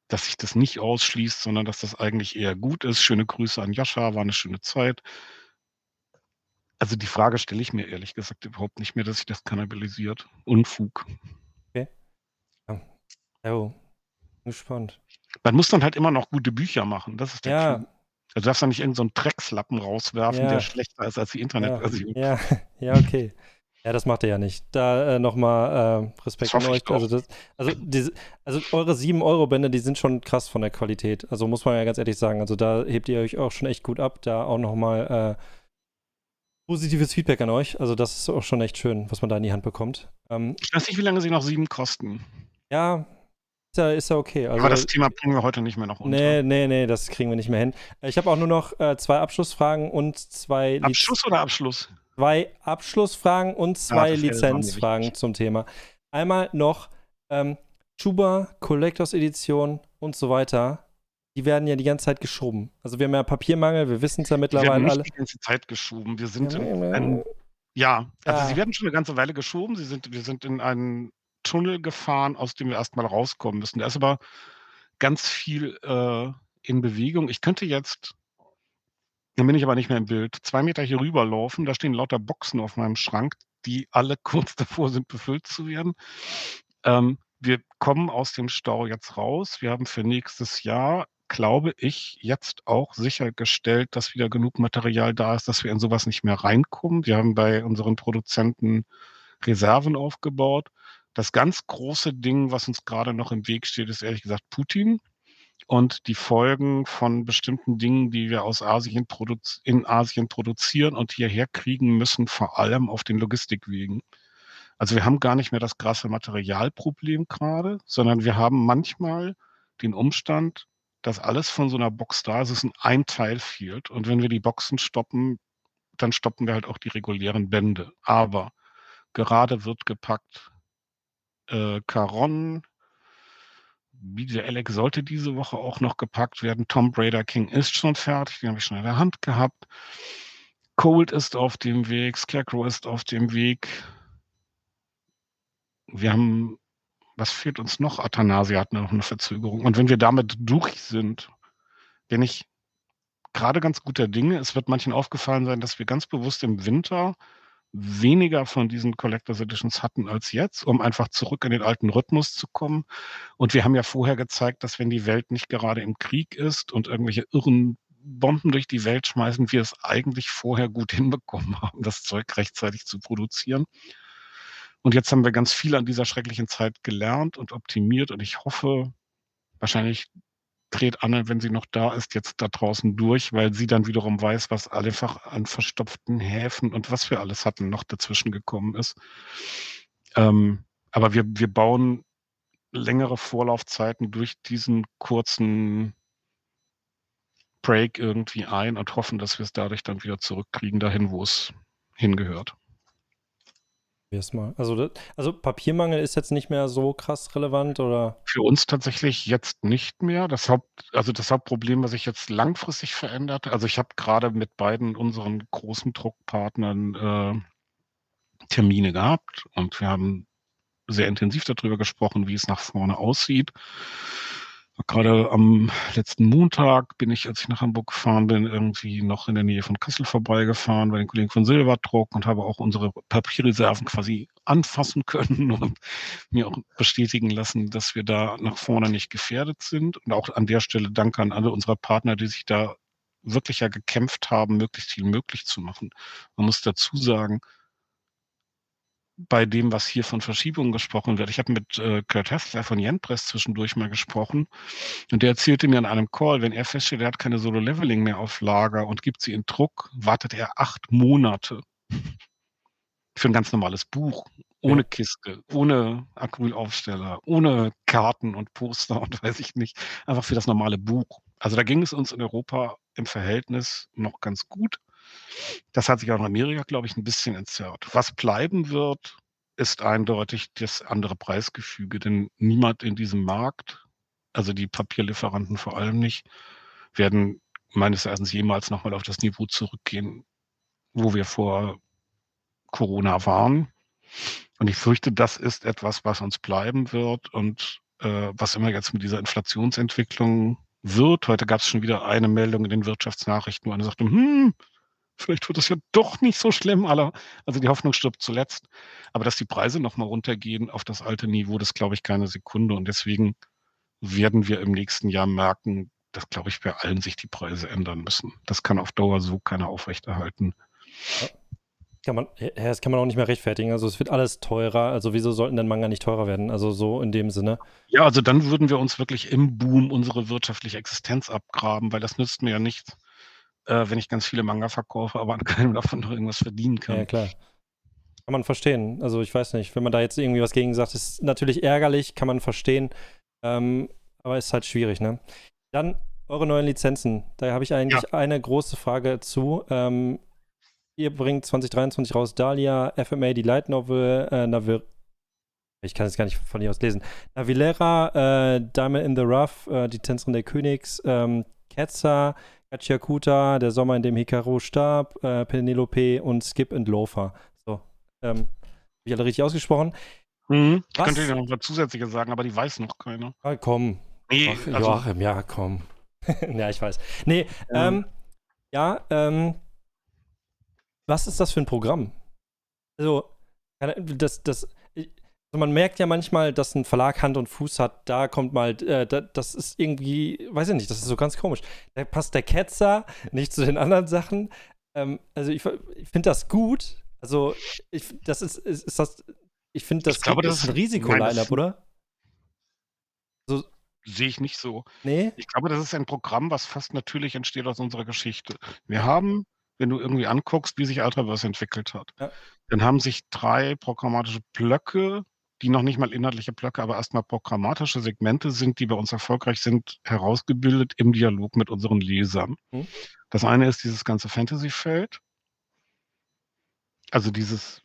dass sich das nicht ausschließt, sondern dass das eigentlich eher gut ist. Schöne Grüße an Joscha, war eine schöne Zeit. Also die Frage stelle ich mir ehrlich gesagt überhaupt nicht mehr, dass sich das kannibalisiert. Unfug. Okay. Ja. Oh, gespannt. Man muss dann halt immer noch gute Bücher machen. Das ist der Ja, Clou. Also du darfst da nicht irgendeinen so Dreckslappen rauswerfen, Ja. der schlechter ist als die ja, Internetversion. ja, ja, okay. Ja, das macht er ja nicht. Da äh, nochmal äh, Respekt Das an euch. Also, das, also, diese, also eure 7-Euro-Bände, die sind schon krass von der Qualität. Also muss man ja ganz ehrlich sagen. Also da hebt ihr euch auch schon echt gut ab. Da auch nochmal äh, positives Feedback an euch. Also das ist auch schon echt schön, was man da in die Hand bekommt. Ähm, Ich weiß nicht, wie lange sie noch sieben kosten. ja, ist ja, ist ja okay. Also, Aber das Thema bringen wir heute nicht mehr noch unter. Nee, nee, nee, das kriegen wir nicht mehr hin. Äh, Ich habe auch nur noch äh, zwei Abschlussfragen und zwei, Abschluss oder Abschluss? Zwei Abschlussfragen und zwei das wäre so Lizenzfragen zum Thema. Einmal noch ähm, Schuber, Collectors Edition und so weiter. Die werden ja die ganze Zeit geschoben. Also wir haben ja Papiermangel, wir wissen es ja Die werden mittlerweile nicht alle. die ganze Zeit geschoben. Wir sind Ja, in ja, ein, ja, also Ja. sie werden schon eine ganze Weile geschoben. Sie sind, wir sind in einen Tunnel gefahren, aus dem wir erstmal rauskommen müssen. Da ist aber ganz viel äh, in Bewegung. Ich könnte jetzt, dann bin ich aber nicht mehr im Bild, zwei Meter hier rüberlaufen. Da stehen lauter Boxen auf meinem Schrank, die alle kurz davor sind, befüllt zu werden. Ähm, wir kommen aus dem Stau jetzt raus. Wir haben für nächstes Jahr, glaube ich, jetzt auch sichergestellt, dass wieder genug Material da ist, dass wir in sowas nicht mehr reinkommen. Wir haben bei unseren Produzenten Reserven aufgebaut. Das ganz große Ding, was uns gerade noch im Weg steht, ist ehrlich gesagt Putin und die Folgen von bestimmten Dingen, die wir aus Asien in Asien produzieren und hierher kriegen müssen, vor allem auf den Logistikwegen. Also wir haben gar nicht mehr das krasse Materialproblem gerade, sondern wir haben manchmal den Umstand, dass alles von so einer Box da ist, es ist ein Teil fehlt. Und wenn wir die Boxen stoppen, dann stoppen wir halt auch die regulären Bände. Aber gerade wird gepackt äh, Caron, BJ Alex sollte diese Woche auch noch gepackt werden. Tom Raider King ist schon fertig, den habe ich schon in der Hand gehabt. Cold ist auf dem Weg, Scarecrow ist auf dem Weg. Wir haben, was fehlt uns noch? Athanasia hat noch eine Verzögerung. Und wenn wir damit durch sind, bin ich gerade ganz guter Dinge. Es wird manchen aufgefallen sein, dass wir ganz bewusst im Winter weniger von diesen Collectors Editions hatten als jetzt, um einfach zurück in den alten Rhythmus zu kommen. Und wir haben ja vorher gezeigt, dass wenn die Welt nicht gerade im Krieg ist und irgendwelche irren Bomben durch die Welt schmeißen, wir es eigentlich vorher gut hinbekommen haben, das Zeug rechtzeitig zu produzieren. Und jetzt haben wir ganz viel an dieser schrecklichen Zeit gelernt und optimiert. Und ich hoffe, wahrscheinlich dreht Anne, wenn sie noch da ist, jetzt da draußen durch, weil sie dann wiederum weiß, was einfach an verstopften Häfen und was wir alles hatten, noch dazwischen gekommen ist. Ähm, aber wir, wir bauen längere Vorlaufzeiten durch diesen kurzen Break irgendwie ein und hoffen, dass wir es dadurch dann wieder zurückkriegen, dahin, wo es hingehört. Probier's. Also, also Papiermangel ist jetzt nicht mehr so krass relevant oder? Für uns tatsächlich jetzt nicht mehr. Das Haupt, also das Hauptproblem, was sich jetzt langfristig verändert, also ich habe gerade mit beiden unseren großen Druckpartnern äh, Termine gehabt und wir haben sehr intensiv darüber gesprochen, wie es nach vorne aussieht. Gerade am letzten Montag bin ich, als ich nach Hamburg gefahren bin, irgendwie noch in der Nähe von Kassel vorbeigefahren bei den Kollegen von Silberdruck und habe auch unsere Papierreserven quasi anfassen können und mir auch bestätigen lassen, dass wir da nach vorne nicht gefährdet sind. Und auch an der Stelle danke an alle unserer Partner, die sich da wirklich ja gekämpft haben, möglichst viel möglich zu machen. Man muss dazu sagen, bei dem, was hier von Verschiebungen gesprochen wird. Ich habe mit äh, Kurt Hessler von Jenpress zwischendurch mal gesprochen und der erzählte mir an einem Call, wenn er feststellt, er hat keine Solo-Leveling mehr auf Lager und gibt sie in Druck, wartet er acht Monate für ein ganz normales Buch, ohne Ja. Kiste, ohne Acrylaufsteller, ohne Karten und Poster und weiß ich nicht, einfach für das normale Buch. Also da ging es uns in Europa im Verhältnis noch ganz gut. Das hat sich auch in Amerika, glaube ich, ein bisschen entzerrt. Was bleiben wird, ist eindeutig das andere Preisgefüge, denn niemand in diesem Markt, also die Papierlieferanten vor allem nicht, werden meines Erachtens jemals nochmal auf das Niveau zurückgehen, wo wir vor Corona waren. Und ich fürchte, das ist etwas, was uns bleiben wird und äh, was immer jetzt mit dieser Inflationsentwicklung wird. Heute gab es schon wieder eine Meldung in den Wirtschaftsnachrichten, wo einer sagte, hm, vielleicht wird es ja doch nicht so schlimm. Alle, also die Hoffnung stirbt zuletzt. Aber dass die Preise nochmal runtergehen auf das alte Niveau, das glaube ich keine Sekunde. Und deswegen werden wir im nächsten Jahr merken, dass, glaube ich, bei allen sich die Preise ändern müssen. Das kann auf Dauer so keiner aufrechterhalten. Kann man, das kann man auch nicht mehr rechtfertigen. Also es wird alles teurer. Also wieso sollten denn Manga nicht teurer werden? Also so in dem Sinne. Ja, also dann würden wir uns wirklich im Boom unsere wirtschaftliche Existenz abgraben, weil das nützt mir ja nichts, äh, wenn ich ganz viele Manga verkaufe, aber an keinem davon noch irgendwas verdienen kann. Ja, klar. Kann man verstehen. Also ich weiß nicht, wenn man da jetzt irgendwie was gegen sagt, ist natürlich ärgerlich, kann man verstehen. Ähm, aber ist halt schwierig, ne? Dann eure neuen Lizenzen. Da habe ich eigentlich ja. eine große Frage zu. Ähm, ihr bringt 2023 raus Dahlia, FMA, die Light Novel, äh, Navir ich kann es gar nicht von hier aus lesen. Navilera, äh, Diamond in the Rough, äh, die Tänzerin der Königs, ähm, Ketzer, Gachiakuta, Der Sommer, in dem Hikaru starb, äh, Penelope und Skip and Loafer. So, ähm, habe ich alle richtig ausgesprochen? Mhm. Ich könnte dir noch was Zusätzliches sagen, aber die weiß noch keiner. Ah, komm, Nee, Ach, also, Joachim, ja, komm. ja, ich weiß. Nee, ja, ähm, ja ähm, was ist das für ein Programm? Also, das, das, man merkt ja manchmal, dass ein Verlag Hand und Fuß hat. Da kommt mal, äh, da, das ist irgendwie, weiß ich nicht, das ist so ganz komisch. Da passt der Ketzer nicht zu den anderen Sachen. Ähm, also ich, ich finde das gut. Also ich, das ist, ist, ist das, ich finde das, ich glaube, das ist ein Risiko-Line-Up, oder? So, sehe ich nicht so. Nee? Ich glaube, das ist ein Programm, was fast natürlich entsteht aus unserer Geschichte. Wir haben, wenn du irgendwie anguckst, wie sich Ultraverse entwickelt hat, ja. dann haben sich drei programmatische Blöcke, die noch nicht mal inhaltliche Blöcke, aber erstmal programmatische Segmente sind, die bei uns erfolgreich sind, herausgebildet im Dialog mit unseren Lesern. Hm. Das eine ist dieses ganze Fantasy-Feld. Also dieses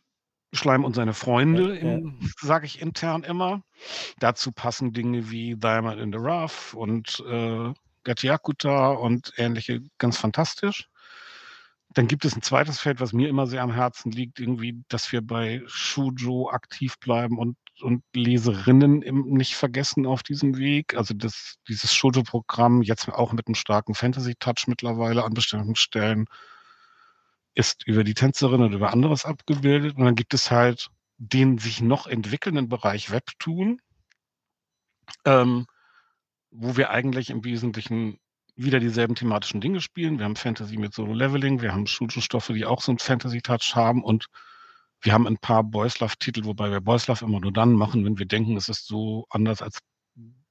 Schleim und seine Freunde, ja, ja. sage ich intern immer. Dazu passen Dinge wie Diamond in the Rough und äh, Gatiakuta und ähnliche ganz fantastisch. Dann gibt es ein zweites Feld, was mir immer sehr am Herzen liegt, irgendwie, dass wir bei Shujo aktiv bleiben und, und Leserinnen nicht vergessen auf diesem Weg. Also das, dieses Shujo-Programm, jetzt auch mit einem starken Fantasy-Touch mittlerweile an bestimmten Stellen, ist über die Tänzerin oder über anderes abgebildet. Und dann gibt es halt den sich noch entwickelnden Bereich Webtoon, ähm, wo wir eigentlich im Wesentlichen wieder dieselben thematischen Dinge spielen. Wir haben Fantasy mit Solo-Leveling, wir haben Shoujo-Stoffe, die auch so einen Fantasy-Touch haben und wir haben ein paar Boys Love-Titel, wobei wir Boys Love immer nur dann machen, wenn wir denken, es ist so anders als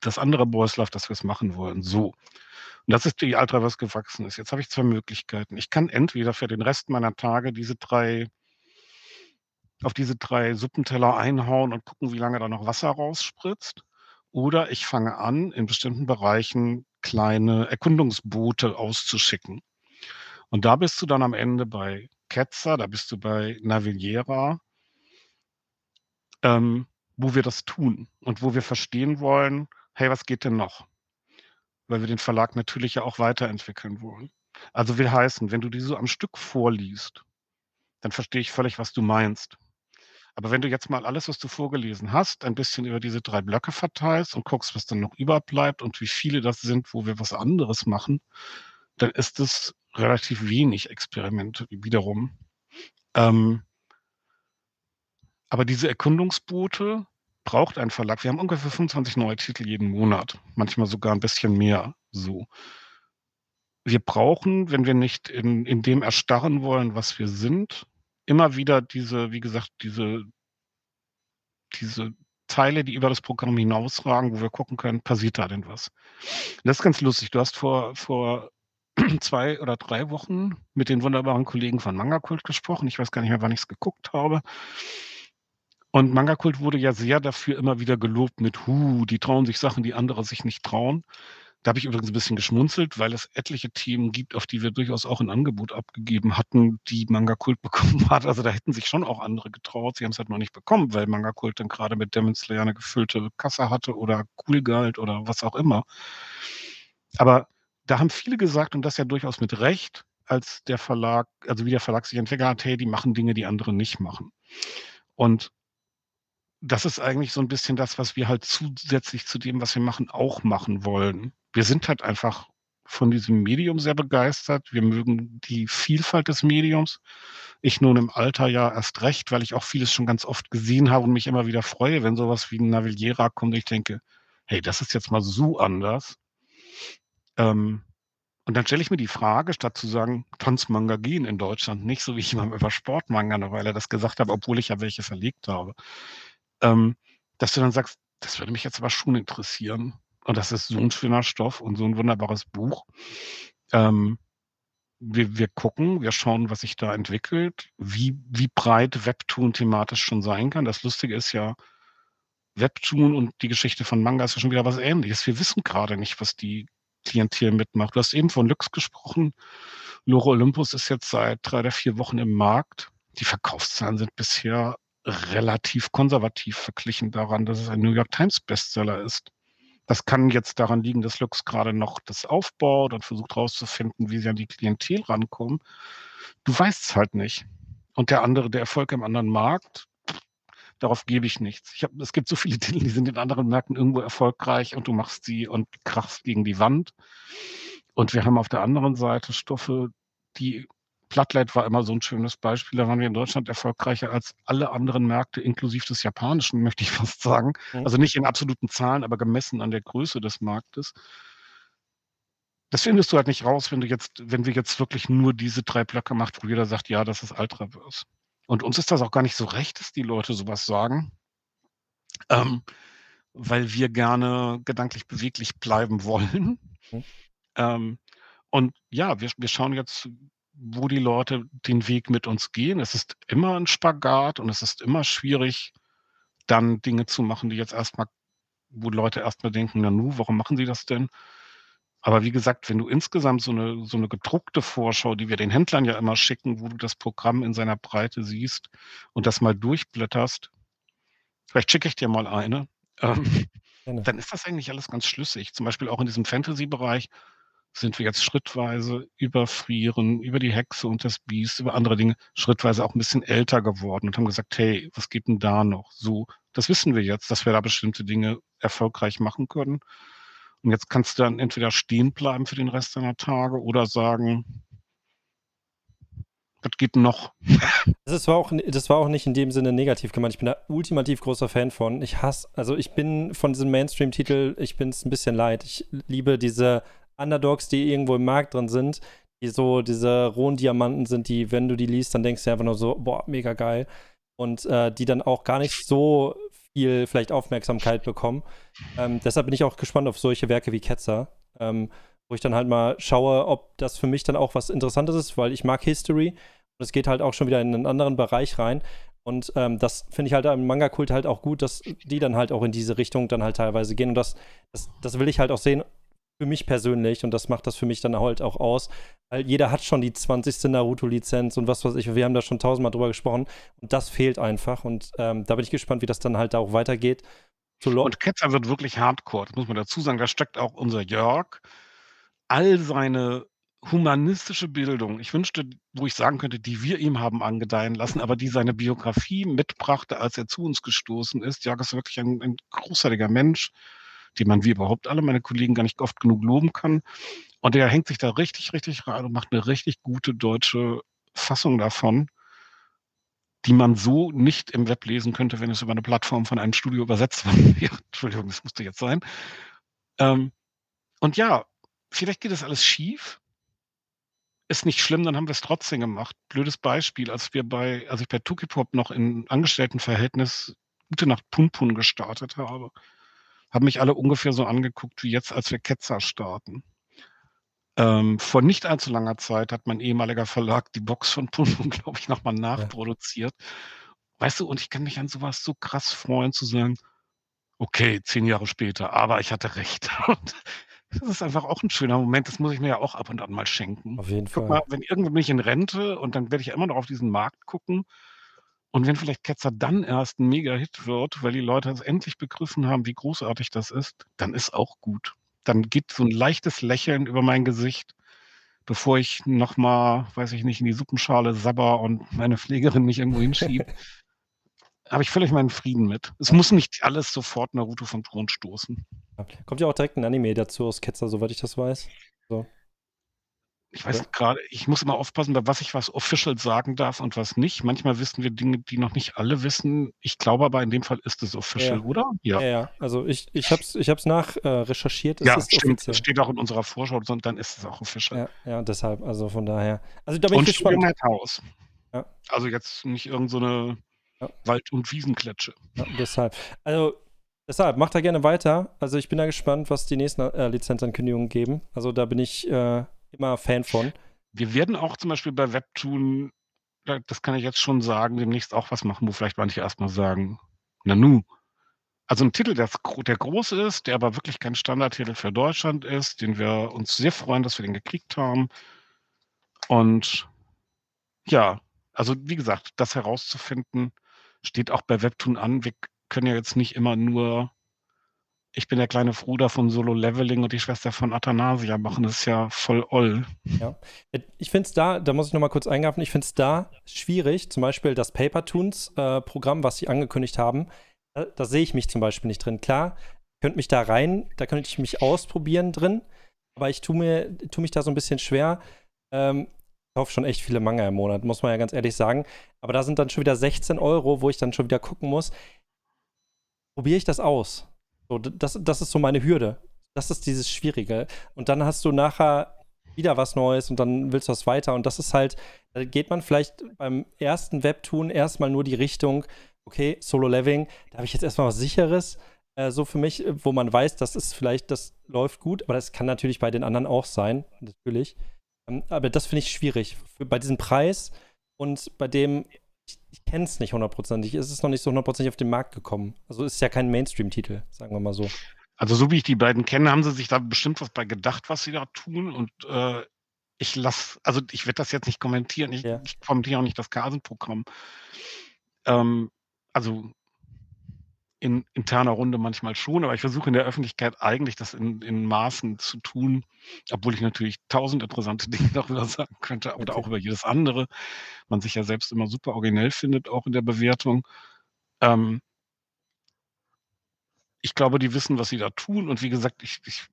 das andere Boys Love, dass wir es machen wollen. So. Und das ist die Altra, was gewachsen ist. Jetzt habe ich zwei Möglichkeiten. Ich kann entweder für den Rest meiner Tage diese drei, auf diese drei Suppenteller einhauen und gucken, wie lange da noch Wasser rausspritzt. Oder ich fange an, in bestimmten Bereichen kleine Erkundungsboote auszuschicken. Und da bist du dann am Ende bei Ketzer, da bist du bei Navigliera, ähm, wo wir das tun und wo wir verstehen wollen, hey, was geht denn noch? weil wir den Verlag natürlich ja auch weiterentwickeln wollen. Also will heißen, wenn du die so am Stück vorliest, dann verstehe ich völlig, was du meinst. Aber wenn du jetzt mal alles, was du vorgelesen hast, ein bisschen über diese drei Blöcke verteilst und guckst, was dann noch überbleibt und wie viele das sind, wo wir was anderes machen, dann ist es relativ wenig Experimente wiederum. Ähm, aber diese Erkundungsboote, braucht ein Verlag. Wir haben ungefähr 25 neue Titel jeden Monat, manchmal sogar ein bisschen mehr so. Wir brauchen, wenn wir nicht in, in dem erstarren wollen, was wir sind, immer wieder diese, wie gesagt, diese, diese Teile, die über das Programm hinausragen, wo wir gucken können, passiert da denn was? Das ist ganz lustig. Du hast vor, vor zwei oder drei Wochen mit den wunderbaren Kollegen von Manga Kult gesprochen. Ich weiß gar nicht mehr, wann ich es geguckt habe. Und Manga-Kult wurde ja sehr dafür immer wieder gelobt mit, hu, die trauen sich Sachen, die andere sich nicht trauen. Da habe ich übrigens ein bisschen geschmunzelt, weil es etliche Themen gibt, auf die wir durchaus auch ein Angebot abgegeben hatten, die Manga Kult bekommen hat. Also da hätten sich schon auch andere getraut. Sie haben es halt noch nicht bekommen, weil Manga Kult dann gerade mit Demon Slayer eine gefüllte Kasse hatte oder Cool Galt oder was auch immer. Aber da haben viele gesagt, und das ja durchaus mit Recht, als der Verlag, also wie der Verlag sich entwickelt hat, hey, die machen Dinge, die andere nicht machen. Und das ist eigentlich so ein bisschen das, was wir halt zusätzlich zu dem, was wir machen, auch machen wollen. Wir sind halt einfach von diesem Medium sehr begeistert. Wir mögen die Vielfalt des Mediums. Ich nun im Alter ja erst recht, weil ich auch vieles schon ganz oft gesehen habe und mich immer wieder freue, wenn sowas wie ein Navillera kommt. Ich denke, hey, das ist jetzt mal so anders. Ähm, und dann stelle ich mir die Frage, statt zu sagen, Tanzmanga gehen in Deutschland nicht, so wie ich immer über Sportmanga eine Weile das gesagt habe, obwohl ich ja welche verlegt habe ähm, dass du dann sagst, das würde mich jetzt aber schon interessieren. Und das ist so ein schöner Stoff und so ein wunderbares Buch. Ähm, wir, wir gucken, wir schauen, was sich da entwickelt, wie, wie breit Webtoon thematisch schon sein kann. Das Lustige ist ja, Webtoon und die Geschichte von Manga ist ja schon wieder was ähnliches. Wir wissen gerade nicht, was die Klientel mitmacht. Du hast eben von Lux gesprochen. Lore Olympus ist jetzt seit drei oder vier Wochen im Markt. Die Verkaufszahlen sind bisher relativ konservativ verglichen daran, dass es ein New York Times Bestseller ist. Das kann jetzt daran liegen, dass Lux gerade noch das aufbaut und versucht herauszufinden, wie sie an die Klientel rankommen. Du weißt es halt nicht. Und der andere, der Erfolg im anderen Markt, darauf gebe ich nichts. Ich hab, es gibt so viele Titel, die sind in anderen Märkten irgendwo erfolgreich und du machst sie und krachst gegen die Wand. Und wir haben auf der anderen Seite Stoffe, die Plattlight war immer so ein schönes Beispiel. Da waren wir in Deutschland erfolgreicher als alle anderen Märkte, inklusive des japanischen, möchte ich fast sagen. Mhm. Also nicht in absoluten Zahlen, aber gemessen an der Größe des Marktes. Das findest du halt nicht raus, wenn du jetzt, wenn wir jetzt wirklich nur diese drei Blöcke macht, wo jeder sagt, ja, das ist Ultraverse. Und uns ist das auch gar nicht so recht, dass die Leute sowas sagen. Ähm, weil wir gerne gedanklich beweglich bleiben wollen. Mhm. Ähm, und ja, wir, wir schauen jetzt, wo die Leute den Weg mit uns gehen. Es ist immer ein Spagat und es ist immer schwierig, dann Dinge zu machen, die jetzt erstmal, wo Leute erstmal denken, na nu, warum machen sie das denn? Aber wie gesagt, wenn du insgesamt so eine, so eine gedruckte Vorschau, die wir den Händlern ja immer schicken, wo du das Programm in seiner Breite siehst und das mal durchblätterst, vielleicht schicke ich dir mal eine, ähm, dann ist das eigentlich alles ganz schlüssig. Zum Beispiel auch in diesem Fantasy-Bereich sind wir jetzt schrittweise über Frieren, über die Hexe und das Biest, über andere Dinge, schrittweise auch ein bisschen älter geworden und haben gesagt, hey, was geht denn da noch? So, das wissen wir jetzt, dass wir da bestimmte Dinge erfolgreich machen können. Und jetzt kannst du dann entweder stehen bleiben für den Rest deiner Tage oder sagen, was geht noch? Das war, auch, das war auch nicht in dem Sinne negativ gemeint. Ich bin da ultimativ großer Fan von. Ich hasse, also ich bin von diesem Mainstream-Titel, ich bin es ein bisschen leid. Ich liebe diese Underdogs, die irgendwo im Markt drin sind, die so diese rohen Diamanten sind, die, wenn du die liest, dann denkst du einfach nur so, boah, mega geil. Und äh, die dann auch gar nicht so viel vielleicht Aufmerksamkeit bekommen. Ähm, deshalb bin ich auch gespannt auf solche Werke wie Ketzer, ähm, wo ich dann halt mal schaue, ob das für mich dann auch was Interessantes ist, weil ich mag History und es geht halt auch schon wieder in einen anderen Bereich rein. Und ähm, das finde ich halt am Manga-Kult halt auch gut, dass die dann halt auch in diese Richtung dann halt teilweise gehen. Und das, das, das will ich halt auch sehen, für mich persönlich und das macht das für mich dann halt auch aus, weil jeder hat schon die 20. Naruto-Lizenz und was weiß ich, wir haben da schon tausendmal drüber gesprochen und das fehlt einfach und ähm, da bin ich gespannt, wie das dann halt auch weitergeht. und Ketzer wird wirklich hardcore, das muss man dazu sagen, da steckt auch unser Jörg, all seine humanistische Bildung, ich wünschte, wo ich sagen könnte, die wir ihm haben angedeihen lassen, aber die seine Biografie mitbrachte, als er zu uns gestoßen ist. Jörg ist wirklich ein, ein großartiger Mensch, die man wie überhaupt alle meine Kollegen gar nicht oft genug loben kann. Und der hängt sich da richtig, richtig rein und macht eine richtig gute deutsche Fassung davon, die man so nicht im Web lesen könnte, wenn es über eine Plattform von einem Studio übersetzt wäre. Entschuldigung, das musste jetzt sein. Ähm, und ja, vielleicht geht das alles schief. Ist nicht schlimm, dann haben wir es trotzdem gemacht. Blödes Beispiel, als wir bei, als ich bei Tukipop noch in Angestelltenverhältnis Gute Nacht Punpun gestartet habe, haben mich alle ungefähr so angeguckt wie jetzt, als wir Ketzer starten. Ähm, vor nicht allzu langer Zeit hat mein ehemaliger Verlag die Box von Punum, glaube ich, nochmal nachproduziert. Ja. Weißt du, und ich kann mich an sowas so krass freuen, zu sagen, okay, zehn Jahre später, aber ich hatte recht. Und Das ist einfach auch ein schöner Moment, das muss ich mir ja auch ab und an mal schenken. Auf jeden Guck Fall. mal, wenn irgendwann bin ich in Rente und dann werde ich ja immer noch auf diesen Markt gucken. Und wenn vielleicht Ketzer dann erst 'n Mega-Hit wird, weil die Leute es endlich begriffen haben, wie großartig das ist, dann ist auch gut. Dann geht so 'n leichtes Lächeln über mein Gesicht, bevor ich noch mal, weiß ich nicht, in die Suppenschale sabber und meine Pflegerin mich irgendwo hinschiebe. Habe ich völlig meinen Frieden mit. Es muss nicht alles sofort Naruto vom Thron stoßen. Kommt ja auch direkt 'n Anime dazu aus Ketzer, soweit ich das weiß. So. Ich Ja. weiß grade ich muss immer aufpassen, bei was ich was official sagen darf und was nicht. Manchmal wissen wir Dinge, die noch nicht alle wissen. Ich glaube aber, in dem Fall ist es official, Ja. oder? Ja, Ja. ja. Also, ich ich habe es ich habe es nach äh, recherchiert. Es Ja, ist stimmt. Das offiziell. steht auch in unserer Vorschau, und dann ist es auch official. Ja, ja, deshalb. Also, von daher also, da bin ich Und Studio gespannt. Madhouse. Ja. Also, jetzt nicht irgend so 'ne Ja. Wald und Wiesenklitsche. Ja, deshalb. Also, deshalb, macht da gerne weiter. Also, ich bin da gespannt, was die nächsten, äh, Lizenzankündigungen geben. Also, da bin ich, äh, immer Fan von. Wir werden auch zum Beispiel bei Webtoon, da das kann ich jetzt schon sagen, demnächst auch was machen, wo vielleicht manche erst mal sagen: „Nanu?“ Also, 'n Titel, gro der groß ist, der aber wirklich kein Standardtitel für Deutschland ist, den wir uns sehr freuen, dass wir den gekriegt haben. Und ja, also, wie gesagt, das herauszufinden, steht auch bei Webtoon an. Wir können ja jetzt nicht immer nur „Ich bin der kleine Bruder von Solo Leveling und die Schwester von Athanasia“ machen. Das ist ja voll oll. Ja. Ich finde es da da muss ich noch mal kurz eingreifen, ich finde es da schwierig, zum Beispiel das Paper-Toons, äh, Programm, was sie angekündigt haben, da da sehe ich mich zum Beispiel nicht drin. Klar, könnte mich da rein da könnte ich mich ausprobieren drin, aber ich tue mir tue mich da so 'n bisschen schwer. Ähm, ich kaufe schon echt viele Manga im Monat, muss man ja ganz ehrlich sagen. Aber da sind dann schon wieder 16 €, wo ich dann schon wieder gucken muss probiere ich das aus? So, das das ist so meine Hürde. Das ist dieses Schwierige. Und dann hast du nachher wieder was Neues und dann willst du das weiter. Und das ist halt da geht man vielleicht beim ersten Webtoon erst mal nur die Richtung: „Okay, Solo Leveling, da habe ich jetzt erst mal was Sicheres, äh, so für mich, wo man weiß, das ist vielleicht das läuft gut.“ Aber das kann natürlich bei den anderen auch sein, natürlich. Ähm, aber das finde ich schwierig. Für bei diesem Preis und bei dem ich kenne es nicht hundertprozentig. Es ist noch nicht so hundertprozentig auf den Markt gekommen. Also, ist ja kein Mainstream-Titel, sagen wir mal so. Also, so wie ich die beiden kenne, haben sie sich da bestimmt was bei gedacht, was sie da tun. Und, äh, ich lasse also, ich werde das jetzt nicht kommentieren. Ich Ja. ich kommentiere auch nicht das Kasem-Programm. Ähm, also in interner Runde manchmal schon, aber ich versuche in der Öffentlichkeit eigentlich das in in Maßen zu tun, obwohl ich natürlich tausend interessante Dinge darüber sagen könnte oder Okay. auch über jedes andere. Man sich ja selbst immer super originell findet, auch in der Bewertung. Ähm ich glaube, die wissen, was sie da tun. Und wie gesagt, ich ich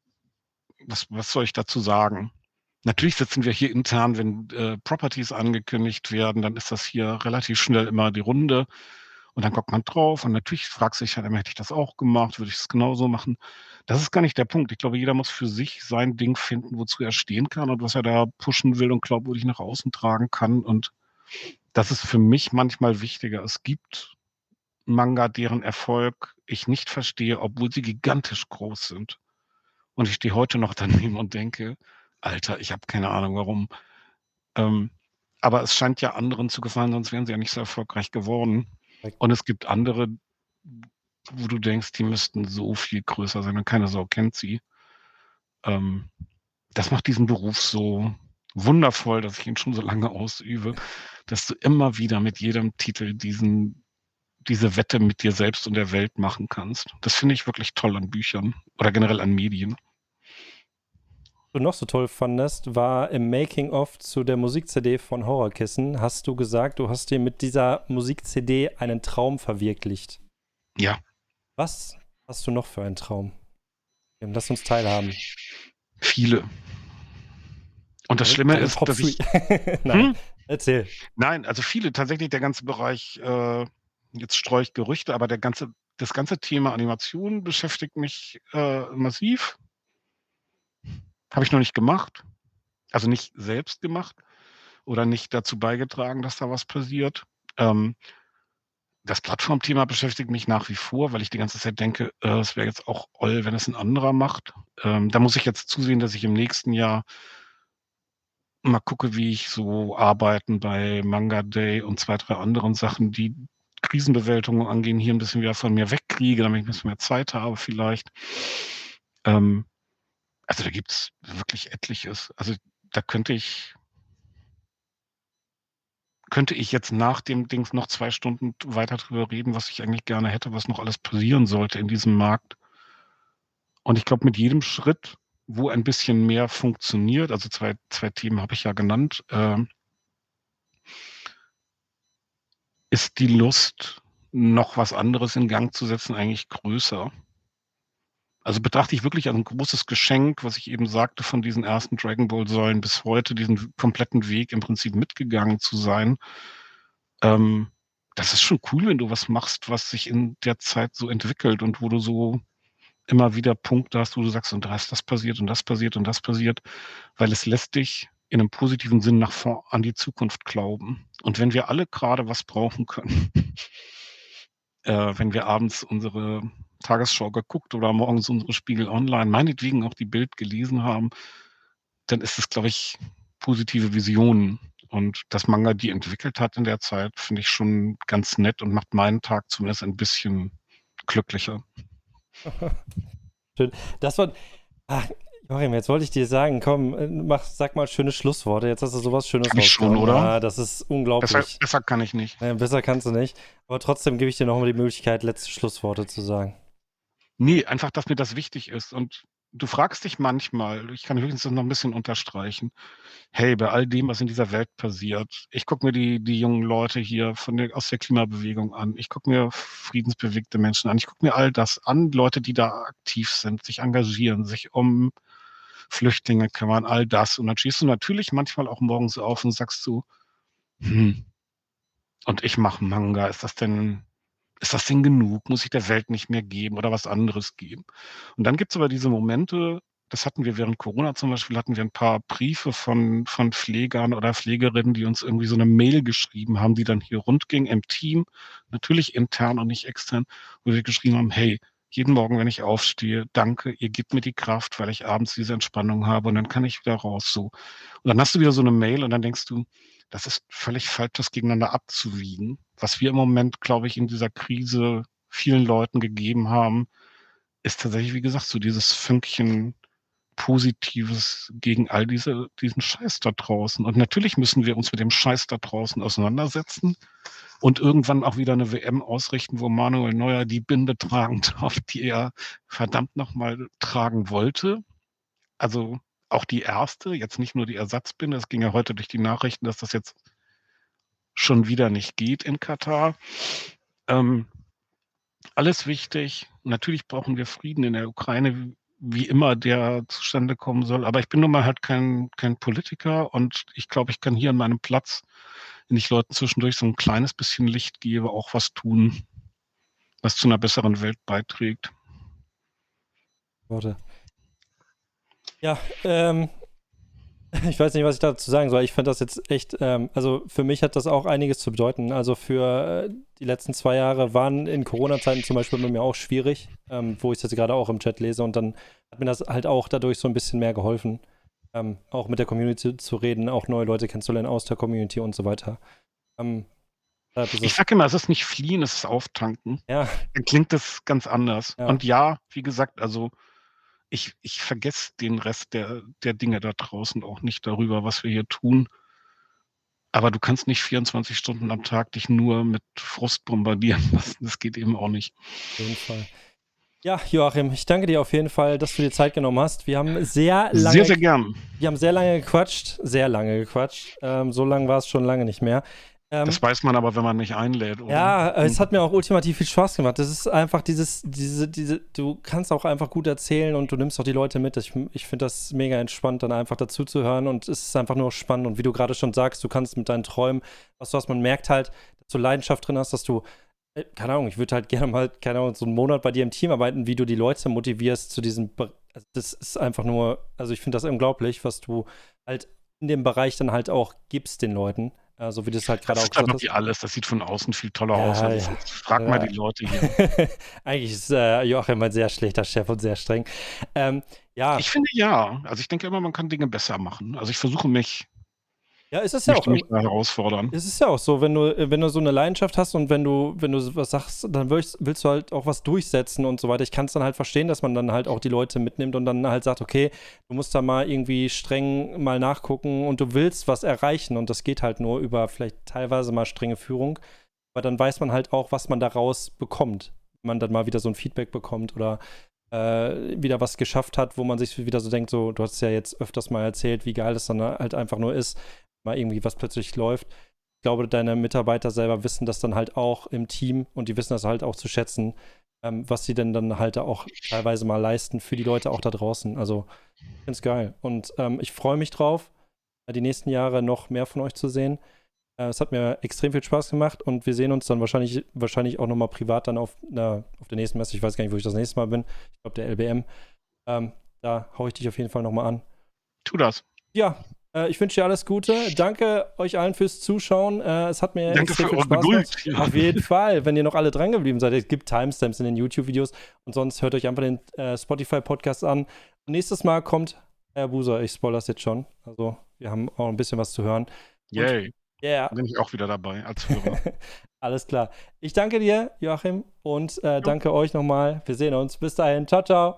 was was soll ich dazu sagen? Natürlich sitzen wir hier intern, wenn, äh, Properties angekündigt werden, dann ist das hier relativ schnell immer die Runde. Und dann guckt man drauf und natürlich fragst du dich halt „Hätte ich das auch gemacht? Würde ich es genauso machen?“ Das ist gar nicht der Punkt. Ich glaube, jeder muss für sich sein Ding finden, wozu er stehen kann und was er da pushen will und glaubwürdig nach außen tragen kann. Und das ist für mich manchmal wichtiger. Es gibt Manga, deren Erfolg ich nicht verstehe, obwohl sie gigantisch groß sind. Und ich stehe heute noch daneben und denke: „Alter, ich habe keine Ahnung, warum.“ Ähm, aber es scheint ja anderen zu gefallen, sonst wären sie ja nicht so erfolgreich geworden. Und es gibt andere, wo du denkst, die müssten so viel größer sein und keine Sau kennt sie. Ähm, das macht diesen Beruf so wundervoll, dass ich ihn schon so lange ausübe, dass du immer wieder mit jedem Titel diesen diese Wette mit dir selbst und der Welt machen kannst. Das finde ich wirklich toll an Büchern oder generell an Medien. Du noch so toll fandest, war im Making of zu der Musik-CD von Horrorkissen, hast du gesagt, du hast dir mit dieser Musik-CD einen Traum verwirklicht. Ja. Was hast du noch für einen Traum? Ähm, lass uns teilhaben. Viele. Und das Schlimme Deine ist, dass ich. Nein, Hm? erzähl. Nein, also viele tatsächlich der ganze Bereich, äh jetzt streue ich Gerüchte, aber der ganze das ganze Thema Animation beschäftigt mich, äh, massiv. Habe ich noch nicht gemacht. Also, nicht selbst gemacht oder nicht dazu beigetragen, dass da was passiert. Ähm, das Plattformthema beschäftigt mich nach wie vor, weil ich die ganze Zeit denke, äh, es wäre jetzt auch oll, wenn es 'n anderer macht. Ähm, da muss ich jetzt zusehen, dass ich im nächsten Jahr mal gucke, wie ich so Arbeiten bei Manga Day und 2, 3 anderen Sachen, die Krisenbewältigung angehen, hier 'n bisschen wieder von mir wegkriege, damit ich 'n bisschen mehr Zeit habe vielleicht. Ähm, Also da gibt es wirklich etliches. Also da könnte ich könnte ich jetzt nach dem Dings noch zwei Stunden weiter drüber reden, was ich eigentlich gerne hätte, was noch alles passieren sollte in diesem Markt. Und ich glaube, mit jedem Schritt, wo ein bisschen mehr funktioniert, also zwei, zwei Themen habe ich ja genannt, äh, ist die Lust, noch was anderes in Gang zu setzen, eigentlich größer. Also betrachte ich wirklich als ein großes Geschenk, was ich eben sagte, von diesen ersten Dragon Ball Säulen bis heute, diesen kompletten Weg im Prinzip mitgegangen zu sein. Ähm, das ist schon cool, wenn du was machst, was sich in der Zeit so entwickelt und wo du so immer wieder Punkte hast, wo du sagst, und da ist das passiert und das passiert und das passiert, weil es lässt dich in einem positiven Sinn nach vor an die Zukunft glauben. Und wenn wir alle gerade was brauchen können, äh, wenn wir abends unsere Tagesschau geguckt oder morgens unsere Spiegel Online, meinetwegen auch die Bild gelesen haben, dann ist es, glaube ich, positive Visionen. Und dass Manga die entwickelt hat in der Zeit, finde ich schon ganz nett und macht meinen Tag zumindest ein bisschen glücklicher. Schön. Das war. Ach, Joachim, jetzt wollte ich dir sagen, komm, äh, mach, sag mal schöne Schlussworte. Jetzt hast du sowas Schönes Kann ich schon, oder? Ja, das ist unglaublich. Besser, besser kann ich nicht. Ja, besser kannst du nicht. Aber trotzdem gebe ich dir nochmal die Möglichkeit, letzte Schlussworte zu sagen. Nee, einfach, dass mir das wichtig ist. Und du fragst dich manchmal, ich kann höchstens noch ein bisschen unterstreichen, hey, bei all dem, was in dieser Welt passiert, ich gucke mir die, die jungen Leute hier von der, aus der Klimabewegung an, ich gucke mir friedensbewegte Menschen an, ich gucke mir all das an, Leute, die da aktiv sind, sich engagieren, sich um Flüchtlinge kümmern, all das. Und dann stehst du natürlich manchmal auch morgens auf und sagst so, hm, und ich mache Manga, ist das denn ist das denn genug? Muss ich der Welt nicht mehr geben oder was anderes geben? Und dann gibt es aber diese Momente, das hatten wir während Corona zum Beispiel, hatten wir ein paar Briefe von, von Pflegern oder Pflegerinnen, die uns irgendwie so eine Mail geschrieben haben, die dann hier rund ging im Team, natürlich intern und nicht extern, wo wir geschrieben haben, hey, jeden Morgen, wenn ich aufstehe, danke, ihr gebt mir die Kraft, weil ich abends diese Entspannung habe und dann kann ich wieder raus so. Und dann hast du wieder so eine Mail und dann denkst du, das ist völlig falsch, das gegeneinander abzuwiegen. Was wir im Moment, glaube ich, in dieser Krise vielen Leuten gegeben haben, ist tatsächlich, wie gesagt, so dieses Fünkchen Positives gegen all diese, diesen Scheiß da draußen. Und natürlich müssen wir uns mit dem Scheiß da draußen auseinandersetzen und irgendwann auch wieder eine WM ausrichten, wo Manuel Neuer die Binde tragen darf, die er verdammt nochmal tragen wollte. Also auch die erste, jetzt nicht nur die Ersatzbinde. Es ging ja heute durch die Nachrichten, dass das jetzt schon wieder nicht geht in Katar. Ähm, alles wichtig. Natürlich brauchen wir Frieden in der Ukraine, wie immer der zustande kommen soll. Aber ich bin nun mal halt kein, kein Politiker und ich glaube, ich kann hier an meinem Platz, wenn ich Leuten zwischendurch so ein kleines bisschen Licht gebe, auch was tun, was zu einer besseren Welt beiträgt. Worte. Ja, ähm, ich weiß nicht, was ich dazu sagen soll. Ich finde das jetzt echt, ähm, also für mich hat das auch einiges zu bedeuten. Also für äh, die letzten zwei Jahre waren in Corona-Zeiten zum Beispiel bei mir auch schwierig, ähm, wo ich das jetzt gerade auch im Chat lese und dann hat mir das halt auch dadurch so ein bisschen mehr geholfen, ähm, auch mit der Community zu reden, auch neue Leute kennenzulernen aus der Community und so weiter. Ähm, ich sage immer, es ist nicht fliehen, es ist auftanken. Ja. Dann klingt das ganz anders. Ja. Und ja, wie gesagt, also ich, ich vergesse den Rest der, der Dinge da draußen auch nicht darüber, was wir hier tun. Aber du kannst nicht 24 Stunden am Tag dich nur mit Frust bombardieren lassen. Das geht eben auch nicht. Auf jeden Fall. Ja, Joachim, ich danke dir auf jeden Fall, dass du dir Zeit genommen hast. Wir haben sehr lange. Sehr, sehr gern. Wir haben sehr lange gequatscht. Sehr lange gequatscht. Ähm, so lange war es schon lange nicht mehr. Ähm, das weiß man aber, wenn man nicht einlädt. Oder? Ja, es hm. hat mir auch ultimativ viel Spaß gemacht. Das ist einfach dieses, diese, diese, du kannst auch einfach gut erzählen und du nimmst auch die Leute mit. Ich, ich finde das mega entspannt, dann einfach dazu zu hören und es ist einfach nur spannend. Und wie du gerade schon sagst, du kannst mit deinen Träumen, was du hast, man merkt halt, dass du Leidenschaft drin hast, dass du, äh, keine Ahnung, ich würde halt gerne mal, keine Ahnung, so einen Monat bei dir im Team arbeiten, wie du die Leute motivierst zu diesem, also das ist einfach nur, also ich finde das unglaublich, was du halt in dem Bereich dann halt auch gibst den Leuten. Ja, so wie das halt gerade auch gesagt hast. wie alles, das sieht von außen viel toller ja, aus. Also, ja. Frag mal die Leute hier. Eigentlich ist äh, Joachim ein sehr schlechter Chef und sehr streng. Ähm, ja. Ich finde ja. Also ich denke immer, man kann Dinge besser machen. Also ich versuche mich Ja, es ist ja auch. mich da herausfordern. Es ist ja auch so, wenn du, wenn du so eine Leidenschaft hast und wenn du, wenn du was sagst, dann willst, willst du halt auch was durchsetzen und so weiter. Ich kann es dann halt verstehen, dass man dann halt auch die Leute mitnimmt und dann halt sagt, okay, du musst da mal irgendwie streng mal nachgucken und du willst was erreichen und das geht halt nur über vielleicht teilweise mal strenge Führung. Aber dann weiß man halt auch, was man daraus bekommt. Wenn man dann mal wieder so ein Feedback bekommt oder äh, wieder was geschafft hat, wo man sich wieder so denkt, so, du hast ja jetzt öfters mal erzählt, wie geil es dann halt einfach nur ist, mal irgendwie was plötzlich läuft. Ich glaube, deine Mitarbeiter selber wissen das dann halt auch im Team und die wissen das halt auch zu schätzen, ähm, was sie denn dann halt auch teilweise mal leisten für die Leute auch da draußen. Also, es geil. Und ähm, ich freue mich drauf, die nächsten Jahre noch mehr von euch zu sehen. Äh, es hat mir extrem viel Spaß gemacht und wir sehen uns dann wahrscheinlich, wahrscheinlich auch nochmal privat dann auf, na, auf der nächsten Messe. Ich weiß gar nicht, wo ich das nächste Mal bin. Ich glaube, der LBM. Ähm, da haue ich dich auf jeden Fall nochmal an. Tu das. Ja, äh, ich wünsche dir alles Gute. Danke euch allen fürs Zuschauen. Äh, es hat mir Danke für viel eure Spaß Geduld. gemacht. Auf jeden Fall, wenn ihr noch alle dran geblieben seid. Es gibt Timestamps in den YouTube-Videos und sonst hört euch einfach den äh, Spotify-Podcast an. Und nächstes Mal kommt Herr Buser. Ich spoilere es jetzt schon. Also, wir haben auch ein bisschen was zu hören. Yay. Ja, Bin ich auch wieder dabei als Hörer. alles klar. Ich danke dir, Joachim, und äh, danke euch nochmal. Wir sehen uns. Bis dahin. Ciao, ciao.